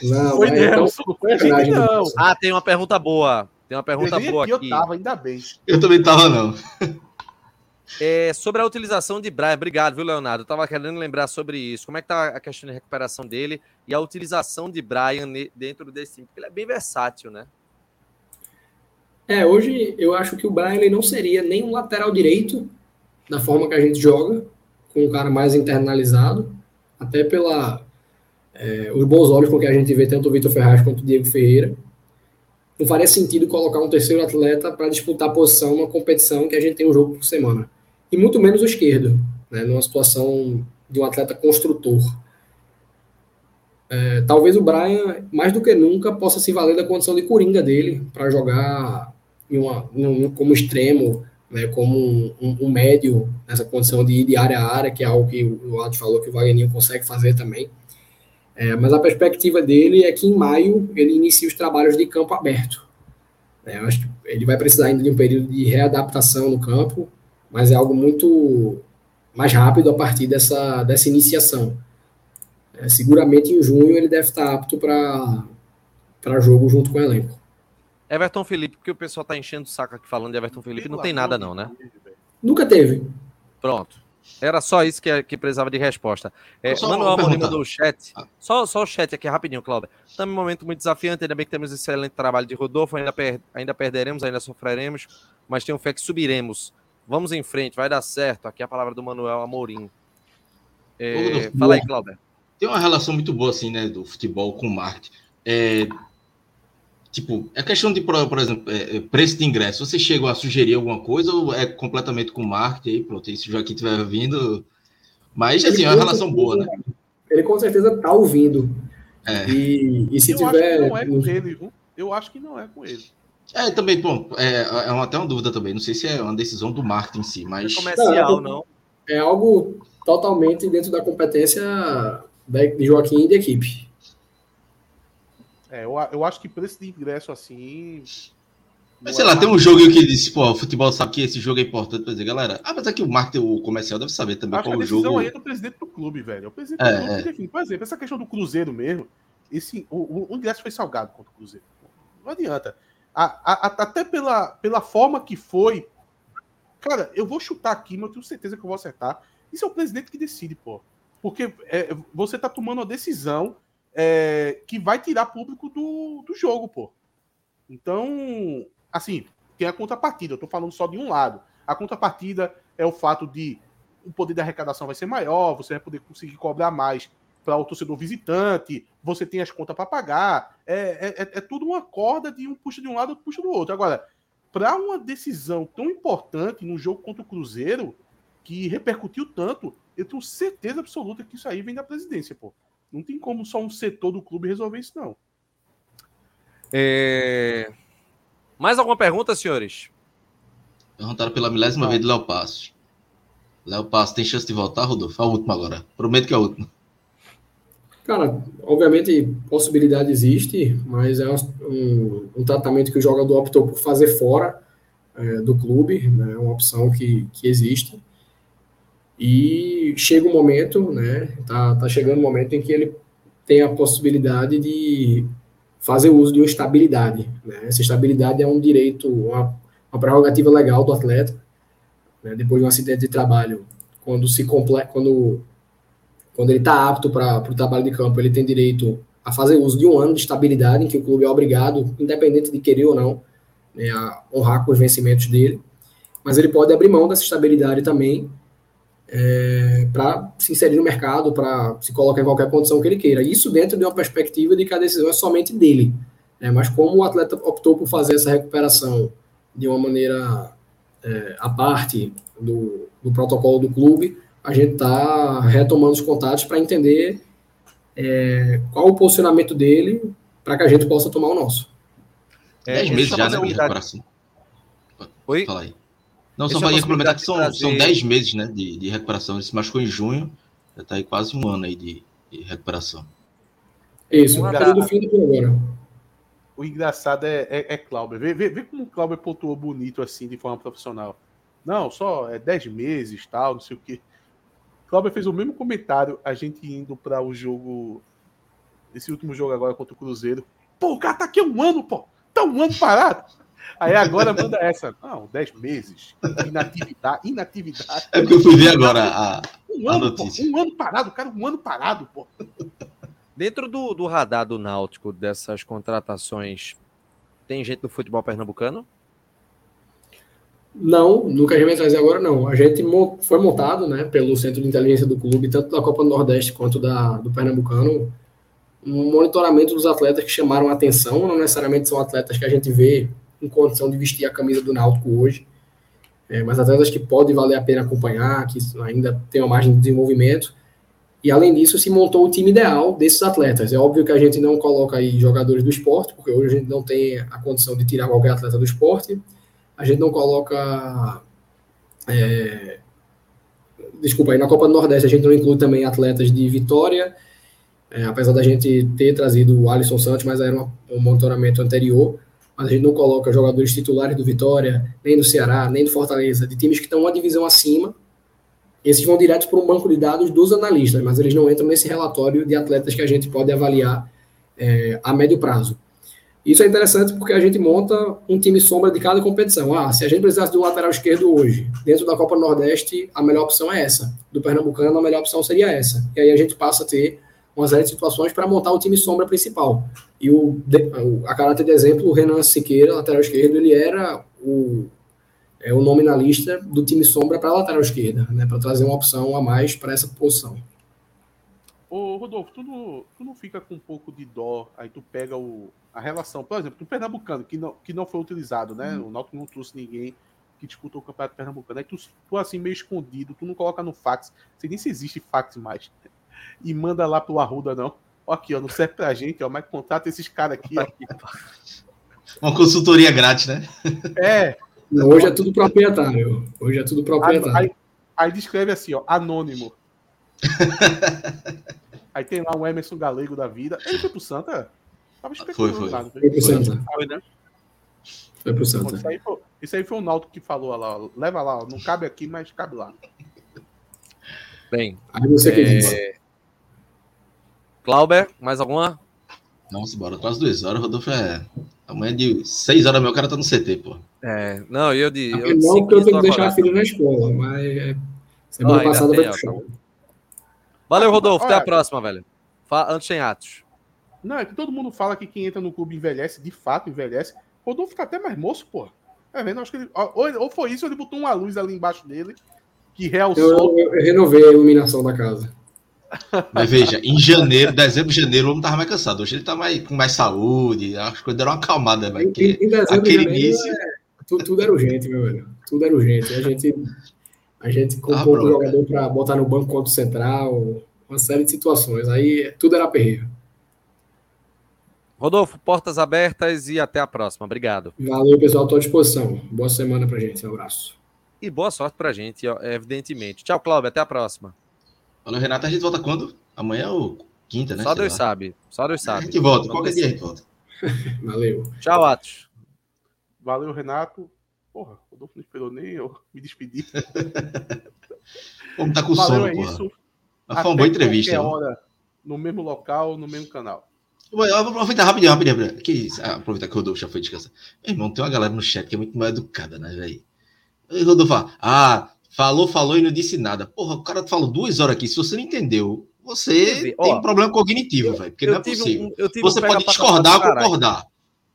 Não,
Foi
então-
Nelson, não foi a gente, não.
Nelson.
Ah, tem uma pergunta boa. Tem uma pergunta boa
aqui
aqui.
eu tava, ainda bem.
Eu também tava, não.
É, sobre a utilização de Brian, obrigado, viu, Leonardo? Eu tava querendo lembrar sobre isso. Como é que tá a questão de recuperação dele e a utilização de Brian dentro desse time? Porque ele é bem versátil, né?
É, hoje eu acho que o Brian ele não seria nem um lateral direito da forma que a gente joga, com um cara mais internalizado, até pela é, os bons olhos com que a gente vê tanto o Vitor Ferraz quanto o Diego Ferreira. Não faria sentido colocar um terceiro atleta para disputar a posição numa competição que a gente tem um jogo por semana. E muito menos o esquerdo, né, numa situação de um atleta construtor. É, talvez o Brian, mais do que nunca, possa se valer da condição de coringa dele para jogar em uma, em como extremo, né, como um, um- médio, nessa condição de ir de área a área, que é algo que o Aldo falou que o Wagner consegue fazer também. É, mas a perspectiva dele é que em maio ele inicie os trabalhos de campo aberto. É, acho que ele vai precisar ainda de um período de readaptação no campo, mas é algo muito mais rápido a partir dessa, dessa iniciação. É, seguramente em junho ele deve estar apto para jogo junto com o elenco.
Everton Felipe, porque o pessoal tá enchendo o saco aqui falando de Everton Felipe, não tem nada não, né?
Nunca teve.
Pronto. Era só isso que, que precisava de resposta. É, Manuel Amorim mandou o chat.
Ah.
Só, só o chat aqui rapidinho, Cláudio. Estamos em um momento muito desafiante, ainda bem que temos esse excelente trabalho de Rodolfo, ainda, per- ainda perderemos, ainda sofreremos, mas tenho fé que subiremos. Vamos em frente, vai dar certo. Aqui é a palavra do Manuel Amorim. É, fala aí. Cláudio.
Tem uma relação muito boa, assim, né, do futebol com o marketing. É, tipo, é questão de, por, exemplo, é, é, preço de ingresso. Você chegou a sugerir alguma coisa ou é completamente com marketing aí? Pronto, e se o Joaquim estiver vindo. Mas, assim, é uma relação boa, né?
Ele com certeza está ouvindo.
É.
E, e se
eu
tiver.
acho que não é com ele, viu? Eu acho que não é com ele.
É, também, bom, é, é uma, até uma dúvida também. Não sei se é uma decisão do marketing em si, mas.
Comercial,
Não,
não.
É algo totalmente dentro da competência da, de Joaquim e da equipe.
É, eu, a- eu acho que preço de ingresso assim.
Mas sei
é
lá, tem um jogo que disse, pô, o futebol sabe que esse jogo é importante pra dizer, galera. Ah, mas aqui o marketing, o comercial deve saber também
Acho que
qual o
decisão
jogo.
aí é do presidente do clube, velho. É o presidente
É,
do clube
é.
que define. Por exemplo, essa questão do Cruzeiro mesmo, esse, o, o- o ingresso foi salgado contra o Cruzeiro. Não adianta. A- a- até pela, pela forma que foi. Cara, eu vou chutar aqui, mas eu tenho certeza que eu vou acertar. Isso é o presidente que decide, pô. Porque é, você tá tomando uma decisão é, que vai tirar público do, do jogo, pô. Então, assim, tem a contrapartida. Eu tô falando só de um lado. A contrapartida é o fato de o poder da arrecadação vai ser maior, você vai poder conseguir cobrar mais para o torcedor visitante, você tem as contas para pagar. É, é, é tudo uma corda de um puxa de um lado, outro puxa do outro. Agora, para uma decisão tão importante num jogo contra o Cruzeiro, que repercutiu tanto, eu tenho certeza absoluta que isso aí vem da presidência, pô. Não tem como só um setor do clube resolver isso, não.
É, Mais alguma pergunta, senhores?
Perguntaram pela milésima
Não.
vez do Léo Passos. Léo Passos tem chance de voltar, Rodolfo? A última agora. Prometo que é a última.
Cara, obviamente possibilidade existe, mas é um, um tratamento que o jogador optou por fazer fora. é, do clube, né, uma opção que, que existe. E chega um momento, né, tá, tá chegando um momento em que ele tem a possibilidade de fazer uso de uma estabilidade. Né? Essa estabilidade é um direito, uma, uma prerrogativa legal do atleta. Né? Depois de um acidente de trabalho, quando se completa, quando quando ele está apto para o trabalho de campo, ele tem direito a fazer uso de um ano de estabilidade, em que o clube é obrigado, independente de querer ou não, né, a honrar com os vencimentos dele. Mas ele pode abrir mão dessa estabilidade também é, para se inserir no mercado, para se colocar em qualquer condição que ele queira. Isso dentro de uma perspectiva de que a decisão é somente dele. Né, mas como o atleta optou por fazer essa recuperação de uma maneira é, à parte do, do protocolo do clube, a gente está retomando os contatos para entender é, qual o posicionamento dele para que a gente possa tomar o nosso.
É, dez meses já, né, de recuperação. Oi? Fala aí. Não, só para complementar que são, trazer... são dez meses né, de, de recuperação. Ele se machucou em junho, já está aí quase um ano aí de, de recuperação.
Isso, um período fim do agora.
O engraçado é, é, é Cláudio. Vê, vê, vê, como o Cláudio pontuou bonito assim, de forma profissional. Não, só é 10 meses, tal, não sei o quê. Cláudio fez o mesmo comentário, a gente indo para o jogo. Esse último jogo agora contra o Cruzeiro. Pô, o cara tá aqui um ano, pô. Tá um ano parado. Aí agora manda essa. Não, 10 meses. Inatividade. Inatividade.
É porque eu fui ver agora a,
um ano, Pô, um ano parado, cara, um ano parado, pô.
Dentro do, do radar do Náutico, dessas contratações, tem gente do futebol pernambucano?
Não, que a gente vai trazer agora, não. A gente foi montado né, pelo Centro de Inteligência do clube, tanto da Copa do Nordeste quanto da, do Pernambucano, um monitoramento dos atletas que chamaram atenção, não necessariamente são atletas que a gente vê em condição de vestir a camisa do Náutico hoje, é, mas atletas que pode valer a pena acompanhar, que ainda tem uma margem de desenvolvimento. E além disso, se montou o time ideal desses atletas. É óbvio que a gente não coloca aí jogadores do esporte, porque hoje a gente não tem a condição de tirar qualquer atleta do esporte a gente não coloca. É, desculpa, aí na Copa do Nordeste a gente não inclui também atletas de Vitória, é, apesar da gente ter trazido o Alisson Santos, mas era um, um monitoramento anterior. Mas a gente não coloca jogadores titulares do Vitória, nem do Ceará, nem do Fortaleza, de times que estão uma divisão acima. Esses vão direto para um banco de dados dos analistas, mas eles não entram nesse relatório de atletas que a gente pode avaliar é, a médio prazo. Isso é interessante porque a gente monta um time sombra de cada competição. Ah, se a gente precisasse um lateral esquerdo hoje, dentro da Copa Nordeste, a melhor opção é essa. Do Pernambucano, a melhor opção seria essa. E aí a gente passa a ter uma série de situações para montar o time sombra principal. E o, a caráter de exemplo, o Renan Siqueira, lateral esquerdo, ele era o, é, o nome na lista do time sombra para a lateral esquerda, né, para trazer uma opção a mais para essa posição.
Ô, Rodolfo, tu não, tu não fica com um pouco de dó, aí tu pega o, a relação, por exemplo, do Pernambucano, que não, que não foi utilizado, né? Hum. O Náutico não trouxe ninguém que disputou o Campeonato Pernambucano. Aí tu, tu, assim, meio escondido, tu não coloca no fax, sei nem se existe fax mais, e manda lá pro Arruda, não. Ó, aqui, ó, não serve pra gente, ó, mas contrata esses caras aqui, ó.
Uma consultoria grátis, né?
É.
Hoje é tudo proprietário. Hoje é tudo proprietário.
Aí, aí descreve assim, ó, anônimo. Aí tem lá um Emerson Galego da vida. Ele foi pro Santa?
Tava especulando. Foi, foi.
Foi pro Santa. Foi, né? Foi pro Santa.
Isso aí foi, isso aí foi o Naldo que falou lá. Ó, leva lá, ó, não cabe aqui, mas cabe lá.
Bem. Aí você é... Clauber, mais alguma?
Nossa, bora quase duas horas. Rodolfo é. Amanhã de seis horas, meu cara tá no CT, pô.
É, não, eu de.
Eu, eu não, porque eu tenho que deixar a filha na escola, mas. É, semana ah, passada vai pro
Valeu, Rodolfo. Até a próxima, velho. Antes sem atos.
Não, é que todo mundo fala que quem entra no clube envelhece, de fato envelhece. Rodolfo tá até mais moço, pô. É vendo? Acho que ele, ou, ou, foi isso, ou ele botou uma luz ali embaixo dele que realçou.
Eu, eu, renovei a iluminação da casa.
Mas veja, em janeiro, dezembro, janeiro, o homem tava mais cansado. Hoje ele tá mais, com mais saúde, as coisas deram uma acalmada, velho. Em, em dezembro, aquele início. É,
tudo, tudo, era urgente, meu velho. Tudo era urgente. A gente, a gente comprou ah, um jogador para botar no banco contra o central, uma série de situações. Aí tudo era perreiro.
Rodolfo, portas abertas e até a próxima. Obrigado.
Valeu, pessoal. Estou à disposição. Boa semana para gente. Um abraço.
E boa sorte para gente, evidentemente. Tchau, Cláudio. Até a próxima.
Valeu, Renato. A gente volta quando? Amanhã ou quinta, né?
Só Deus lá. sabe. Só Deus sabe.
A gente volta. Qualquer dia a gente volta.
Valeu.
Tchau, Atos.
Valeu, Renato. Porra, o Rodolfo não esperou nem eu me despedir.
Como tá com
Valeu,
sono,
é
porra.
isso.
Mas foi uma boa entrevista.
hora, no mesmo local, no mesmo canal.
Vou aproveitar rapidinho, rapidinho, rapidinho. Que isso? Ah, aproveitar que o Rodolfo já foi descansar. Meu irmão, tem uma galera no chat que é muito mal educada, né, velho? Aí o Rodolfo fala, ah, falou, falou e não disse nada. Porra, o cara falou duas horas aqui. Se você não entendeu, você
Teve,
tem
ó,
um problema cognitivo, velho. Porque não é possível.
um-
Você
um
pode discordar ou concordar.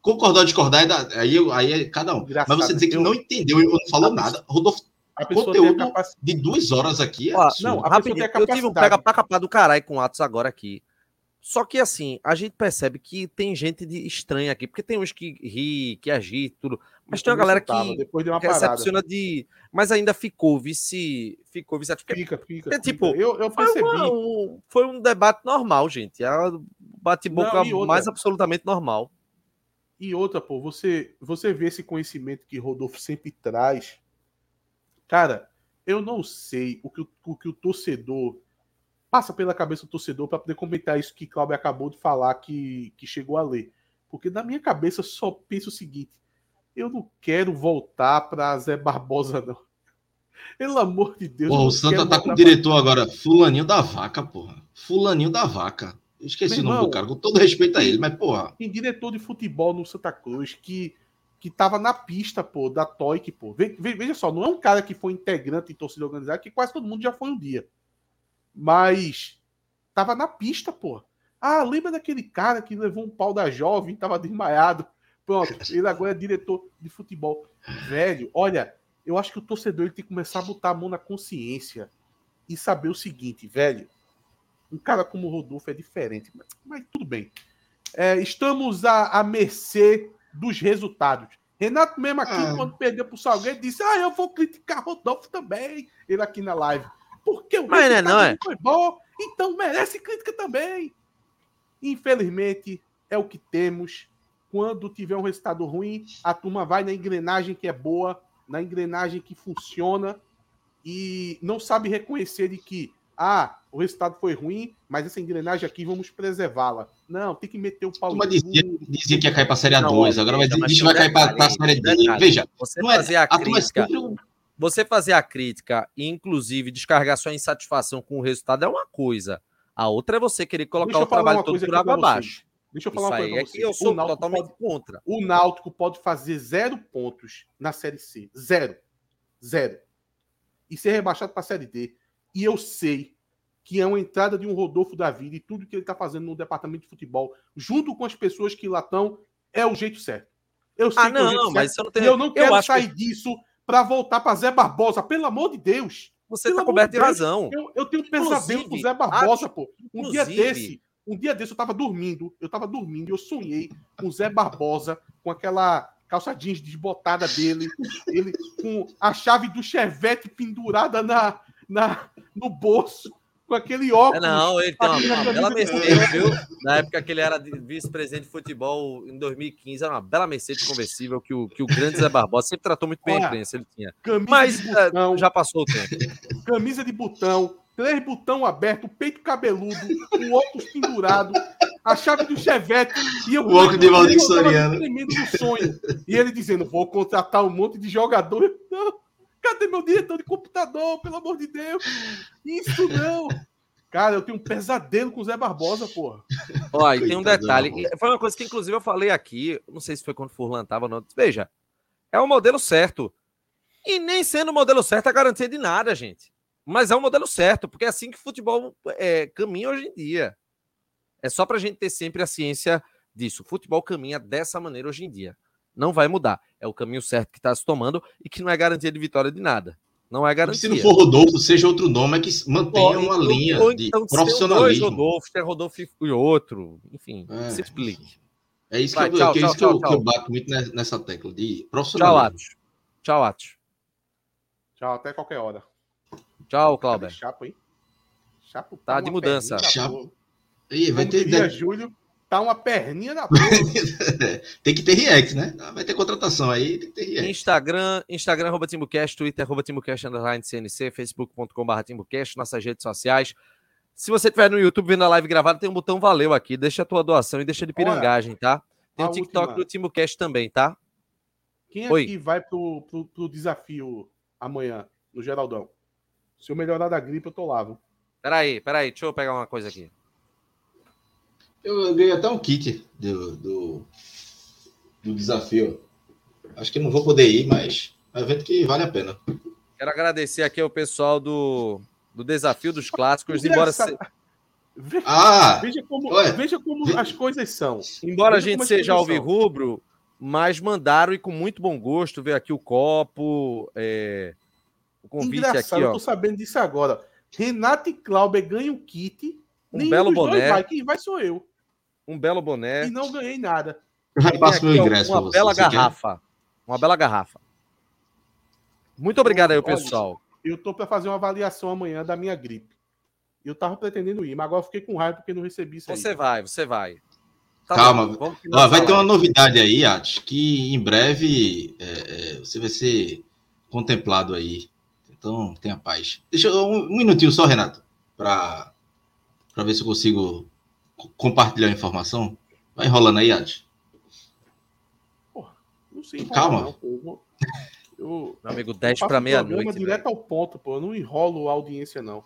Concordar ou discordar, é aí, aí é cada um.
Engraçado,
Mas você dizer que
eu-
não entendeu ou não falou nada, Rodolfo,
A
Conteúdo-
capacidade.
de duas horas aqui é
Ó,
absurdo.
não, a
Rapidinho,
pessoa tem a
eu tive um pega pra capar do caralho com o Atos agora aqui. Só que assim, a gente percebe que tem gente de estranha aqui, porque tem uns que ri, que agita, tudo. Mas tem uma galera que
Depois uma parada.
recepciona de. Mas ainda ficou vice. Ficou vice.
Fica, fica.
É
fica.
tipo,
eu, eu
Foi,
percebi.
uma- um, foi um debate normal, gente. É bate-boca
e outra?
mais absolutamente normal.
E outra, pô, você, você vê esse conhecimento que Rodolfo sempre traz. Cara, eu não sei o que o, que o torcedor passa pela cabeça do torcedor para poder comentar isso que Cláudio acabou de falar que, que chegou a ler. Porque na minha cabeça só penso o seguinte: eu não quero voltar para Zé Barbosa, não. Pelo amor de Deus.
Porra,
não
o Santa tá com o diretor agora, Fulaninho da Vaca, porra. Fulaninho da Vaca. Esqueci
Meu
o nome
irmão,
do cara, com todo respeito a ele, mas, porra.
tem diretor de futebol no Santa Cruz que, que tava na pista, pô, da Toic, pô. Ve- Veja só, não é um cara que foi integrante em torcida organizada, que quase todo mundo já foi um dia. Mas tava na pista, pô. Ah, lembra daquele cara que levou um pau da jovem, tava desmaiado. Pronto, ele agora é diretor de futebol. Velho, olha, eu acho que o torcedor ele tem que começar a botar a mão na consciência e saber o seguinte, velho. Um cara como o Rodolfo é diferente, mas, mas tudo bem. É, estamos à, à mercê dos resultados. Renato mesmo aqui,
Ah.
quando perdeu pro Salgueiro, disse: Ah, eu vou criticar Rodolfo também. Ele aqui na live. Porque o
Mas, né,
resultado
não é?
foi bom, então merece crítica também. Infelizmente, é o que temos. Quando tiver um resultado ruim, a turma vai na engrenagem que é boa, na engrenagem que funciona e não sabe reconhecer de que, ah, o resultado foi ruim, mas essa engrenagem aqui vamos preservá-la. Não, tem que meter o pau em
dizia, dizia que ia cair pra Série
Não,
A2, agora vai dizer que vai cair pra
detalhe,
Série D. Veja,
Você
não é,
fazer a
a é
crítica,
sempre
você fazer a crítica e inclusive descarregar sua insatisfação com o resultado é uma coisa. A outra é você querer colocar o trabalho todo por água abaixo.
Deixa eu falar
Isso
uma
aí
coisa
é que
vocês.
eu sou
o, Náutico
totalmente
pode,
contra.
o Náutico pode fazer zero pontos na Série C. Zero. Zero. E ser rebaixado para a Série D. E eu sei que é uma entrada de um Rodolfo da vida e tudo que ele está fazendo no departamento de futebol, junto com as pessoas que lá estão, é o jeito certo. Eu sei
Ah,
que é o jeito
não, mas
certo.
não tem.
Eu não quero
acho
sair
que
disso para voltar para Zé Barbosa, pelo amor de Deus.
você está coberto
de
de
Deus.
razão.
Eu, eu tenho um pesadelo com Zé Barbosa,
acho-
pô. Um dia desse, um dia desse eu tava dormindo, eu tava dormindo e eu sonhei com o Zé Barbosa, com aquela calça jeans desbotada dele, ele com a chave do Chevette pendurada na, na, no bolso, com aquele óculos.
não, ele tem uma, uma bela Mercedes, viu? Na época que ele era de- vice-presidente de futebol em 2015, era uma bela Mercedes conversível que o, que o grande Zé Barbosa sempre tratou muito bem a
Olha,
imprensa. Ele tinha.
Camisa
Mas
de
é,
botão,
já passou o tempo.
camisa de botão, três botão aberto, peito cabeludo, o óculos pendurado, a chave do Chevette. E eu,
O óculos de Valdir Soriano.
tremendo no sonho. E ele dizendo: vou contratar um monte de jogador. Não, cadê meu diretor de computador? Pelo amor de Deus. Isso não. Cara, eu tenho um pesadelo com o Zé Barbosa, porra.
Ó, e tem um detalhe. Foi uma coisa que, inclusive, eu falei aqui. Não sei se foi quando o Furlan tava ou não. Veja, é o modelo certo. E nem sendo o modelo certo é garantia de nada, gente. Mas é o modelo certo, porque é assim que o futebol é, caminha hoje em dia. É só pra gente ter sempre a ciência disso. O futebol caminha dessa maneira hoje em dia. Não vai mudar. É o caminho certo que está se tomando e que não é garantia de vitória de nada. Não é
Se
garantia.
não for Rodolfo, seja outro nome, é que mantenha
Ou-
uma
ou-
linha
ou
de
então, se dois
profissionalismo.
Rodolfo, tem Rodolfo e outro. Enfim,
É.
se explique.
É isso,
Vai,
que, eu,
tchau,
que é
tchau,
isso que, eu,
tchau,
que eu
tchau.
bato muito ne- nessa tecla de
Tchau,
profissionalismo.
Atos. Tchau, Atos.
Tchau, até qualquer hora.
Tchau, Clauber.
Chapo, hein? Chapo
Tá de mudança.
perninha da
Chapo. Ih, vai
Como
ter,
diria Júlio, tá uma perninha da porra.
tem que ter react, né? Vai ter contratação aí, tem que ter react.
Instagram, Instagram, arroba TimbuCast, Twitter, arroba TimbuCast, underline CNC, facebook.com.br TimbuCast, nossas redes sociais. Se você estiver no YouTube vendo a live gravada, tem um botão valeu aqui. Deixa a tua doação e deixa de pirangagem, tá? Tem o TikTok
última.
do TimbuCast também, tá?
Quem
Oi.
aqui vai pro, pro, pro desafio amanhã, no Geraldão? Se eu melhorar da gripe, eu tô lá. viu?
Peraí, peraí, deixa eu pegar uma coisa aqui.
Eu ganhei até um kit do, do, do desafio. Acho que não vou poder ir, mas é um evento que vale a pena.
Quero agradecer aqui ao pessoal do, do Desafio dos Clássicos, embora, se-
Ve-
Ah!
Veja como,
Ué.
veja como
Ve-
as coisas são.
embora a
Veja
gente
como as
seja alvirrubro, mas mandaram e com muito bom gosto ver aqui o copo, é, o convite
Engraçado,
aqui,
eu
ó.
tô sabendo disso agora. Renato e Clauber ganham kit.
Um belo boné.
Vai. Quem vai sou eu.
Um belo boné.
E não ganhei nada.
Eu já
E tem
passo meu ingresso
Uma
você.
bela
Você quer?
garrafa. Uma bela garrafa. Muito obrigado aí, pessoal.
Eu tô para fazer uma avaliação amanhã da minha gripe. Eu tava pretendendo ir, mas agora eu fiquei com raiva porque não recebi isso aí.
Você vai, você vai. Tá
Calma.
bom, finalizar
vai ter uma novidade aí, Atos, que em breve é, é, você vai ser contemplado aí. Então, tenha paz. Deixa eu, um, um minutinho só, Renato, para ver se eu consigo co- compartilhar a informação. Vai enrolando aí, Atos.
Não sei enrolar,
Calma.
não, pô. Eu, eu,
Meu amigo,
eu
10
faço
para
um
meia-noite.
direto ao ponto, pô. Eu não enrolo a audiência, não.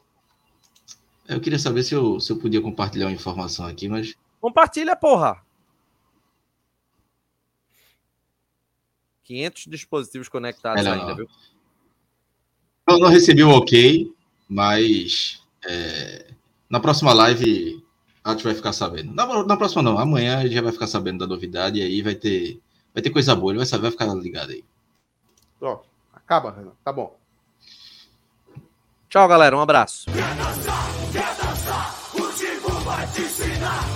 Eu queria saber se eu, se eu podia compartilhar uma informação aqui, mas
Compartilha, porra. 500 dispositivos conectados ainda,
não.
viu?
eu não recebi o ok, mas é, na próxima live a gente vai ficar sabendo. Na, na próxima não, amanhã a gente já vai ficar sabendo da novidade e aí vai ter, vai ter coisa boa, ele vai saber, vai ficar ligado aí.
Ó, acaba, Renan. Tá bom.
Tchau, galera. Um abraço.
O Tigo vai te ensinar.